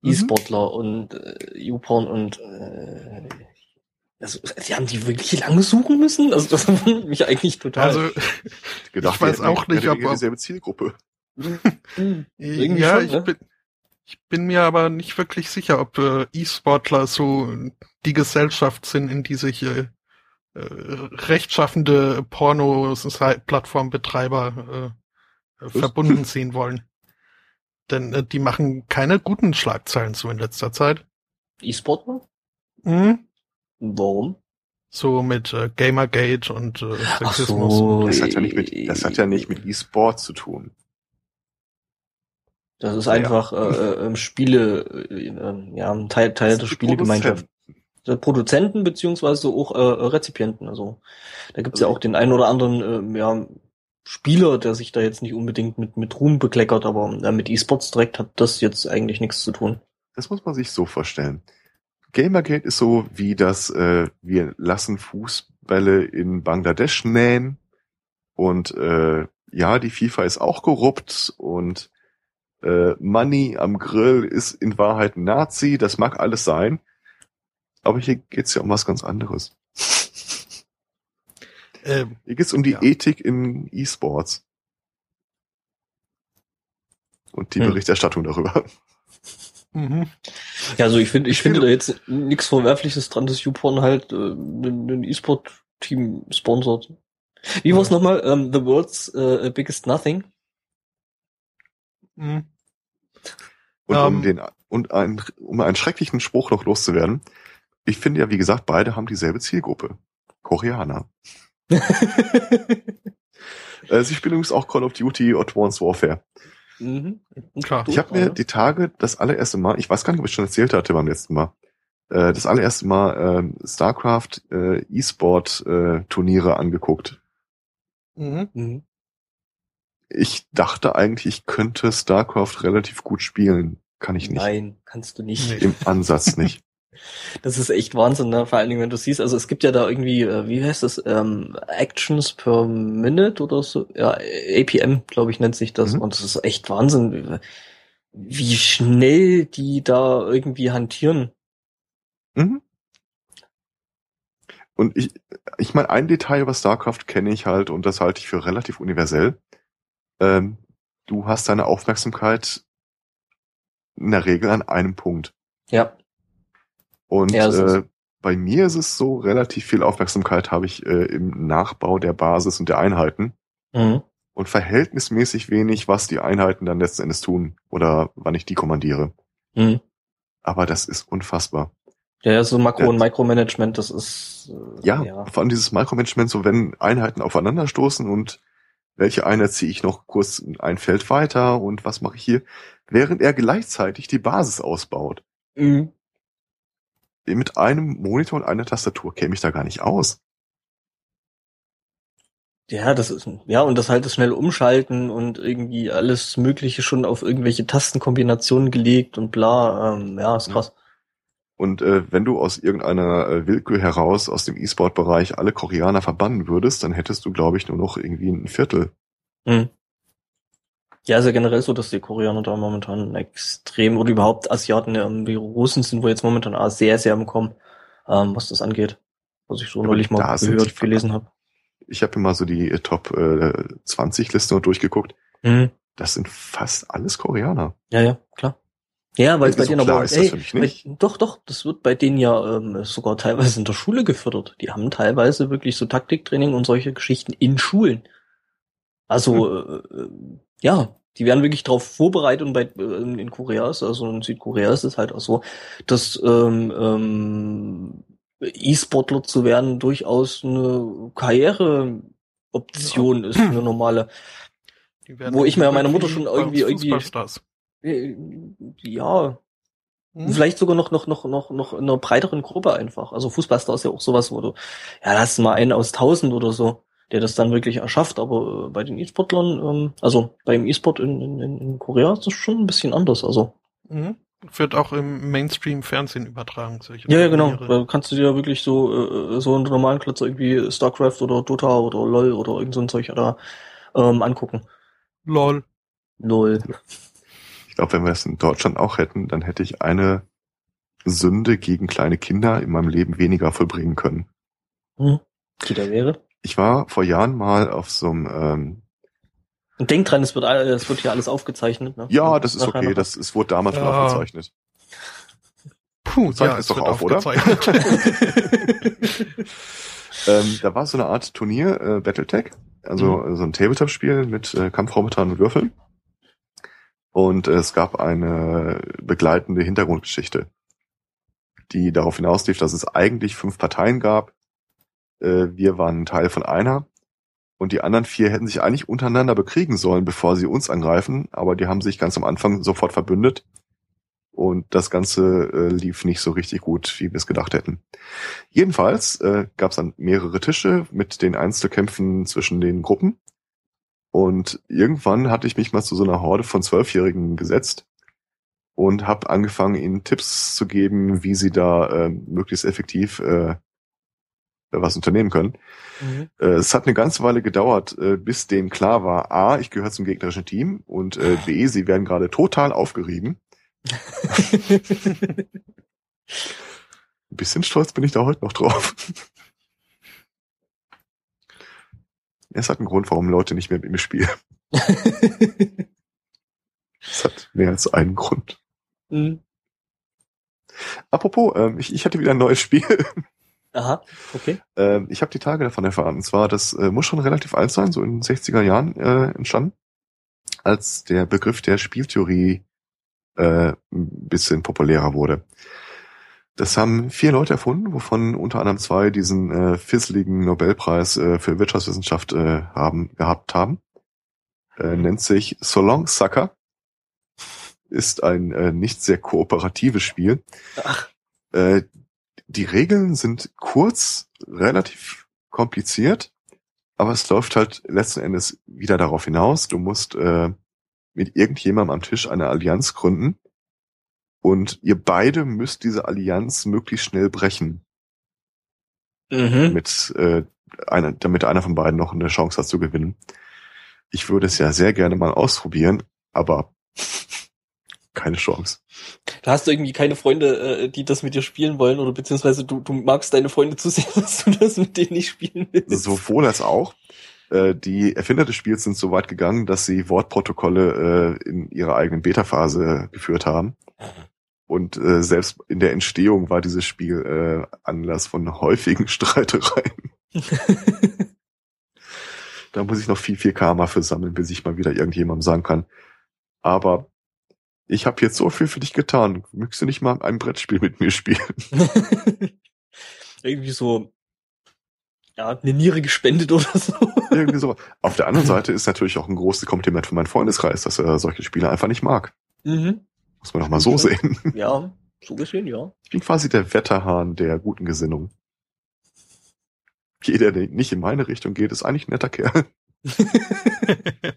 Mhm. E-Sportler und äh, YouPorn und äh, also, die haben die wirklich lange suchen müssen? Also das wundert mich eigentlich total. Also, Gedacht, Ich weiß auch nicht, ob- dieselbe Zielgruppe. Irgendwie ja, schon, ich, ne? bin, ich bin mir aber nicht wirklich sicher, ob äh, E-Sportler so die Gesellschaft sind, in die sich äh, äh, rechtschaffende Porno-Plattformbetreiber äh, äh, Was? verbunden sehen wollen. Denn äh, die machen keine guten Schlagzeilen so in letzter Zeit. E-Sportler? Mhm. Warum? So mit äh, Gamergate und äh, Sexismus. so. Das hat ja nicht mit, das hat ja nicht mit E-Sport zu tun. Das ist Ja. einfach äh, äh, ähm, Spiele, äh, äh, ja, ein Teil, Teil der Spielegemeinschaft. Produzenten. Beziehungsweise auch äh, Rezipienten. Also da gibt's ja Also auch den einen oder anderen ähm, ja, Spieler, der sich da jetzt nicht unbedingt mit, mit Ruhm bekleckert, aber äh, mit E-Sports direkt hat das jetzt eigentlich nichts zu tun. Das muss man sich so vorstellen. Gamergate ist so wie das, äh, wir lassen Fußbälle in Bangladesch nähen und äh, ja, die FIFA ist auch korrupt und äh, Money am Grill ist in Wahrheit ein Nazi, das mag alles sein. Aber hier geht's ja um was ganz anderes. Ähm, Hier geht's um die Ja. Ethik in E-Sports. Und die Hm. Berichterstattung darüber. mhm. Ja, also ich finde, ich Ich finde da jetzt nichts Verwerfliches dran, dass YouPorn halt äh, ein E-Sport-Team sponsort. Wie war's Ja. nochmal? Ähm, the world's äh, biggest nothing. Mhm. Und Ähm. um den, und ein, um einen schrecklichen Spruch noch loszuwerden. Ich finde ja, wie gesagt, beide haben dieselbe Zielgruppe. Koreaner. Äh, sie spielen übrigens auch Call of Duty Advanced Warfare. mhm. Klar. Ich habe mir die Tage das allererste Mal, ich weiß gar nicht, ob ich schon erzählt hatte beim letzten Mal, äh, das allererste Mal ähm, StarCraft äh, E-Sport äh, Turniere angeguckt. Mhm. Ich dachte eigentlich, ich könnte StarCraft relativ gut spielen. Kann ich nicht. Nein, kannst du nicht. Im Ansatz nicht. Das ist echt Wahnsinn, ne? Vor allen Dingen, wenn du siehst, also es gibt ja da irgendwie, äh, wie heißt das, ähm, Actions per Minute oder so, ja, APM, glaube ich, nennt sich das. Mhm. Und das ist echt Wahnsinn, wie, wie schnell die da irgendwie hantieren. Mhm. Und ich, ich meine, ein Detail über StarCraft kenne ich halt und das halte ich für relativ universell. Ähm, du hast deine Aufmerksamkeit in der Regel an einem Punkt. Ja. Und Ja, äh, bei mir ist es so, relativ viel Aufmerksamkeit habe ich äh, im Nachbau der Basis und der Einheiten Mhm. und verhältnismäßig wenig, was die Einheiten dann letzten Endes tun oder wann ich die kommandiere. Mhm. Aber das ist unfassbar. Ja, so Makro- und Micromanagement, das ist, äh, Ja, ja. vor allem dieses Micromanagement, so wenn Einheiten aufeinander stoßen und welche Einheit ziehe ich noch kurz ein Feld weiter und was mache ich hier, während er gleichzeitig die Basis ausbaut. Mhm. Mit einem Monitor und einer Tastatur käme ich da gar nicht aus. Ja, das ist, ja, und das halt das schnell umschalten und irgendwie alles Mögliche schon auf irgendwelche Tastenkombinationen gelegt und bla, ähm, ja, ist krass. Und äh, wenn du aus irgendeiner äh, Willkür heraus aus dem E-Sport-Bereich alle Koreaner verbannen würdest, dann hättest du, glaube ich, nur noch irgendwie ein Viertel. Mhm. Ja, ist ja generell so, dass die Koreaner da momentan extrem oder überhaupt Asiaten, ähm, die Russen sind wohl jetzt momentan auch sehr, sehr im Kommen, ähm, was das angeht. Was ich so Ja, neulich mal gehört, gelesen habe. Ich habe mir mal so die äh, Top äh, 20 Liste noch durchgeguckt. Mhm. Das sind fast alles Koreaner. Ja, ja, klar. Ja, weil es bei So denen aber, nicht. Bei, doch, doch, das wird bei denen ja ähm, sogar teilweise in der Schule gefördert. Die haben teilweise wirklich so Taktiktraining und solche Geschichten in Schulen. Also, Hm. äh, ja, die werden wirklich darauf vorbereitet und bei äh, in Korea ist, also in Südkorea ist es halt auch so, dass ähm, ähm, E-Sportler zu werden durchaus eine Karriereoption ist, eine normale. Die werden Wo ich mir ja meiner Mutter schon irgendwie- irgendwie- Fußballstars. Äh, Ja, Hm? Vielleicht sogar noch, noch, noch, noch, noch in einer breiteren Gruppe einfach. Also Fußballstar ist ja auch sowas, wo du, ja, lass mal einen aus tausend oder so, der das dann wirklich erschafft. Aber äh, bei den E-Sportlern, ähm, also beim E-Sport in, in, in- Korea ist das schon ein bisschen anders. Also, Mhm. Wird auch im Mainstream-Fernsehen übertragen, solche ja, ja, genau. Da kannst du dir wirklich so, äh, so einen normalen Klotz irgendwie StarCraft oder Dota oder LOL oder irgend so ein Zeug da ähm, angucken. Lol. LOL. Glaube, wenn wir es in Deutschland auch hätten, dann hätte ich eine Sünde gegen kleine Kinder in meinem Leben weniger vollbringen können. Hm. Die da wäre. Ich war vor Jahren mal auf so einem, ähm, Und denk dran, es wird, es wird hier alles aufgezeichnet. Ne? ja, das ist okay, das es wurde damals schon Ja. aufgezeichnet. Puh, Zeichnet ja, es es doch wird auf, oder? aufgezeichnet. Ähm, da war so eine Art Turnier, äh, Battletech, also äh, so ein Tabletop-Spiel mit äh, Kampfrobotern und Würfeln. Und es gab eine begleitende Hintergrundgeschichte, die darauf hinauslief, dass es eigentlich fünf Parteien gab. Äh, wir waren Teil von einer. Und die anderen vier hätten sich eigentlich untereinander bekriegen sollen, bevor sie uns angreifen. Aber die haben sich ganz am Anfang sofort verbündet. Und das Ganze äh, lief nicht so richtig gut, wie wir es gedacht hätten. Jedenfalls äh, gab es dann mehrere Tische mit den Einzelkämpfen zwischen den Gruppen. Und irgendwann hatte ich mich mal zu so einer Horde von Zwölfjährigen gesetzt. und habe angefangen, ihnen Tipps zu geben, wie sie da äh, möglichst effektiv äh, was unternehmen können. Mhm. Äh, es hat eine ganze Weile gedauert, äh, bis denen klar war, a, ich gehöre zum gegnerischen Team und äh, b, sie werden gerade total aufgerieben. Ein bisschen stolz bin ich da heute noch drauf. Es hat einen Grund, warum Leute nicht mehr mit mir spielen. Es hat mehr als einen Grund. Mhm. Apropos, ähm, ich, ich hatte wieder ein neues Spiel. Aha, okay. Ähm, ich habe die Tage davon erfahren. Und zwar, das äh, muss schon relativ alt sein, so in den 60er Jahren äh, entstanden, als der Begriff der Spieltheorie äh, ein bisschen populärer wurde. Das haben vier Leute erfunden, wovon unter anderem zwei diesen äh, fisseligen Nobelpreis äh, für Wirtschaftswissenschaft äh, haben gehabt haben. Äh, nennt sich Solong Sucker ist ein äh, nicht sehr kooperatives Spiel. Ach. Äh, die Regeln sind kurz, relativ kompliziert, aber es läuft halt letzten Endes wieder darauf hinaus, du musst äh, mit irgendjemandem am Tisch eine Allianz gründen und ihr beide müsst diese Allianz möglichst schnell brechen. Mhm. Damit, äh, einer, damit einer von beiden noch eine Chance hat zu gewinnen. Ich würde es ja sehr gerne mal ausprobieren, aber keine Chance. Da hast du irgendwie keine Freunde, äh, die das mit dir spielen wollen oder beziehungsweise du, du magst deine Freunde zu sehr, dass du das mit denen nicht spielen willst. Sowohl als auch. Äh, die Erfinder des Spiels sind so weit gegangen, dass sie Wortprotokolle äh, in ihrer eigenen Beta-Phase geführt haben. Und äh, selbst in der Entstehung war dieses Spiel äh, Anlass von häufigen Streitereien. da muss ich noch viel, viel Karma für sammeln, bis ich mal wieder irgendjemandem sagen kann. Aber ich habe jetzt so viel für dich getan. Möchtest du nicht mal ein Brettspiel mit mir spielen? Irgendwie so, ja, eine Niere gespendet oder so. Irgendwie so. Auf der anderen Seite ist natürlich auch ein großes Kompliment für meinen Freundeskreis, dass er solche Spiele einfach nicht mag. Mhm. Muss man doch mal so sehen. Ja, so gesehen, ja. Ich bin quasi der Wetterhahn der guten Gesinnung. Jeder, der nicht in meine Richtung geht, ist eigentlich ein netter Kerl.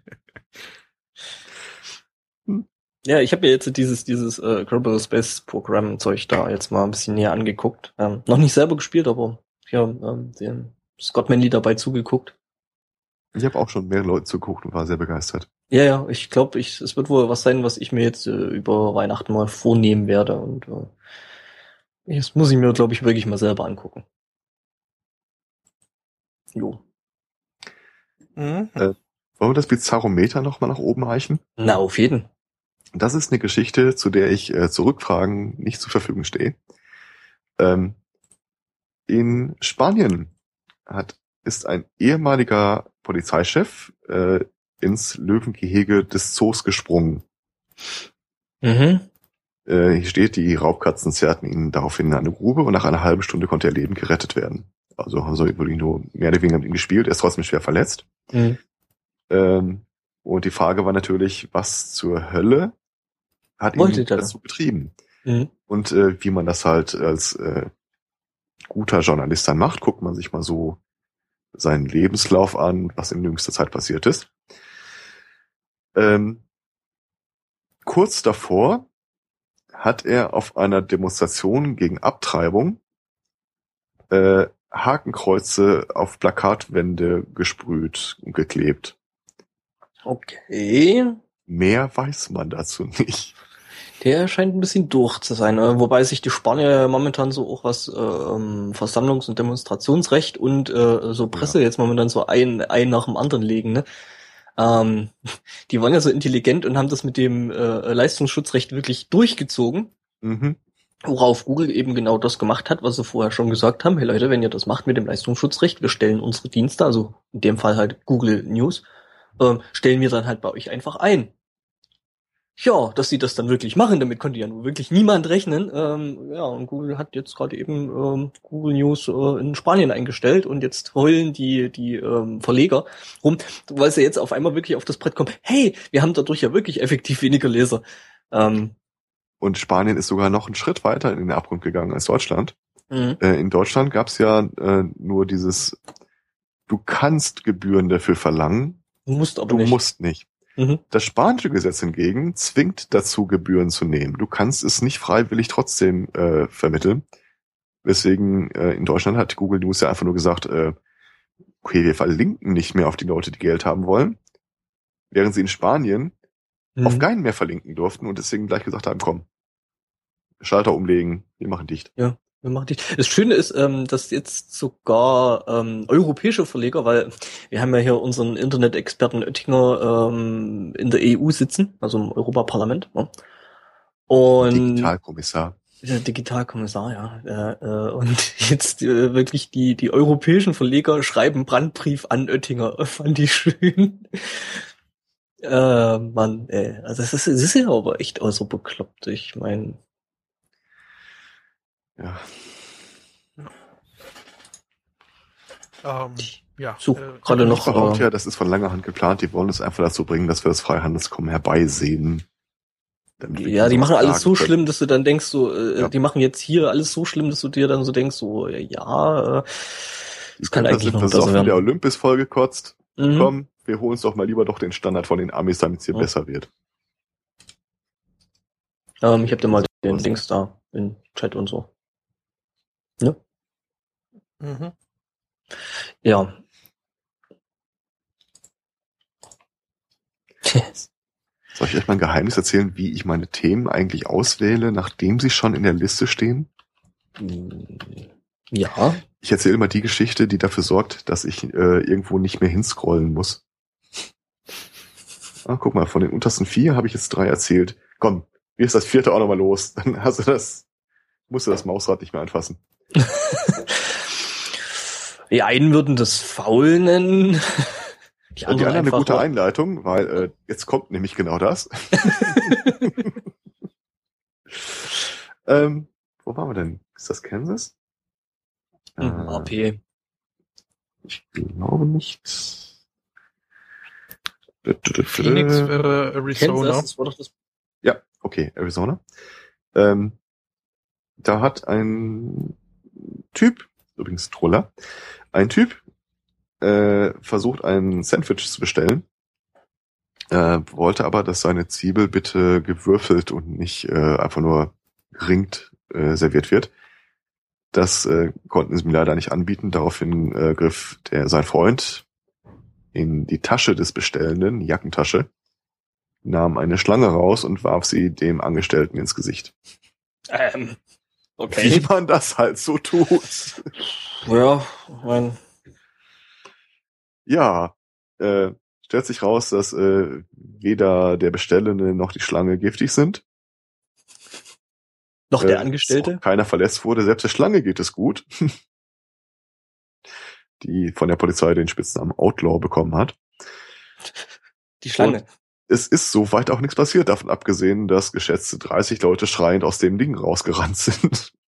Ja, ich habe mir jetzt dieses dieses äh, Global Space Program Zeug da jetzt mal ein bisschen näher angeguckt. Ähm, noch nicht selber gespielt, aber ja, ähm, den Scott Manley dabei zugeguckt. Ich habe auch schon mehrere Leute zugeguckt und war sehr begeistert. Ja, ja, ich glaube, ich, es wird wohl was sein, was ich mir jetzt äh, über Weihnachten mal vornehmen werde und äh, das muss ich mir, glaube ich, wirklich mal selber angucken. Jo. Mhm. Äh, wollen wir das Bizarrometer noch mal nach oben reichen? Na, auf jeden. Das ist eine Geschichte, zu der ich äh, zu Rückfragen nicht zur Verfügung stehe. Ähm, in Spanien hat, ist ein ehemaliger Polizeichef äh, ins Löwengehege des Zoos gesprungen. Mhm. Äh, hier steht, die Raubkatzen zerrten ihn daraufhin in eine Grube und nach einer halben Stunde konnte er lebend gerettet werden. Also, also wurde ihn nur mehr oder weniger mit ihm gespielt, er ist trotzdem schwer verletzt. Mhm. Ähm, und die Frage war natürlich, was zur Hölle hat Wollte ihn dazu betrieben. Mhm. Und äh, wie man das halt als äh, guter Journalist dann macht, guckt man sich mal so seinen Lebenslauf an, was in jüngster Zeit passiert ist. Ähm, kurz davor hat er auf einer Demonstration gegen Abtreibung äh, Hakenkreuze auf Plakatwände gesprüht und geklebt. Okay. Mehr weiß man dazu nicht. Der scheint ein bisschen durch zu sein, äh, wobei sich die Spanier momentan so auch was äh, ähm, Versammlungs- und Demonstrationsrecht und äh, so Presse ja. jetzt momentan so ein, ein nach dem anderen legen. Ne? Ähm, die waren ja so intelligent und haben das mit dem äh, Leistungsschutzrecht wirklich durchgezogen. Mhm. Worauf Google eben genau das gemacht hat, was sie vorher schon gesagt haben. Hey Leute, wenn ihr das macht mit dem Leistungsschutzrecht, wir stellen unsere Dienste, also in dem Fall halt Google News, äh, stellen wir dann halt bei euch einfach ein ja, dass sie das dann wirklich machen, damit konnte ja nur wirklich niemand rechnen. Ähm, ja, und Google hat jetzt gerade eben ähm, Google News äh, in Spanien eingestellt und jetzt heulen die, die ähm, Verleger rum, weil sie jetzt auf einmal wirklich auf das Brett kommen, hey, wir haben dadurch ja wirklich effektiv weniger Leser. Ähm, und Spanien ist sogar noch einen Schritt weiter in den Abgrund gegangen als Deutschland. Mhm. Äh, in Deutschland gab es ja äh, nur dieses, du kannst Gebühren dafür verlangen, du musst aber du nicht. musst nicht. Mhm. Das spanische Gesetz hingegen zwingt dazu, Gebühren zu nehmen. Du kannst es nicht freiwillig trotzdem äh, vermitteln. Weswegen äh, in Deutschland hat Google News ja einfach nur gesagt, äh, okay, wir verlinken nicht mehr auf die Leute, die Geld haben wollen. Während sie in Spanien mhm. auf keinen mehr verlinken durften und deswegen gleich gesagt haben, komm, Schalter umlegen, wir machen dicht. Ja. Wir machen dicht. Das Schöne ist, ähm, dass jetzt sogar ähm, europäische Verleger, weil wir haben ja hier unseren Internet-Experten Oettinger ähm, in der EU sitzen, also im Europaparlament. Ne? Und Digitalkommissar. Der Digitalkommissar, ja. Äh, äh, und jetzt äh, wirklich die, die europäischen Verleger schreiben Brandbrief an Oettinger. Fand ich schön. Äh, Mann, ey. Also es ist, es ist ja aber echt auch so bekloppt. Ich meine, ja. Ähm, ja. So, äh, gerade noch. Aber, ja, das ist von langer Hand geplant. Die wollen es einfach dazu bringen, dass wir das Freihandelskommen herbeisehen. Ja, die machen alles so können. schlimm, dass du dann denkst, so, äh, ja. die machen jetzt hier alles so schlimm, dass du dir dann so denkst, so, ja, äh, das kann eigentlich noch besser werden. der Olympus vollgekotzt. Mhm. Komm, wir holen uns doch mal lieber doch den Standard von den Amis, damit es hier ja. besser wird. Ähm, ich habe dir mal den Links da in Chat und so. Ne? Mhm. Ja. Soll ich euch mal ein Geheimnis erzählen, wie ich meine Themen eigentlich auswähle, nachdem sie schon in der Liste stehen? Ja. Ich erzähle immer die Geschichte, die dafür sorgt, dass ich äh, irgendwo nicht mehr hinscrollen muss. Ah, guck mal, von den untersten vier habe ich jetzt drei erzählt. Komm, wie ist das vierte auch nochmal los? Dann hast du das, musst du das Mausrad nicht mehr anfassen. Die einen würden das faul nennen. Die anderen, die anderen eine gute Einleitung, weil äh, jetzt kommt nämlich genau das. ähm, wo waren wir denn? Ist das Kansas? Hm, äh, AP. Ich glaube nicht. Phoenix wäre Arizona. Kansas, war doch das ja, okay, Arizona. Ähm, da hat ein Typ, übrigens Troller, ein Typ äh, versucht ein Sandwich zu bestellen, äh, wollte aber, dass seine Zwiebel bitte gewürfelt und nicht äh, einfach nur ringt äh, serviert wird. Das äh, konnten sie mir leider nicht anbieten. Daraufhin äh, griff der sein Freund in die Tasche des Bestellenden, Jackentasche, nahm eine Schlange raus und warf sie dem Angestellten ins Gesicht. Ähm, okay. Wie man das halt so tut. Ja, mein. Ja, äh, stellt sich raus, dass äh, weder der Bestellende noch die Schlange giftig sind. Noch der äh, Angestellte? Keiner verletzt wurde. Selbst der Schlange geht es gut. die von der Polizei den Spitznamen Outlaw bekommen hat. Die Schlange. Und es ist soweit auch nichts passiert, davon abgesehen, dass geschätzte 30 Leute schreiend aus dem Ding rausgerannt sind.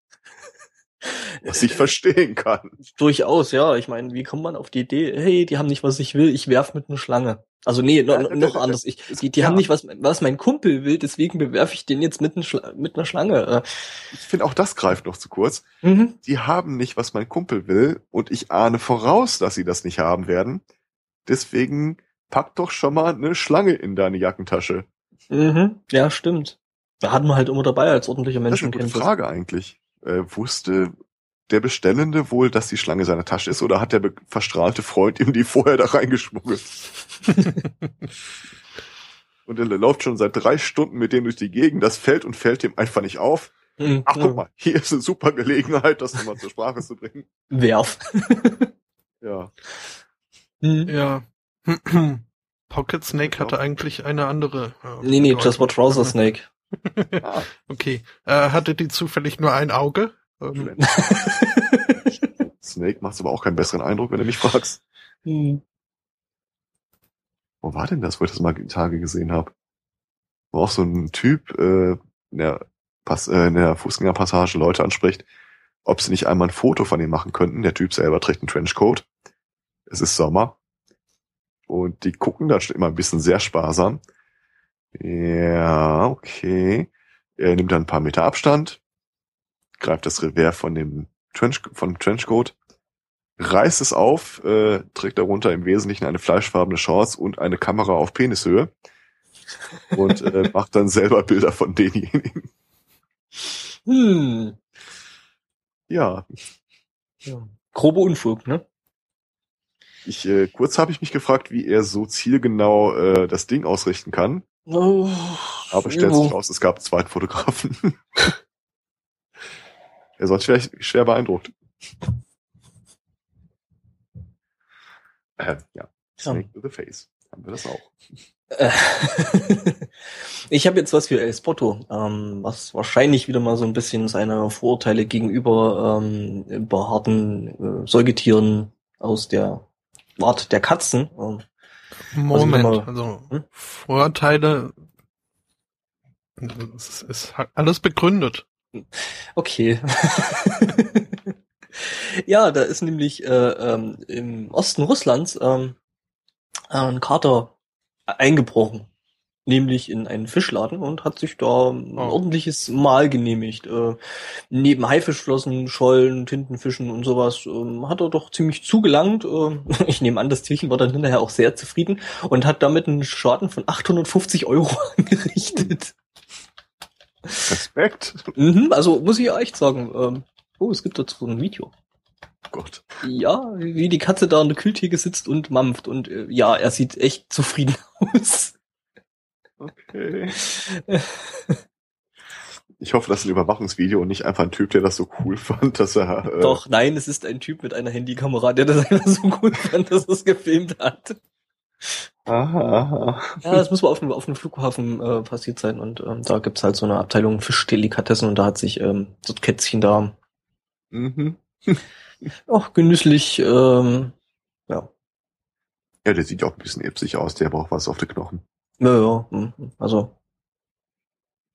was ich verstehen kann. Durchaus, ja. Ich meine, wie kommt man auf die Idee, hey, die haben nicht, was ich will, ich werf mit einer Schlange. Also nee, no, noch anders. Ich, die die haben nicht, was, was mein Kumpel will, deswegen bewerfe ich den jetzt mit, ein mit einer Schlange. Äh. Ich finde, auch das greift noch zu kurz. Mhm. Die haben nicht, was mein Kumpel will, und ich ahne voraus, dass sie das nicht haben werden. Deswegen pack doch schon mal eine Schlange in deine Jackentasche. Mhm. Ja, stimmt. Da hat man halt immer dabei als ordentlicher Mensch. Das ist eine gute Frage eigentlich. Äh, wusste der Bestellende wohl, dass die Schlange seine Tasche ist, oder hat der verstrahlte Freund ihm die vorher da reingeschmuggelt? und er läuft schon seit drei Stunden mit dem durch die Gegend, das fällt und fällt ihm einfach nicht auf. Mhm, Ach, guck mal, hier ist eine super Gelegenheit, das nochmal zur Sprache zu bringen. Werf. ja. Mhm. Ja. Pocket Snake hatte eigentlich eine andere. Äh, nee, nee, Just Watch Trouser Snake. ah. Okay. Äh, hatte die zufällig nur ein Auge? Ähm. Snake macht aber auch keinen besseren Eindruck, wenn du mich fragst. Hm. Wo war denn das, wo ich das mal die Tage gesehen habe? Wo auch so ein Typ äh, in, der Pass, äh, in der Fußgängerpassage Leute anspricht, ob sie nicht einmal ein Foto von ihm machen könnten. Der Typ selber trägt einen Trenchcoat. Es ist Sommer. Und die gucken da immer ein bisschen sehr sparsam. Ja, okay. Er nimmt dann ein paar Meter Abstand, greift das Revers von dem Trench, von Trenchcoat, reißt es auf, äh, trägt darunter im Wesentlichen eine fleischfarbene Shorts und eine Kamera auf Penishöhe und äh, macht dann selber Bilder von denjenigen. Hm. Ja, Ja. Grobe Unfug, ne? Ich äh, kurz habe ich mich gefragt, wie er so zielgenau äh, das Ding ausrichten kann, Oh, aber stellt sich raus, es gab einen zweiten Fotografen. er sonst vielleicht schwer beeindruckt. Äh, ja, Snake to the Face. Haben wir das auch. Äh, ich habe jetzt was für El Spotto, ähm, was wahrscheinlich wieder mal so ein bisschen seine Vorurteile gegenüber ähm, behaarten äh, Säugetieren aus der Art der Katzen. Ähm, Moment, Also, also hm? Vorurteile, es ist alles begründet. okay. ja, da ist nämlich äh, ähm, im Osten Russlands ähm, ein Kater eingebrochen. Nämlich in einen Fischladen und hat sich da ein Oh. ordentliches Mahl genehmigt. Äh, neben Haifischflossen, Schollen, Tintenfischen und sowas ähm, hat er doch ziemlich zugelangt. Ähm, ich nehme an, das Tierchen war dann hinterher auch sehr zufrieden und hat damit einen Schaden von 850 Euro angerichtet. Respekt. Mhm, also muss ich ja echt sagen. Ähm, oh, es gibt dazu ein Video. Gott. Ja, wie die Katze da in der Kühltheke sitzt und mampft. Und äh, ja, er sieht echt zufrieden aus. Okay. Ich hoffe, das ist ein Überwachungsvideo und nicht einfach ein Typ, der das so cool fand, dass er. Äh, Doch, nein, es ist ein Typ mit einer Handykamera, der das einfach so gut fand, dass er es gefilmt hat. Aha, aha. Ja, das muss wohl auf dem, auf dem Flughafen äh, passiert sein. Und ähm, da gibt's halt so eine Abteilung Fischdelikatessen und da hat sich ähm, so ein Kätzchen da Mhm. auch genüsslich, ähm, ja, Ja, der sieht auch ein bisschen ipsig aus, der braucht was auf den Knochen. Ja, ja, mhm, also.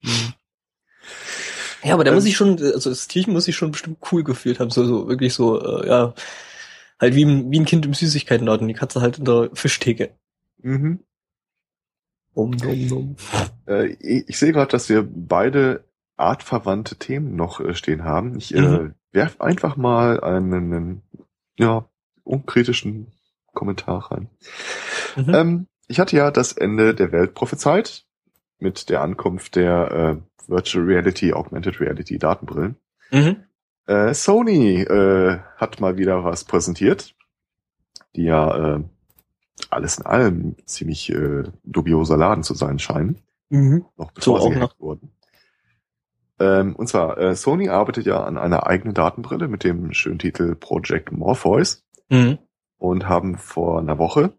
mhm. Ja, aber der Ähm, muss sich schon, also das Tierchen muss sich schon bestimmt cool gefühlt haben, so, so wirklich so, äh, ja, halt wie, ein- wie ein Kind im Süßigkeitenladen, die Katze halt in der Fischtheke. Mhm. Um, um, um. Äh, ich, ich sehe gerade, dass wir beide artverwandte Themen noch äh, stehen haben. Ich äh, Mhm. werf einfach mal einen, einen ja, unkritischen Kommentar rein. Mhm. Ähm, ich hatte ja das Ende der Welt prophezeit mit der Ankunft der äh, Virtual Reality, Augmented Reality Datenbrillen. Mhm. Äh, Sony äh, hat mal wieder was präsentiert, die ja äh, alles in allem ziemlich äh, dubioser Laden zu sein scheinen, Mhm. noch bevor So sie gehackt wurden. Ähm, und zwar, äh, Sony arbeitet ja an einer eigenen Datenbrille mit dem schönen Titel Project Morpheus Mhm. und haben vor einer Woche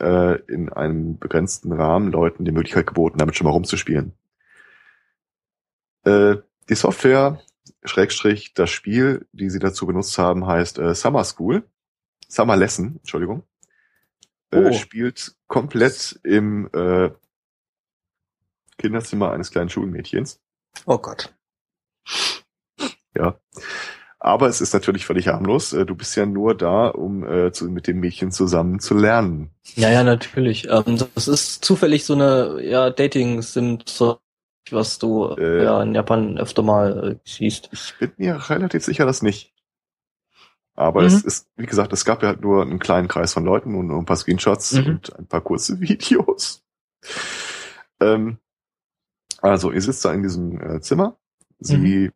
äh, in einem begrenzten Rahmen Leuten die Möglichkeit geboten, damit schon mal rumzuspielen. Äh, die Software, Schrägstrich, das Spiel, die sie dazu benutzt haben, heißt äh, Summer School. Summer Lesson, Entschuldigung. Äh, Oh. Spielt komplett im äh, Kinderzimmer eines kleinen Schulmädchens. Oh Gott. Ja. Aber es ist natürlich völlig harmlos. Äh, Du bist ja nur da, um äh, zu, mit dem Mädchen zusammen zu lernen. Ja, ja, natürlich. Ähm, das ist zufällig so eine ja, Dating-Sim, was du Äh. ja in Japan öfter mal äh, siehst. Ich bin mir relativ sicher, dass nicht. Aber Mhm. es ist, wie gesagt, es gab ja halt nur einen kleinen Kreis von Leuten und nur ein paar Screenshots Mhm. und ein paar kurze Videos. Ähm, also, ihr sitzt da in diesem äh, Zimmer. Sie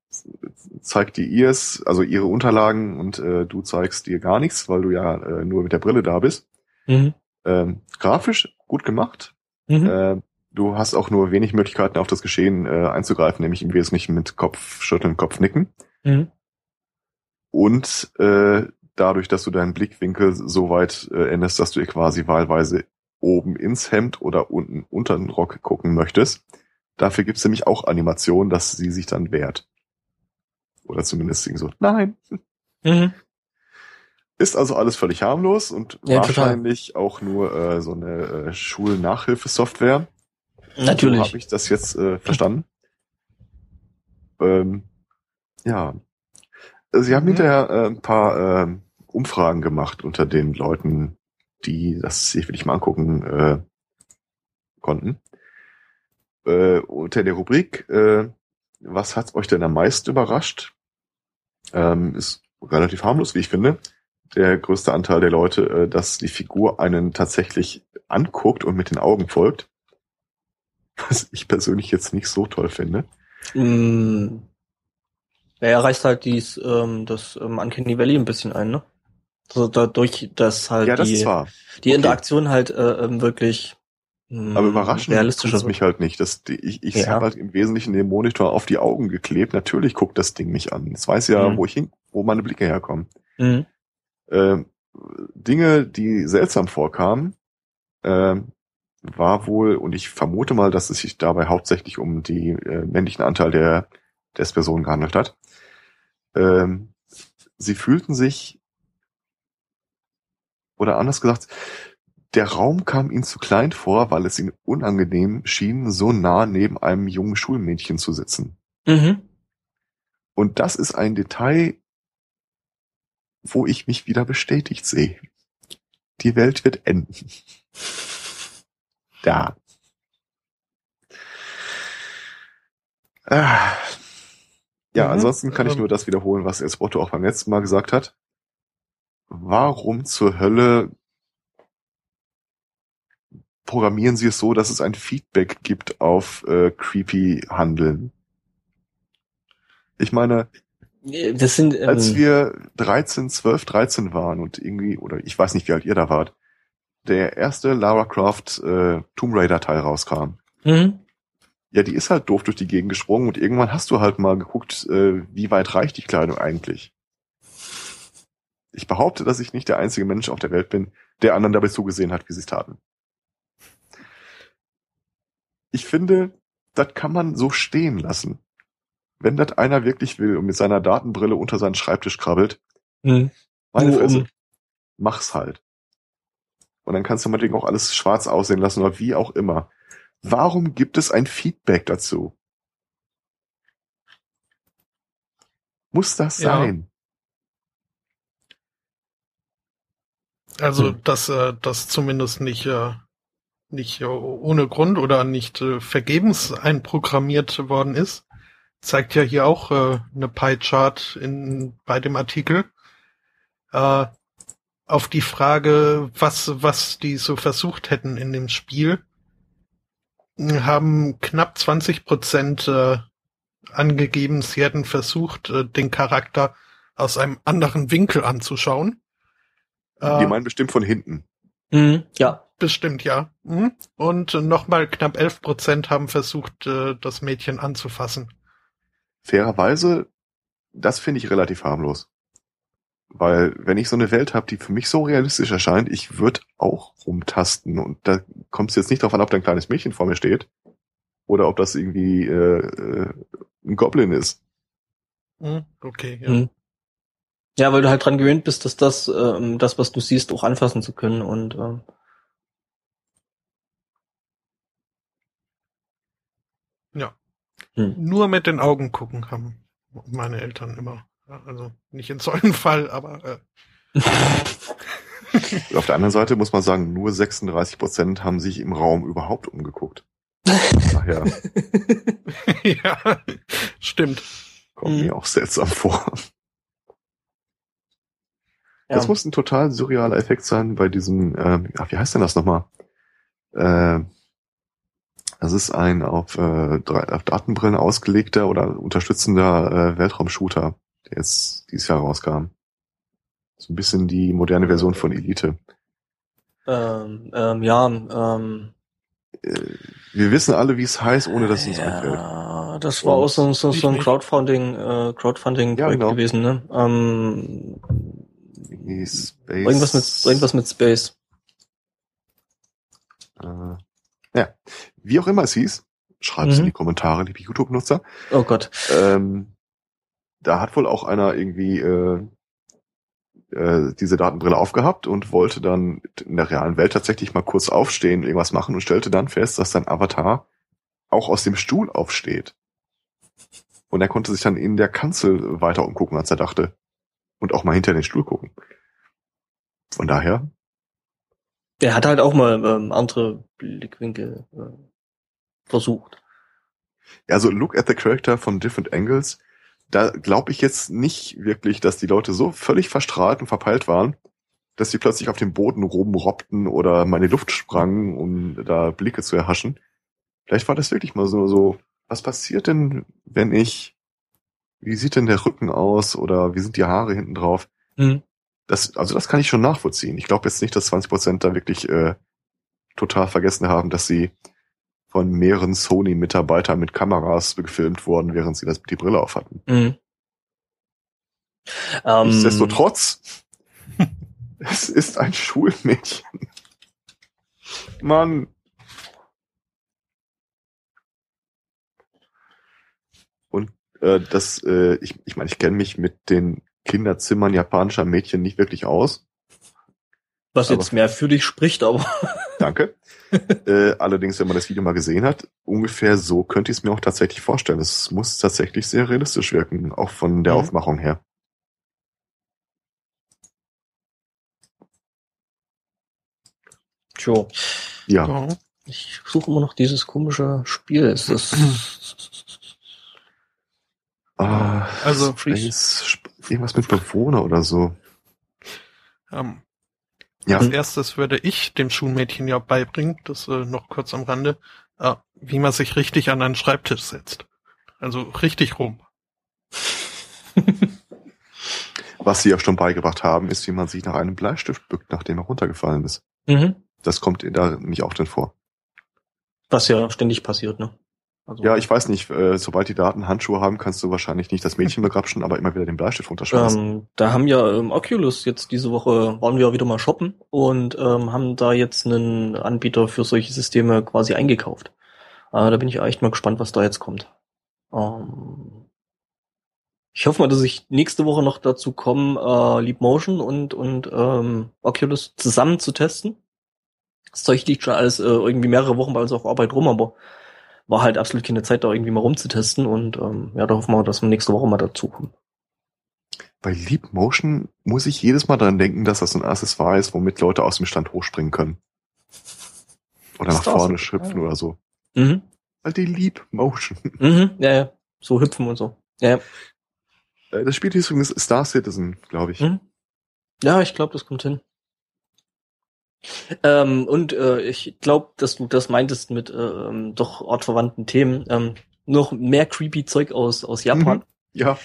zeigt dir ihrs, also ihre Unterlagen und äh, du zeigst dir gar nichts, weil du ja äh, nur mit der Brille da bist. Mhm. Ähm, grafisch gut gemacht. Mhm. Äh, du hast auch nur wenig Möglichkeiten auf das Geschehen äh, einzugreifen, nämlich im Wesentlichen mit Kopfschütteln, Kopfnicken. Mhm. Und äh, dadurch, dass du deinen Blickwinkel so weit äh, änderst, dass du ihr quasi wahlweise oben ins Hemd oder unten unter den Rock gucken möchtest. Dafür gibt's nämlich auch Animationen, dass sie sich dann wehrt. Oder zumindest irgendwie so, nein. Mhm. Ist also alles völlig harmlos und Ja, total. wahrscheinlich auch nur äh, so eine äh, Schulnachhilfesoftware. Natürlich. So habe ich das jetzt äh, verstanden. Ähm, ja. Sie haben Mhm. hinterher äh, ein paar äh, Umfragen gemacht unter den Leuten, die das sich wirklich mal angucken äh, konnten. Äh, unter der Rubrik, äh, was hat euch denn am meisten überrascht? Ähm, ist relativ harmlos, wie ich finde. Der größte Anteil der Leute, äh, dass die Figur einen tatsächlich anguckt und mit den Augen folgt. Was ich persönlich jetzt nicht so toll finde. Mm, ja, er reißt halt dies, ähm, das ähm, Uncanny Valley ein bisschen ein, ne? Also dadurch, dass halt ja, das die, die okay. Interaktion halt äh, ähm, wirklich Aber überraschend realistischer tut's mich halt nicht. Das, ich ich Ja. habe halt im Wesentlichen den Monitor auf die Augen geklebt. Natürlich guckt das Ding mich an. Es weiß ja, Mhm. wo ich hin, wo meine Blicke herkommen. Mhm. Ähm, Dinge, die seltsam vorkamen, ähm, war wohl, und ich vermute mal, dass es sich dabei hauptsächlich um die äh, männlichen Anteil der des Personen gehandelt hat. Ähm, sie fühlten sich, oder anders gesagt, der Raum kam ihnen zu klein vor, weil es ihnen unangenehm schien, so nah neben einem jungen Schulmädchen zu sitzen. Mhm. Und das ist ein Detail, wo ich mich wieder bestätigt sehe. Die Welt wird enden. Da. Ah. Ja, Mhm, ansonsten kann ich ähm. nur das wiederholen, was Esbotto auch beim letzten Mal gesagt hat. Warum zur Hölle programmieren Sie es so, dass es ein Feedback gibt auf äh, creepy Handeln? Ich meine, Das sind ähm, als wir 13, 12, 13 waren und irgendwie, oder ich weiß nicht, wie alt ihr da wart, der erste Lara Croft äh, Tomb Raider Teil rauskam. mhm. Ja, die ist halt doof durch die Gegend gesprungen und irgendwann hast du halt mal geguckt, äh, wie weit reicht die Kleidung eigentlich. Ich behaupte, dass ich nicht der einzige Mensch auf der Welt bin, der anderen dabei zugesehen hat, wie sie es taten. Ich finde, das kann man so stehen lassen. Wenn das einer wirklich will und mit seiner Datenbrille unter seinen Schreibtisch krabbelt, Mhm. meine Fresse, um- mach's halt. Und dann kannst du meinetwegen auch alles schwarz aussehen lassen oder wie auch immer. Warum gibt es ein Feedback dazu? Muss das Ja. sein? Also, Hm. dass äh, das zumindest nicht, äh, nicht äh, ohne Grund oder nicht äh, vergebens einprogrammiert worden ist, zeigt ja hier auch äh, eine Pie-Chart in, bei dem Artikel. Äh, auf die Frage, was, was die so versucht hätten in dem Spiel, haben knapp 20 Prozent äh, angegeben, sie hätten versucht, äh, den Charakter aus einem anderen Winkel anzuschauen. Äh, Die meinen bestimmt von hinten. Mhm. Ja. Bestimmt, ja. Mhm. Und nochmal knapp 11 Prozent haben versucht, äh, das Mädchen anzufassen. Fairerweise, das finde ich relativ harmlos. Weil wenn ich so eine Welt habe, die für mich so realistisch erscheint, ich würde auch rumtasten. Und da kommt es jetzt nicht darauf an, ob da ein kleines Mädchen vor mir steht oder ob das irgendwie äh, äh, ein Goblin ist. Mhm. Okay, ja. Mhm. Ja, weil du halt dran gewöhnt bist, dass das, ähm, das, was du siehst, auch anfassen zu können und ähm, ja. Hm. Nur mit den Augen gucken haben meine Eltern immer. Also nicht in so einem Fall, aber äh, auf der anderen Seite muss man sagen, nur 36 Prozent haben sich im Raum überhaupt umgeguckt. Daher ja, stimmt. kommt mir auch seltsam vor. ja. Das muss ein total surrealer Effekt sein bei diesem, ähm, ach, wie heißt denn das nochmal? Äh, das ist ein auf, äh, auf Datenbrillen ausgelegter oder unterstützender äh, Weltraumshooter, der jetzt dieses Jahr rauskam. So ein bisschen die moderne Version von Elite. ähm, ähm, ja, ähm, Äh, wir wissen alle, wie es heißt, ohne dass es uns einfällt. ja, das war Und auch so, so, so ein. Crowdfunding, äh, Crowdfunding Ja, genau. gewesen, ne? Ähm, irgendwas mit irgendwas mit Space. Äh, ja, wie auch immer es hieß, schreibt es in Mhm. die Kommentare, liebe YouTube-Nutzer. Oh Gott. Ähm, da hat wohl auch einer irgendwie äh, äh, diese Datenbrille aufgehabt und wollte dann in der realen Welt tatsächlich mal kurz aufstehen, irgendwas machen und stellte dann fest, dass sein Avatar auch aus dem Stuhl aufsteht. Und er konnte sich dann in der Kanzel weiter umgucken, als er dachte. Und auch mal hinter den Stuhl gucken. Von daher, Der hat halt auch mal ähm, andere Blickwinkel äh, versucht. also look at the character from different angles. Da glaube ich jetzt nicht wirklich, dass die Leute so völlig verstrahlt und verpeilt waren, dass sie plötzlich auf dem Boden rumrobbten oder mal in die Luft sprangen, um da Blicke zu erhaschen. Vielleicht war das wirklich mal so, so, was passiert denn, wenn ich, wie sieht denn der Rücken aus oder wie sind die Haare hinten drauf? Mhm. Das, also das kann ich schon nachvollziehen. Ich glaube jetzt nicht, dass 20 Prozent da wirklich äh, total vergessen haben, dass sie von mehreren Sony-Mitarbeitern mit Kameras gefilmt wurden, während sie das die Brille auf hatten. Mhm. Ähm, Nichtsdestotrotz, es ist ein Schulmädchen. Mann. Und äh, das, äh, ich, ich meine, ich kenne mich mit den Kinderzimmern japanischer Mädchen nicht wirklich aus. was jetzt mehr für dich spricht, aber Danke. äh, allerdings, wenn man das Video mal gesehen hat, ungefähr so könnte ich es mir auch tatsächlich vorstellen. Es muss tatsächlich sehr realistisch wirken, auch von der Mhm. Aufmachung her. tja, Ja. Ja. ich suche immer noch dieses komische Spiel. Es ist Ah, Also, Space, Sp- irgendwas mit Bewohner oder so. Ähm, Ja, Als erstes würde ich dem Schulmädchen ja beibringen, das äh, noch kurz am Rande, äh, wie man sich richtig an einen Schreibtisch setzt. Also richtig rum. was sie ja schon beigebracht haben, ist, wie man sich nach einem Bleistift bückt, nachdem er runtergefallen ist. mhm. Das kommt da nämlich auch drin vor. was ja ständig passiert, ne? Also, Ja, ich weiß nicht, äh, sobald die Daten Handschuhe haben, kannst du wahrscheinlich nicht das Mädchen begrapschen, aber immer wieder den Bleistift runterschmeißen. ähm, da haben ja ähm, Oculus jetzt diese Woche waren wir wieder mal shoppen und ähm, haben da jetzt einen Anbieter für solche Systeme quasi eingekauft. Äh, da bin ich echt mal gespannt, was da jetzt kommt. Ähm, ich hoffe mal, dass ich nächste Woche noch dazu komme, äh, Leap Motion und und ähm, Oculus zusammen zu testen. Das Zeug liegt schon alles äh, irgendwie mehrere Wochen bei uns auf Arbeit rum, aber war halt absolut keine Zeit, da irgendwie mal rumzutesten und ähm, ja, da hoffen wir, dass wir nächste Woche mal dazu kommen. Bei Leap Motion muss ich jedes Mal dran denken, dass das ein Accessoire ist, womit Leute aus dem Stand hochspringen können. Oder nach Ist vorne so? schüpfen oder so. Mhm. Weil die Leap Motion. Mhm, ja, ja. So hüpfen und so. Ja, ja. Äh, Das Spiel hieß übrigens Star Citizen, glaube ich. Mhm. ja ich glaube, das kommt hin. Ähm, und äh, ich glaube, dass du das meintest mit äh, ähm, doch ortverwandten Themen. Ähm, noch mehr creepy Zeug aus, aus Japan. Mhm. Ja.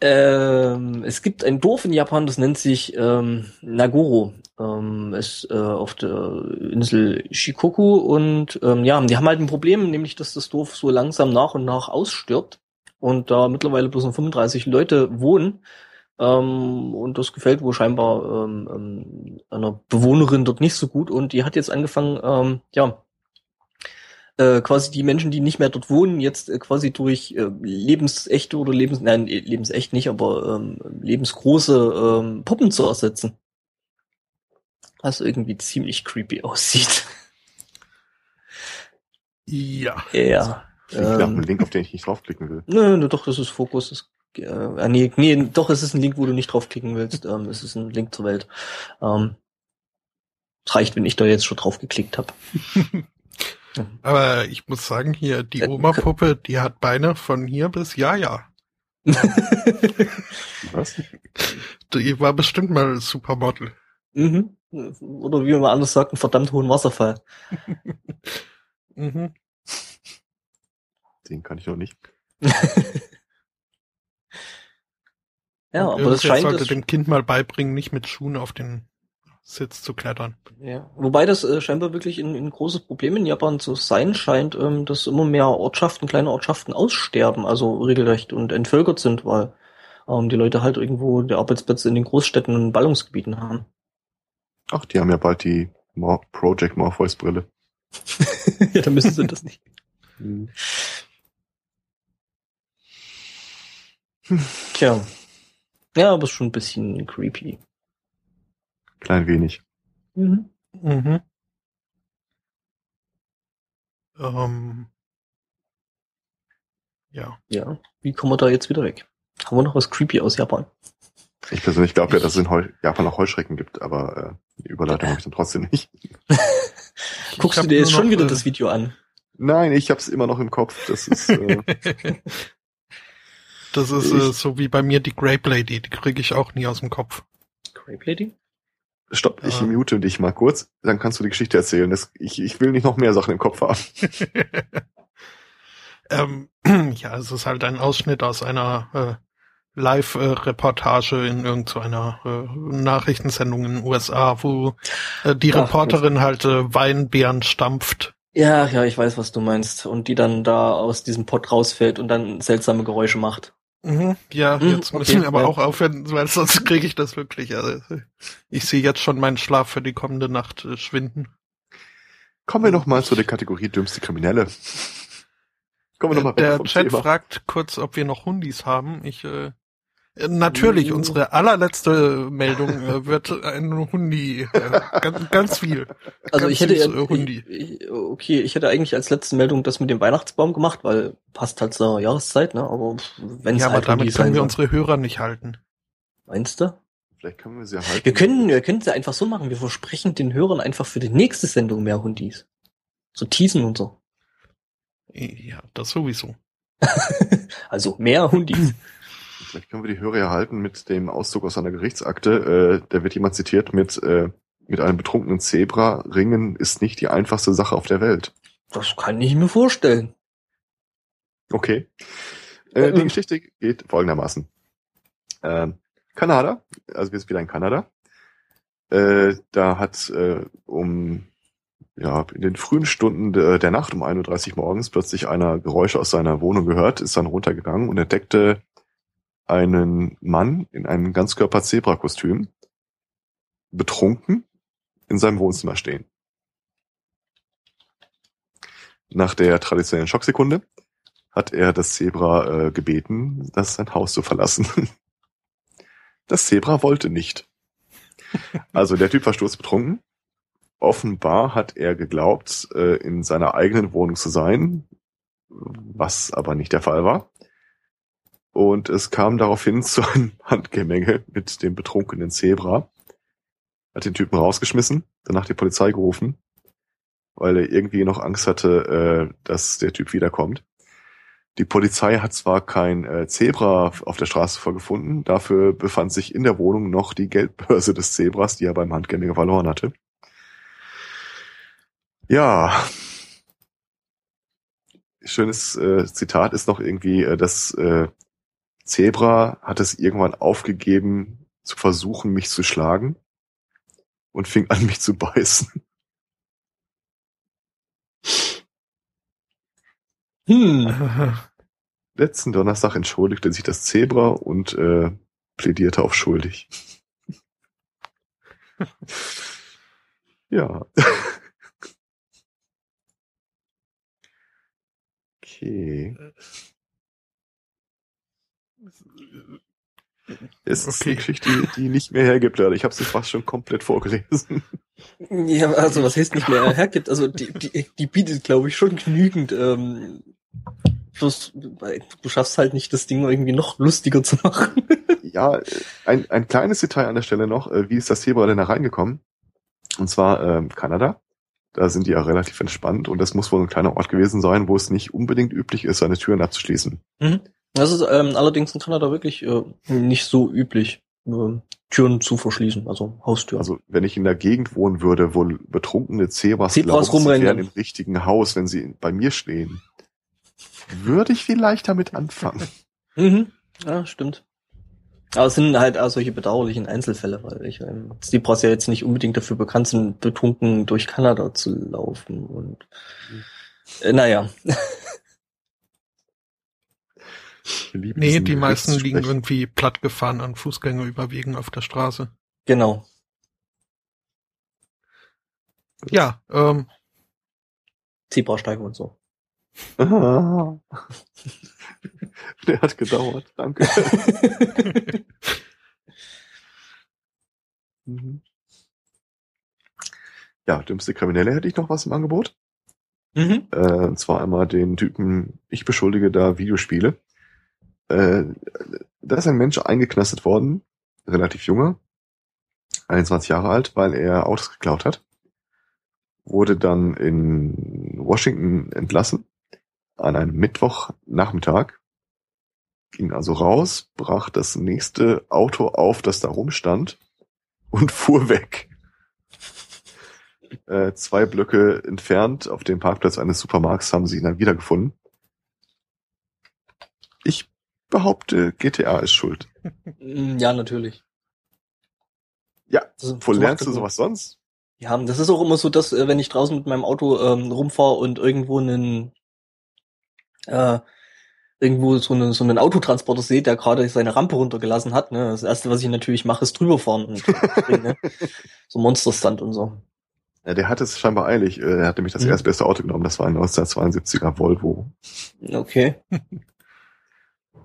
Ähm, es gibt ein Dorf in Japan, das nennt sich ähm, Nagoro. Ähm, ist äh, auf der Insel Shikoku und ähm, ja, die haben halt ein Problem, nämlich dass das Dorf so langsam nach und nach ausstirbt und da mittlerweile bloß noch 35 Leute wohnen. Ähm, und das gefällt wohl scheinbar ähm, ähm, einer Bewohnerin dort nicht so gut und die hat jetzt angefangen, ähm, ja, äh, quasi die Menschen, die nicht mehr dort wohnen, jetzt äh, quasi durch äh, lebensechte oder lebens, nein, äh, lebensecht nicht, aber ähm, lebensgroße ähm, Puppen zu ersetzen. Was irgendwie ziemlich creepy aussieht. Ja. Ja. Klingt nach einem Ähm, Link, auf den ich nicht draufklicken will. nö, nö, doch, das ist Fokus. Das, äh, ah, nee, nee, doch, es ist ein Link, wo du nicht draufklicken willst. Ähm, es ist ein Link zur Welt. Ähm, es reicht, wenn ich da jetzt schon drauf geklickt habe. Aber ich muss sagen, hier, die Äh, Oma-Puppe, die hat Beine von hier bis ja, ja. Was? Die war bestimmt mal Supermodel. mhm. Oder wie man anders sagt, einen verdammt hohen Wasserfall. Mhm. Den kann ich noch nicht. Ja, Und aber das scheint sollte dem Kind mal beibringen, nicht mit Schuhen auf den Sitz zu klettern. ja. Wobei das äh, scheinbar wirklich ein, ein großes Problem in Japan zu sein scheint, ähm, dass immer mehr Ortschaften, kleine Ortschaften aussterben, also regelrecht und entvölkert sind, weil ähm, die Leute halt irgendwo die Arbeitsplätze in den Großstädten und Ballungsgebieten haben. Ach, die haben ja bald die Mor Project Morpheus Brille. ja, dann müssen sie das nicht. Tja. Ja, aber ist schon ein bisschen creepy. Klein wenig. Mhm. Mhm. Ähm, ja. Ja. Wie kommen wir da jetzt wieder weg? Haben wir noch was creepy aus Japan? Ich persönlich glaube ja, dass es in Heu Japan auch Heuschrecken gibt, aber äh, die Überleitung habe ich dann trotzdem nicht. Guckst du dir jetzt schon wieder äh, das Video an? Nein, ich habe es immer noch im Kopf. Das ist äh, Das ist Ich- äh, so wie bei mir die Grape Lady, die kriege ich auch nie aus dem Kopf. Grape Lady? Stopp, ich Ah. mute dich mal kurz, dann kannst du die Geschichte erzählen. Das, ich, ich will nicht noch mehr Sachen im Kopf haben. ähm, ja, es ist halt ein Ausschnitt aus einer äh, Live-Reportage in irgendeiner äh, Nachrichtensendung in den USA, wo äh, die Ach, Reporterin halt äh, Weinbeeren stampft. Ja, ja, ich weiß, was du meinst. Und die dann da aus diesem Pott rausfällt und dann seltsame Geräusche macht. Mhm, ja, Hm, jetzt okay, müssen wir aber ja. auch aufhören, weil sonst kriege ich das wirklich. Also, ich sehe jetzt schon meinen Schlaf für die kommende Nacht äh, schwinden. Kommen wir noch mal zu der Kategorie dümmste Kriminelle. Kommen wir noch mal weg Der vom Chat Thema. fragt kurz, ob wir noch Hundis haben. Ich äh, äh, natürlich, Uh. unsere allerletzte Meldung äh, wird ein Hundi, äh, ganz, ganz viel. Also Ganz ich hätte, süß, äh, Hundi. ich, okay, ich hätte eigentlich als letzte Meldung das mit dem Weihnachtsbaum gemacht, weil passt halt zur Jahreszeit, ne? Aber wenn es Ja, aber halt damit Hundis können wir unsere Hörer nicht halten. Meinst du? Vielleicht können wir sie erhalten. Wir können, wir können es ja einfach so machen. Wir versprechen den Hörern einfach für die nächste Sendung mehr Hundis. So teasen und so. Ja, das sowieso. Also mehr Hundis. Vielleicht können wir die Hörer erhalten mit dem Auszug aus einer Gerichtsakte. Äh, da wird jemand zitiert mit, äh, mit einem betrunkenen Zebra. Ringen ist nicht die einfachste Sache auf der Welt. Das kann ich mir vorstellen. Okay. Äh, die Äh, Geschichte geht folgendermaßen. Ähm, Kanada, also wir sind wieder in Kanada. Äh, da hat äh, um ja, in den frühen Stunden de, der Nacht um 1.30 Uhr morgens plötzlich einer Geräusche aus seiner Wohnung gehört, ist dann runtergegangen und entdeckte einen Mann in einem Ganzkörper-Zebra-Kostüm betrunken in seinem Wohnzimmer stehen. Nach der traditionellen Schocksekunde hat er das Zebra äh, gebeten, das sein Haus zu verlassen. Das Zebra wollte nicht. Also der Typ war sturzbetrunken. Offenbar hat er geglaubt, äh, in seiner eigenen Wohnung zu sein, was aber nicht der Fall war. Und es kam daraufhin zu einem Handgemenge mit dem betrunkenen Zebra. Hat den Typen rausgeschmissen, danach die Polizei gerufen, weil er irgendwie noch Angst hatte, äh, dass der Typ wiederkommt. Die Polizei hat zwar kein äh, Zebra auf der Straße vorgefunden, dafür befand sich in der Wohnung noch die Geldbörse des Zebras, die er beim Handgemenge verloren hatte. Ja. Schönes äh, Zitat ist noch irgendwie, äh, das äh, Zebra hat es irgendwann aufgegeben, zu versuchen, mich zu schlagen und fing an, mich zu beißen. Hm. Letzten Donnerstag entschuldigte sich das Zebra und äh, plädierte auf schuldig. ja. okay. Es ist Okay. eine Geschichte, die nicht mehr hergibt, leider. Ich habe sie fast schon komplett vorgelesen. Ja, also was heißt nicht mehr hergibt? Also die, die, die bietet, glaube ich, schon genügend. Ähm, bloß, du schaffst halt nicht, das Ding irgendwie noch lustiger zu machen. Ja, ein, ein kleines Detail an der Stelle noch. äh, Wie ist das Zebra denn da reingekommen? Und zwar ähm, Kanada. Da sind die ja relativ entspannt und das muss wohl ein kleiner Ort gewesen sein, wo es nicht unbedingt üblich ist, seine Türen abzuschließen. Das ist ähm, allerdings in Kanada wirklich äh, nicht so üblich, äh, Türen zu verschließen, also Haustüren. Also wenn ich in der Gegend wohnen würde, wo betrunkene Zebras, Zebras glauben, sie rumrennen. wären im richtigen Haus, wenn sie bei mir stehen, würde ich vielleicht damit anfangen. Mhm. Ja, stimmt. Aber es sind halt auch solche bedauerlichen Einzelfälle, weil ich, ähm, Zebras ja jetzt nicht unbedingt dafür bekannt sind, betrunken durch Kanada zu laufen und äh, naja. Wir lieben Nee, die meisten liegen irgendwie plattgefahren an Fußgängerüberwegen auf der Straße. Genau. Ja, ähm, Zebrasteigen und so. Ah. Der hat gedauert, danke. Mhm. Ja, dümmste Kriminelle hätte ich noch was im Angebot. mhm. Äh, und zwar einmal den Typen, ich beschuldige da Videospiele. Äh, da ist ein Mensch eingeknastet worden, relativ junger, 21 Jahre alt, weil er Autos geklaut hat. Wurde dann in Washington entlassen an einem Mittwochnachmittag. Ging also raus, brach das nächste Auto auf, das da rumstand und fuhr weg. Äh, zwei Blöcke entfernt auf dem Parkplatz eines Supermarkts haben sie ihn dann wiedergefunden. Ich behaupte, GTA ist schuld. Mm, Ja, natürlich. Ja, Das- Wo so lernst du sowas sonst? Ja, das ist auch immer so, dass äh, wenn ich draußen mit meinem Auto ähm, rumfahre und irgendwo einen äh, irgendwo so, eine, so einen Autotransporter sehe, der gerade seine Rampe runtergelassen hat, ne, das erste, was ich natürlich mache, ist drüberfahren und ne, so Monsterstand und so. Ja, der hat es scheinbar eilig. Äh, Er hat nämlich das Mhm. erstbeste Auto genommen. Das war ein 1972er Volvo. Okay.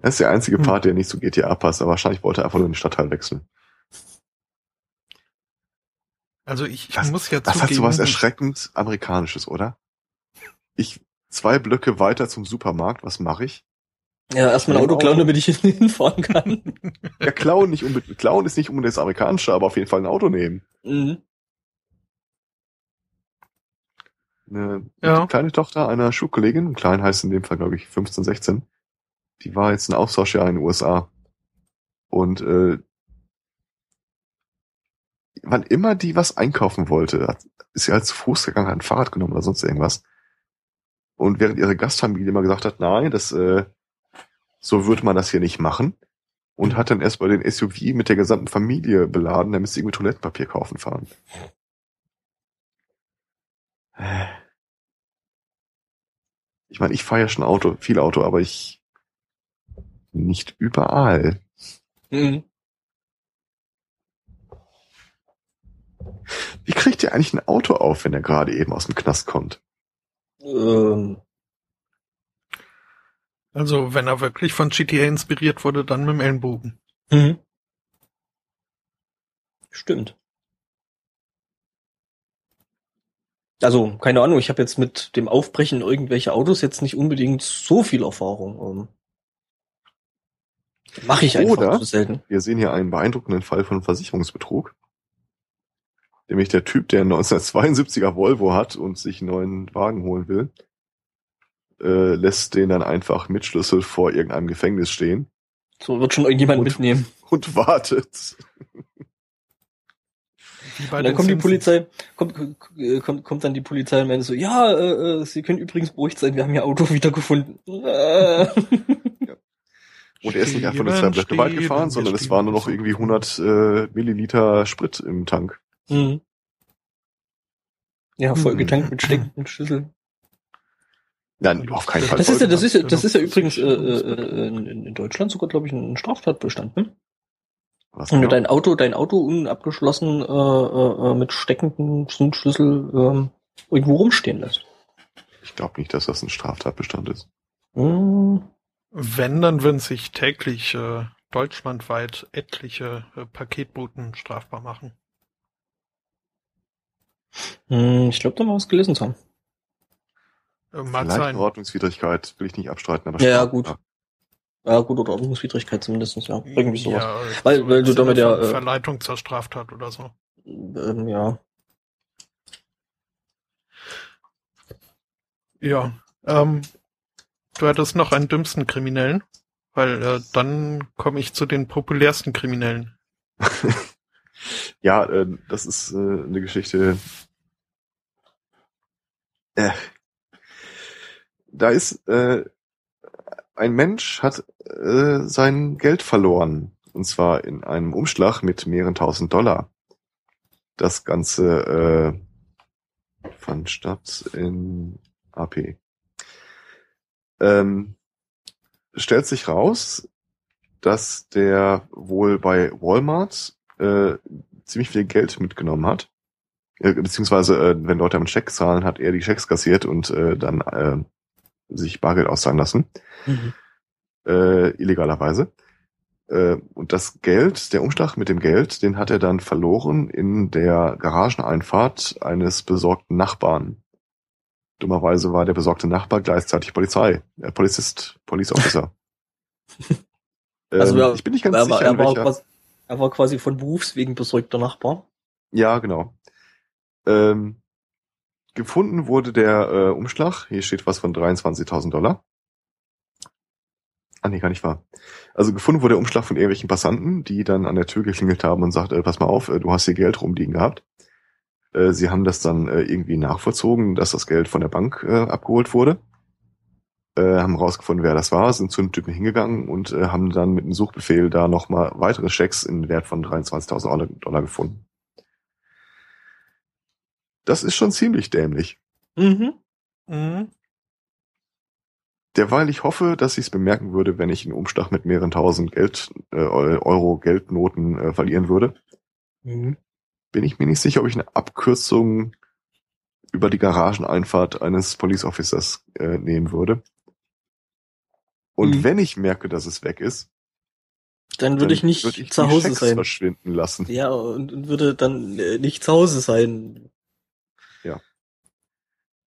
Das ist der einzige Hm. Part, der nicht zu GTA passt. Aber wahrscheinlich wollte er einfach nur den Stadtteil wechseln. Also ich, ich Das, muss ja das hat zugeben, sowas erschreckend Amerikanisches, oder? Ich zwei Blöcke weiter zum Supermarkt, was mache ich? Ja, erstmal ein Auto klauen, damit ich hinfahren kann. Ja, klauen nicht unbedingt, klauen ist nicht unbedingt das Amerikanische, aber auf jeden Fall ein Auto nehmen. mhm. Eine Ja. die kleine Tochter einer Schulkollegin, klein heißt in dem Fall, glaube ich, 15, 16, die war jetzt ein Austauschjahr in den USA. Und äh, wann immer die was einkaufen wollte, ist sie halt zu Fuß gegangen, hat ein Fahrrad genommen oder sonst irgendwas. Und während ihre Gastfamilie immer gesagt hat, nein, das äh, so würde man das hier nicht machen. Und hat dann erst mal den SUV mit der gesamten Familie beladen, damit sie irgendwie Toilettenpapier kaufen fahren. Ich meine, ich fahre ja schon Auto, viel Auto, aber ich nicht überall. Mhm. Wie kriegt ihr eigentlich ein Auto auf, wenn er gerade eben aus dem Knast kommt? Ähm, Also wenn er wirklich von GTA inspiriert wurde, dann mit dem Ellenbogen. mhm. Stimmt. Also, keine Ahnung, ich habe jetzt mit dem Aufbrechen irgendwelcher Autos jetzt nicht unbedingt so viel Erfahrung. Mache ich einfach Oder- zu selten. Wir sehen hier einen beeindruckenden Fall von Versicherungsbetrug. Nämlich der Typ, der einen 1972er Volvo hat und sich einen neuen Wagen holen will, äh, lässt den dann einfach mit Schlüssel vor irgendeinem Gefängnis stehen So wird schon irgendjemand Und- mitnehmen. und wartet. Und dann kommt die. Polizei, kommt, äh, kommt, kommt dann die Polizei und meint so, ja, äh, äh, Sie können übrigens beruhigt sein, wir haben Ihr Auto wiedergefunden. Äh. Und er ist nicht einfach nur zwei weit stehen, gefahren, sondern es waren nur noch irgendwie 100 äh, Milliliter Sprit im Tank. Mhm. Ja, voll Hm. getankt mit steckenden Schlüssel. Nein, auf keinen Fall. Das ist ja, das ist ja, das ist ja übrigens äh, schon äh, in, in Deutschland sogar, glaube ich, ein Straftatbestand. Ne? Was Wenn du genau? dein Auto, dein Auto unabgeschlossen äh, äh, äh, mit steckenden Zündschlüssel ähm, irgendwo rumstehen lässt. Ich glaube nicht, dass das ein Straftatbestand ist. Hm. Wenn, dann würden sich täglich äh, deutschlandweit etliche äh, Paketboten strafbar machen. Hm, ich glaube, da mal was gelesen zu haben. Äh, mag Vielleicht sein. Ordnungswidrigkeit will ich nicht abstreiten, aber Ja, gut. Ja, gut, oder Ordnungswidrigkeit zumindest, ja. Irgendwie sowas. Ja, Weil- weil im du damit ja, äh, Verleitung zur Straftat oder so. Ähm, ja. Ja. Ähm, du hattest noch einen dümmsten Kriminellen, weil äh, dann komme ich zu den populärsten Kriminellen. Ja, äh, das ist äh, eine Geschichte. Äh, da ist äh, ein Mensch hat äh, sein Geld verloren und zwar in einem Umschlag mit mehreren tausend Dollar. Das Ganze äh, fand statt in AP. Ähm, stellt sich raus, dass der wohl bei Walmart äh, ziemlich viel Geld mitgenommen hat. Äh, beziehungsweise, äh, wenn Leute einen Scheck zahlen, hat er die Schecks kassiert und äh, dann äh, sich Bargeld auszahlen lassen. Mhm. Äh, illegalerweise. Äh, und das Geld, der Umschlag mit dem Geld, den hat er dann verloren in der Garageneinfahrt eines besorgten Nachbarn. Dummerweise war der besorgte Nachbar gleichzeitig Polizei, äh, Polizist, Police Officer. Also ähm, wer- ich bin nicht ganz Er sicher, war, er, war welcher... quasi, er war quasi von Berufswegen besorgter Nachbar. Ja, genau. Ähm, gefunden wurde der äh, Umschlag. Hier steht was von 23.000 Dollar. Ah, nee, gar nicht wahr. Also gefunden wurde der Umschlag von irgendwelchen Passanten, die dann an der Tür geklingelt haben und sagt, äh, pass mal auf, äh, du hast hier Geld rumliegen gehabt. Äh, sie haben das dann äh, irgendwie nachvollzogen, dass das Geld von der Bank äh, abgeholt wurde. Äh, haben rausgefunden, wer das war, sind zu dem Typen hingegangen und äh, haben dann mit einem Suchbefehl da nochmal weitere Schecks in Wert von 23.000 Dollar gefunden. Das ist schon ziemlich dämlich. Mhm. Mhm. Derweil ich hoffe, dass ich es bemerken würde, wenn ich einen Umschlag mit mehreren tausend Geld, äh, Euro Geldnoten äh, verlieren würde. Mhm. Bin ich mir nicht sicher, ob ich eine Abkürzung über die Garageneinfahrt eines Police Officers äh, nehmen würde. Und Mhm. wenn ich merke, dass es weg ist, Dann würde ich nicht würd ich zu Hause sein. verschwinden lassen. Ja, und, würde dann äh, nicht zu Hause sein.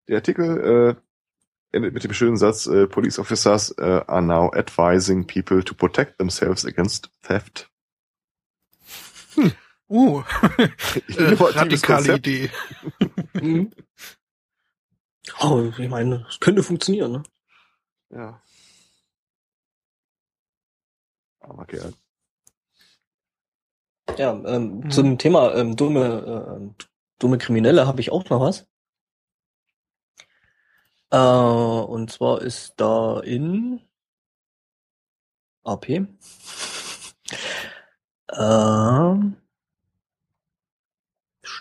Der Artikel äh, endet mit dem schönen Satz, äh, Police Officers äh, are now advising people to protect themselves against theft. Uh, äh, radikale Konzept. Idee. Mhm. Oh, ich meine, es könnte funktionieren, ne? Ja. Armer Kerl. Ja, ähm, Mhm. zum Thema ähm, dumme, äh, dumme Kriminelle habe ich auch noch was. Äh, und zwar ist da in AP. Ähm,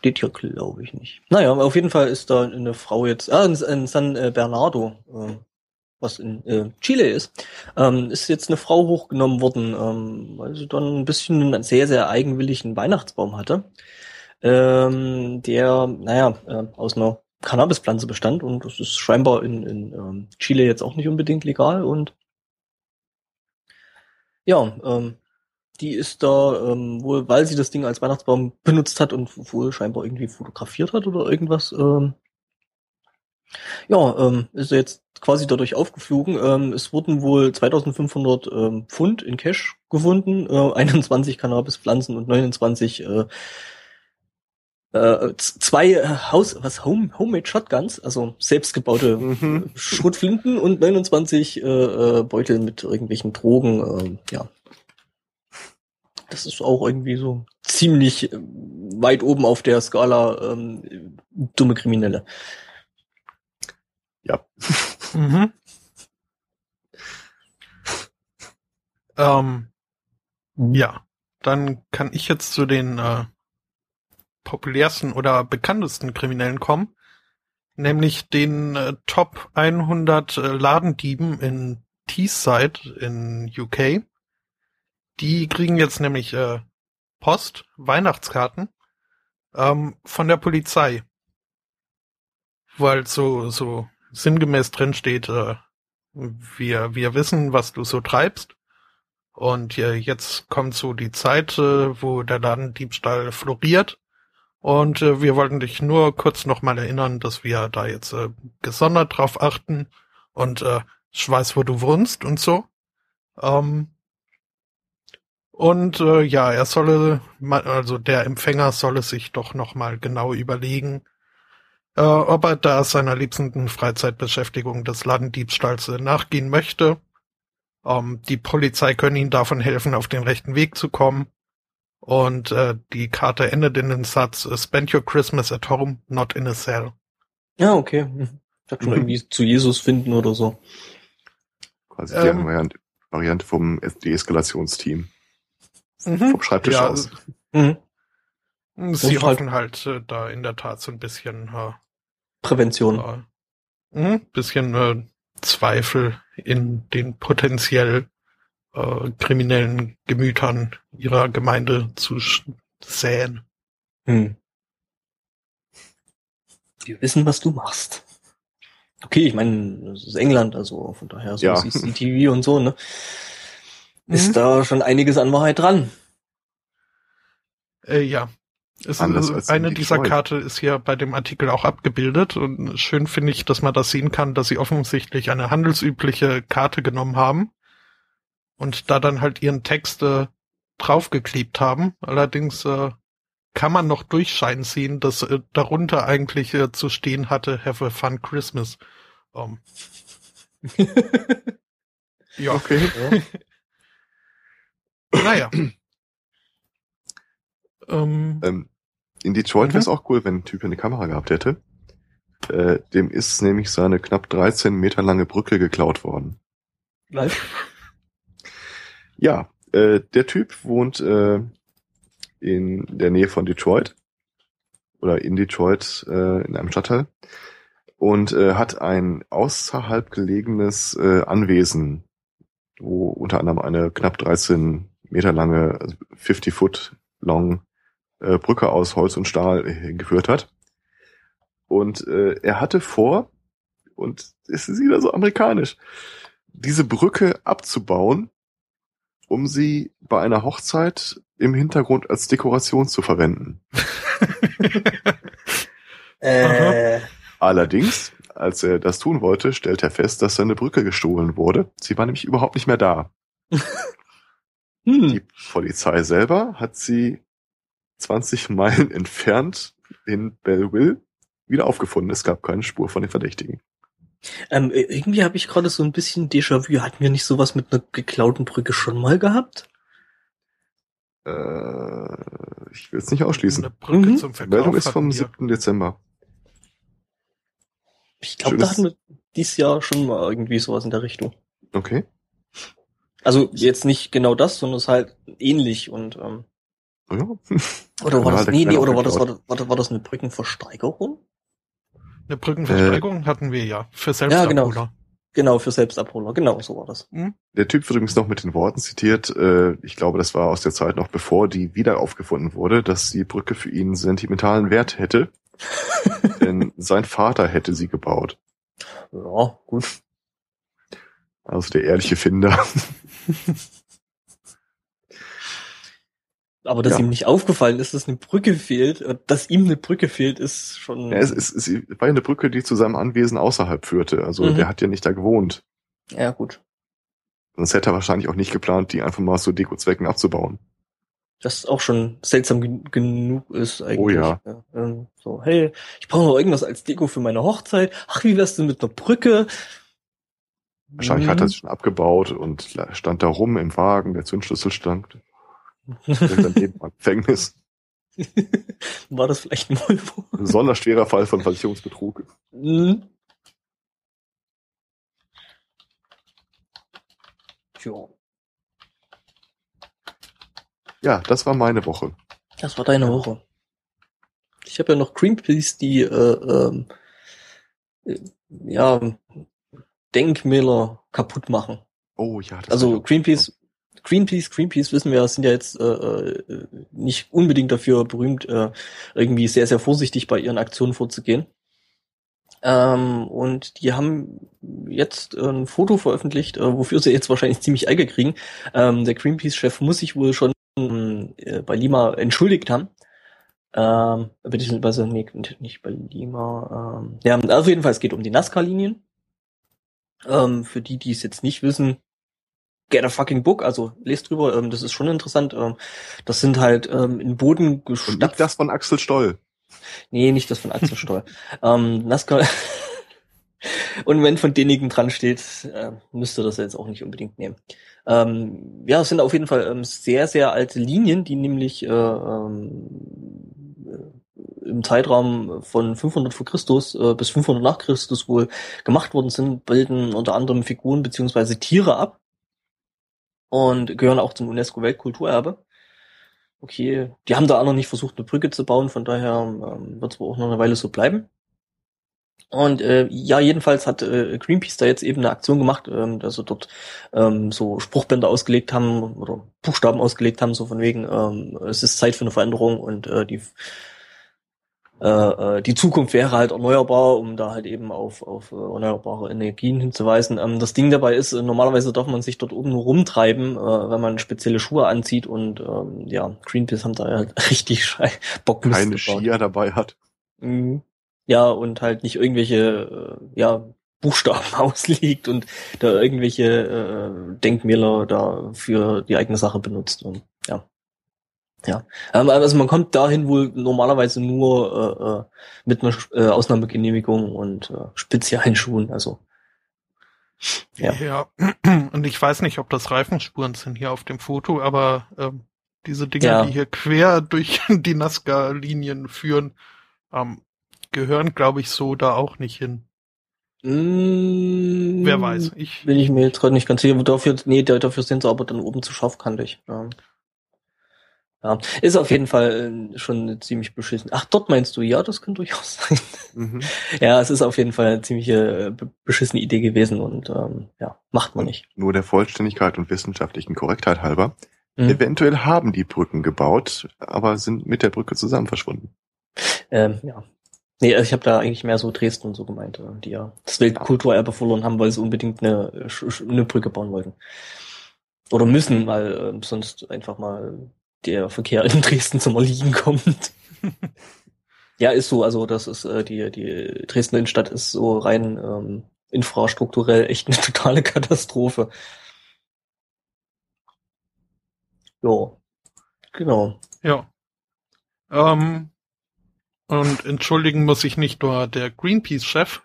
steht hier, glaube ich, nicht. Naja, auf jeden Fall ist da eine Frau jetzt, ah, in, in San äh, Bernardo, äh, was in äh, Chile ist, ähm, ist jetzt eine Frau hochgenommen worden, ähm, weil sie dann ein bisschen einen sehr, sehr eigenwilligen Weihnachtsbaum hatte, ähm, der, naja, äh, aus einer Cannabispflanze bestand und das ist scheinbar in, in ähm, Chile jetzt auch nicht unbedingt legal und ja, ähm, die ist da ähm, wohl, weil sie das Ding als Weihnachtsbaum benutzt hat und wohl scheinbar irgendwie fotografiert hat oder irgendwas, ähm, ja, ähm, ist er jetzt quasi dadurch aufgeflogen. Ähm, es wurden wohl 2500 ähm, Pfund in Cash gefunden, äh, 21 Cannabispflanzen und 29 äh, äh, zwei äh, Haus, was Home, Homemade Shotguns, also selbstgebaute Mhm. Schrotflinten und 29 äh, äh, Beutel mit irgendwelchen Drogen. ähm, ja, das ist auch irgendwie so ziemlich ähm, weit oben auf der Skala ähm, dumme Kriminelle. Ja. Mhm. Ähm, ja, dann kann ich jetzt zu den äh, populärsten oder bekanntesten Kriminellen kommen, nämlich den äh, Top 100 äh, Ladendieben in Teesside in UK. Die kriegen jetzt nämlich äh, Post, Weihnachtskarten ähm, von der Polizei, weil so so sinngemäß drin steht, äh, wir wir wissen, was du so treibst. Und äh, jetzt kommt so die Zeit, äh, wo der Ladendiebstahl floriert. Und äh, wir wollten dich nur kurz nochmal erinnern, dass wir da jetzt äh, gesondert drauf achten und äh, ich weiß, wo du wohnst und so. Ähm, und äh, ja, er solle, also der Empfänger solle sich doch nochmal genau überlegen, äh, ob er da seiner liebsten Freizeitbeschäftigung des Ladendiebstahls äh, nachgehen möchte. Ähm, die Polizei können ihm davon helfen, auf den rechten Weg zu kommen. Und äh, die Karte endet in den Satz, äh, Spend your Christmas at home, not in a cell. Ja, okay. Hm. Ich dachte schon irgendwie zu Jesus finden oder so. Quasi Ähm. die Variante, Variante vom Deeskalationsteam. Mhm. Vom Schreibtisch Ja, aus. Mhm. Sie Und halt- hoffen halt äh, da in der Tat so ein bisschen, äh, Prävention. äh, mhm, bisschen äh, Zweifel in den potenziell äh, kriminellen Gemütern ihrer Gemeinde zu säen. Hm. Wir wissen, was du machst. Okay, ich meine, das ist England, also von daher so Ja. CCTV und so, ne? Mhm. Ist da schon einiges an Wahrheit dran. Äh, ja. Ist, als in eine dieser Detroit. Karte ist hier bei dem Artikel auch abgebildet und schön finde ich, dass man das sehen kann, dass sie offensichtlich eine handelsübliche Karte genommen haben und da dann halt ihren Text äh, draufgeklebt haben. Allerdings äh, kann man noch durchscheinen sehen, dass äh, darunter eigentlich äh, zu stehen hatte, Have a fun Christmas. Ähm, ja, Okay. Naja. ähm, Ähm, In Detroit Mhm. wäre es auch cool, wenn ein Typ eine Kamera gehabt hätte. Äh, dem ist nämlich seine knapp 13 Meter lange Brücke geklaut worden. Live? Ja, äh, der Typ wohnt äh, in der Nähe von Detroit oder in Detroit äh, in einem Stadtteil und äh, hat ein außerhalb gelegenes äh, Anwesen, wo unter anderem eine knapp 13 Meter lange, also 50 Foot long äh, Brücke aus Holz und Stahl hingeführt hat. Und äh, er hatte vor, und es ist wieder so amerikanisch, diese Brücke abzubauen, um sie bei einer Hochzeit im Hintergrund als Dekoration zu verwenden. Äh, Allerdings, als er das tun wollte, stellte er fest, dass seine Brücke gestohlen wurde. Sie war nämlich überhaupt nicht mehr da. hm. Die Polizei selber hat sie 20 Meilen entfernt in Belleville wieder aufgefunden. Es gab keine Spur von den Verdächtigen. ähm, irgendwie habe ich gerade so ein bisschen Déjà-vu. Hatten wir nicht sowas mit einer geklauten Brücke schon mal gehabt? Äh, ich will es nicht ausschließen. Eine Brücke Mhm. zum Die Verkauf. Meldung ist vom wir. 7. Dezember. Ich glaube, da hatten wir dieses Jahr schon mal irgendwie sowas in der Richtung. Okay. Also jetzt nicht genau das, sondern es ist halt ähnlich und ähm, Ja. oder war das nee, nee, oder war das, war das war das, war das eine Brückenversteigerung? Eine Brückenversteigerung hatten wir ja. Für Äh, Ja, genau. Selbstabholer. Genau, für Selbstabholer, genau, so war das. Der Typ wird übrigens noch mit den Worten zitiert, äh, ich glaube, das war aus der Zeit noch bevor die wieder aufgefunden wurde, dass die Brücke für ihn sentimentalen Wert hätte. denn sein Vater hätte sie gebaut. Ja, gut. Also der ehrliche Finder. Aber dass Ja. ihm nicht aufgefallen ist, dass eine Brücke fehlt, äh, dass ihm eine Brücke fehlt, ist schon. Ja, es, es, es war ja eine Brücke, die zu seinem Anwesen außerhalb führte. Also Mhm. der hat ja nicht da gewohnt. ja, gut. Sonst hätte er wahrscheinlich auch nicht geplant, die einfach mal zu Dekozwecken abzubauen. Das auch schon seltsam gen genug ist eigentlich. Oh ja. ähm, so, hey, ich brauche noch irgendwas als Deko für meine Hochzeit. Ach, wie wär's denn mit einer Brücke? Wahrscheinlich Mhm. hat er sich schon abgebaut und stand da rum im Wagen, der Zündschlüssel stand. Daneben am Gefängnis. War das vielleicht ein Volvo? Ein besonders schwerer Fall von Versicherungsbetrug. Mhm. Tja, Ja, das war meine Woche. das war deine Woche. Ich habe ja noch Greenpeace, die äh, ähm, äh, ja Denkmäler kaputt machen. Oh ja, das Also Greenpeace, Greenpeace, Greenpeace wissen wir, sind ja jetzt äh, äh, nicht unbedingt dafür berühmt, äh, irgendwie sehr, sehr vorsichtig bei ihren Aktionen vorzugehen. Ähm, und die haben jetzt ein Foto veröffentlicht, äh, wofür sie jetzt wahrscheinlich ziemlich Ärger kriegen. Ähm, der Greenpeace-Chef muss sich wohl schon äh, bei Lima entschuldigt haben. Ähm, beziehungsweise, nee, nicht bei Lima. Ähm, ja, auf jeden Fall, es geht um die NASCAR-Linien. Ähm, für die, die es jetzt nicht wissen, get a fucking book, also lest drüber, ähm, das ist schon interessant. Ähm, das sind halt ähm, in Boden gestapft. nicht das von Axel Stoll. Nee, nicht das von Axel Stoll. ähm, NASCAR. Und wenn von denigen dran steht, äh, müsste das jetzt auch nicht unbedingt nehmen. Ähm, ja, es sind auf jeden Fall ähm, sehr, sehr alte Linien, die nämlich äh, ähm, äh, im Zeitraum von 500 vor Christus äh, bis 500 nach Christus wohl gemacht worden sind, bilden unter anderem Figuren beziehungsweise Tiere ab und gehören auch zum UNESCO-Weltkulturerbe. Okay, die haben da auch noch nicht versucht, eine Brücke zu bauen, von daher ähm, wird es wohl auch noch eine Weile so bleiben. Und äh, ja, jedenfalls hat äh, Greenpeace da jetzt eben eine Aktion gemacht, ähm, dass sie dort ähm, so Spruchbänder ausgelegt haben oder Buchstaben ausgelegt haben, so von wegen, ähm, es ist Zeit für eine Veränderung und äh, die äh, äh, die Zukunft wäre halt erneuerbar, um da halt eben auf, auf äh, erneuerbare Energien hinzuweisen. Ähm, das Ding dabei ist, äh, normalerweise darf man sich dort oben nur rumtreiben, äh, wenn man spezielle Schuhe anzieht und ähm, ja, Greenpeace haben da halt richtig schei Bockmist Keine gebaut. Skier dabei hat. Mhm. Ja, und halt nicht irgendwelche äh, ja, Buchstaben auslegt und da irgendwelche äh, Denkmäler da für die eigene Sache benutzt. Und ja. Ähm, also man kommt dahin wohl normalerweise nur äh, äh, mit einer äh, Ausnahmegenehmigung und äh, speziellen Schuhen. Also Ja. Ja. Und ich weiß nicht, ob das Reifenspuren sind hier auf dem Foto, aber ähm, Diese Dinger, Ja. die hier quer durch die Nazca-Linien führen, ähm, gehören, glaube ich, so da auch nicht hin. Mm, Wer weiß. Ich, Bin ich mir jetzt gerade nicht ganz sicher. Dafür, nee, da- dafür sind sie aber dann oben zu scharfkantig. Ja. Ja. Ist auf jeden Fall äh, schon ziemlich beschissen. Ach, dort meinst du? Ja, das kann durchaus sein. Mhm. ja, es ist auf jeden Fall eine ziemliche äh, be- beschissene Idee gewesen und ähm, ja, macht man nicht. Nur der Vollständigkeit und wissenschaftlichen Korrektheit halber. Mhm. Eventuell haben die Brücken gebaut, aber sind mit der Brücke zusammen verschwunden. Ähm, ja. Nee, also ich habe da eigentlich mehr so Dresden und so gemeint, äh, die ja das Weltkulturerbe verloren haben, weil sie unbedingt eine, eine Brücke bauen wollten. Oder müssen, weil äh, sonst einfach mal der Verkehr in Dresden zum Erliegen kommt. ja, ist so, also das ist äh, die, die Dresdner Innenstadt ist so rein ähm, infrastrukturell echt eine totale Katastrophe. Jo. Genau. ja. Ähm, und entschuldigen muss ich nicht nur der Greenpeace-Chef,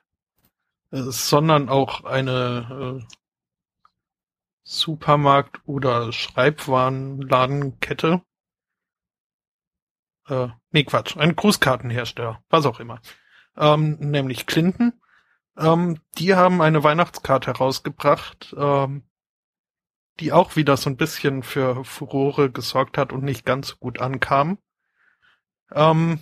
äh, sondern auch eine äh, Supermarkt- oder Schreibwarenladenkette. Äh, nee, Quatsch, ein Grußkartenhersteller, was auch immer. Ähm, nämlich Clinton. Ähm, die haben eine Weihnachtskarte herausgebracht, ähm, die auch wieder so ein bisschen für Furore gesorgt hat und nicht ganz so gut ankam. Ähm,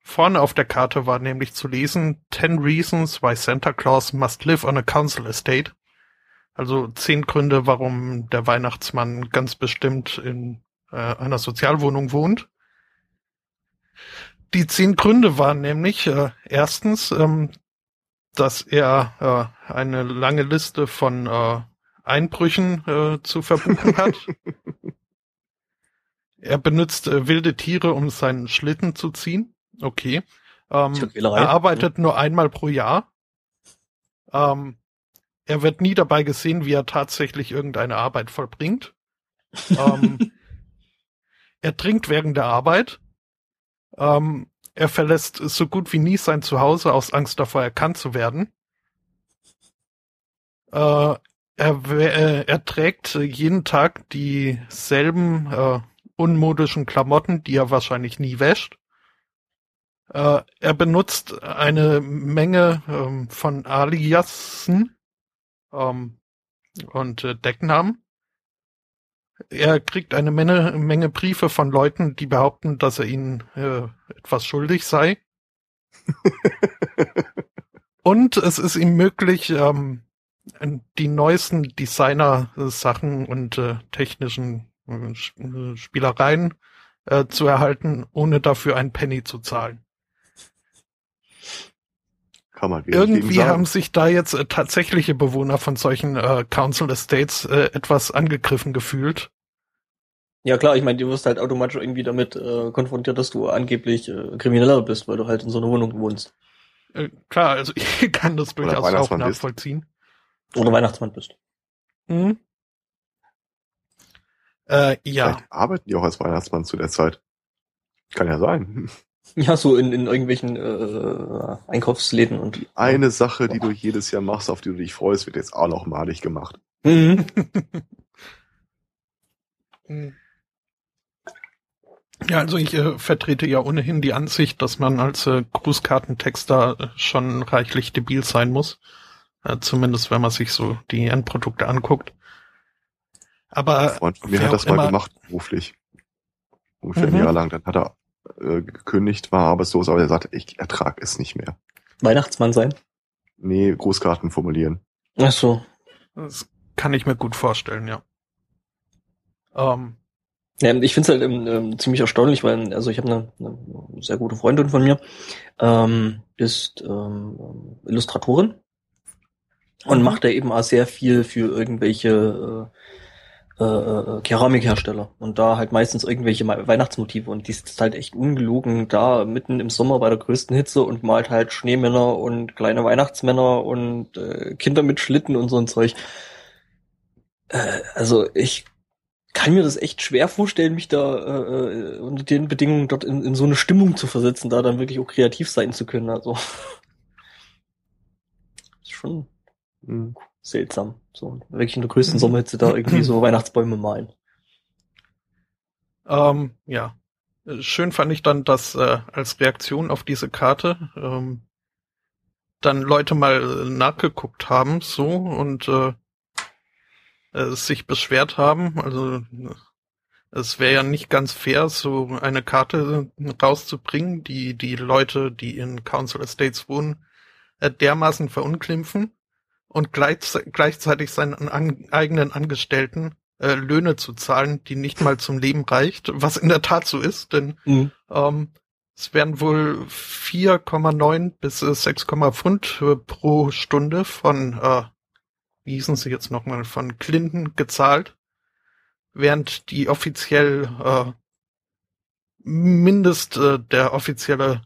vorne auf der Karte war nämlich zu lesen 10 Reasons why Santa Claus must live on a council estate. Also zehn Gründe, warum der Weihnachtsmann ganz bestimmt in äh, einer Sozialwohnung wohnt. Die zehn Gründe waren nämlich äh, erstens, ähm, dass er äh, eine lange Liste von äh, Einbrüchen äh, zu verbuchen hat. er benutzt äh, wilde Tiere, um seinen Schlitten zu ziehen. Okay. Ähm, er arbeitet nur einmal pro Jahr. Ähm, er wird nie dabei gesehen, wie er tatsächlich irgendeine Arbeit vollbringt. ähm, er trinkt während der Arbeit. Ähm, er verlässt so gut wie nie sein Zuhause aus Angst davor, erkannt zu werden. Äh, er, äh, er trägt jeden Tag dieselben äh, unmodischen Klamotten, die er wahrscheinlich nie wäscht. Äh, er benutzt eine Menge ähm, von Aliasen ähm, und äh, Decknamen. Er kriegt eine Menge, Menge Briefe von Leuten, die behaupten, dass er ihnen äh, etwas schuldig sei. Und es ist ihm möglich, ähm, die neuesten Designer-Sachen und äh, technischen äh, äh, Spielereien äh, zu erhalten, ohne dafür einen Penny zu zahlen. Kann man Irgendwie sagen. haben sich da jetzt äh, tatsächliche Bewohner von solchen äh, Council Estates äh, etwas angegriffen gefühlt. Ja klar, ich meine, du wirst halt automatisch irgendwie damit äh, konfrontiert, dass du angeblich äh, Krimineller bist, weil du halt in so einer Wohnung wohnst. Äh, klar, also ich kann das durchaus auch Weihnachtsmann bist. nachvollziehen. Oder Weihnachtsmann bist. Mhm. Äh, ja, Vielleicht arbeiten die auch als Weihnachtsmann zu der Zeit. Kann ja sein. Ja, so in, in irgendwelchen äh, Einkaufsläden und. Eine Sache, die du jedes Jahr machst, auf die du dich freust, wird jetzt auch noch malig gemacht. Mhm. Ja, also ich äh, vertrete ja ohnehin die Ansicht, dass man als äh, Grußkartentexter äh, schon reichlich debil sein muss. Äh, zumindest wenn man sich so die Endprodukte anguckt. Aber Ein Freund von mir hat das mal gemacht, beruflich. Ungefähr ein Mhm. Jahr lang. Dann hat er äh, gekündigt, war arbeitslos, aber er sagte, ich ertrag es nicht mehr. Weihnachtsmann sein. Nee, Grußkarten formulieren. Ach so. das kann ich mir gut vorstellen, ja. Ähm, Ja, ich finde es halt ähm, ähm, ziemlich erstaunlich, weil also ich habe eine, eine sehr gute Freundin von mir, ähm, ist ähm, Illustratorin und Mhm. macht da eben auch sehr viel für irgendwelche äh, äh, Keramikhersteller und da halt meistens irgendwelche Weihnachtsmotive und die ist halt echt ungelogen da mitten im Sommer bei der größten Hitze und malt halt Schneemänner und kleine Weihnachtsmänner und äh, Kinder mit Schlitten und so ein Zeug. Äh, also ich kann mir das echt schwer vorstellen, mich da äh, äh, unter den Bedingungen dort in, in so eine Stimmung zu versetzen, da dann wirklich auch kreativ sein zu können. Also ist schon Hm. Seltsam. So wirklich in der größten Sommerhitze da irgendwie so Weihnachtsbäume malen. Ähm, ja. Schön fand ich dann, dass äh, als Reaktion auf diese Karte ähm, dann Leute mal nachgeguckt haben, so und äh, äh, sich beschwert haben. Also es wäre ja nicht ganz fair, so eine Karte rauszubringen, die die Leute, die in Council Estates wohnen, äh, dermaßen verunglimpfen und gleich, gleichzeitig seinen an, eigenen Angestellten äh, Löhne zu zahlen, die nicht mal zum Leben reicht, was in der Tat so ist, denn mhm. ähm, es werden wohl 4,9 bis 6,5 äh, Pfund pro Stunde von, äh, wie hießen sie jetzt nochmal, von Clinton gezahlt, während die offiziell äh, Mindest, äh, der offizielle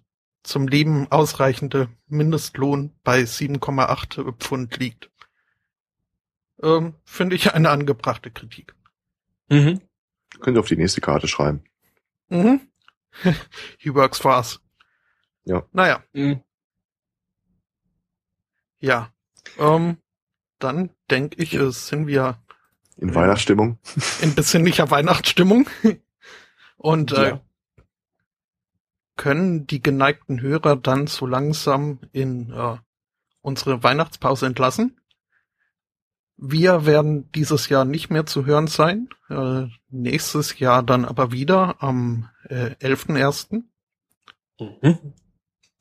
zum Leben ausreichende Mindestlohn bei 7,8 Pfund liegt. Ähm, Finde ich eine angebrachte Kritik. Mhm. Könnt ihr auf die nächste Karte schreiben. Mhm. He works for us. Ja. Naja. Mhm. Ja. Ähm, dann denke ich, sind wir in Weihnachtsstimmung. In besinnlicher Weihnachtsstimmung. Und äh, ja. Können die geneigten Hörer dann so langsam in äh, unsere Weihnachtspause entlassen. Wir werden dieses Jahr nicht mehr zu hören sein. Äh, nächstes Jahr dann aber wieder am äh, 11.01. Mhm.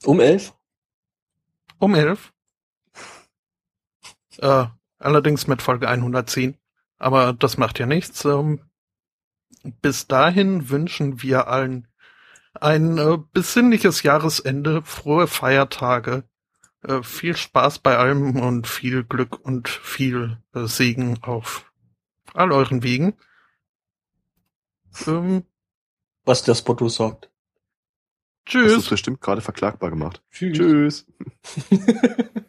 Um elf? Um elf. Äh, allerdings mit Folge 110. Aber das macht ja nichts. Ähm, bis dahin wünschen wir allen ein äh, besinnliches Jahresende, frohe Feiertage, äh, viel Spaß bei allem und viel Glück und viel äh, Segen auf all euren Wegen. Ähm, Was der Spotto sagt. Tschüss. Hast du bestimmt gerade verklagbar gemacht. Tschüss. Tschüss.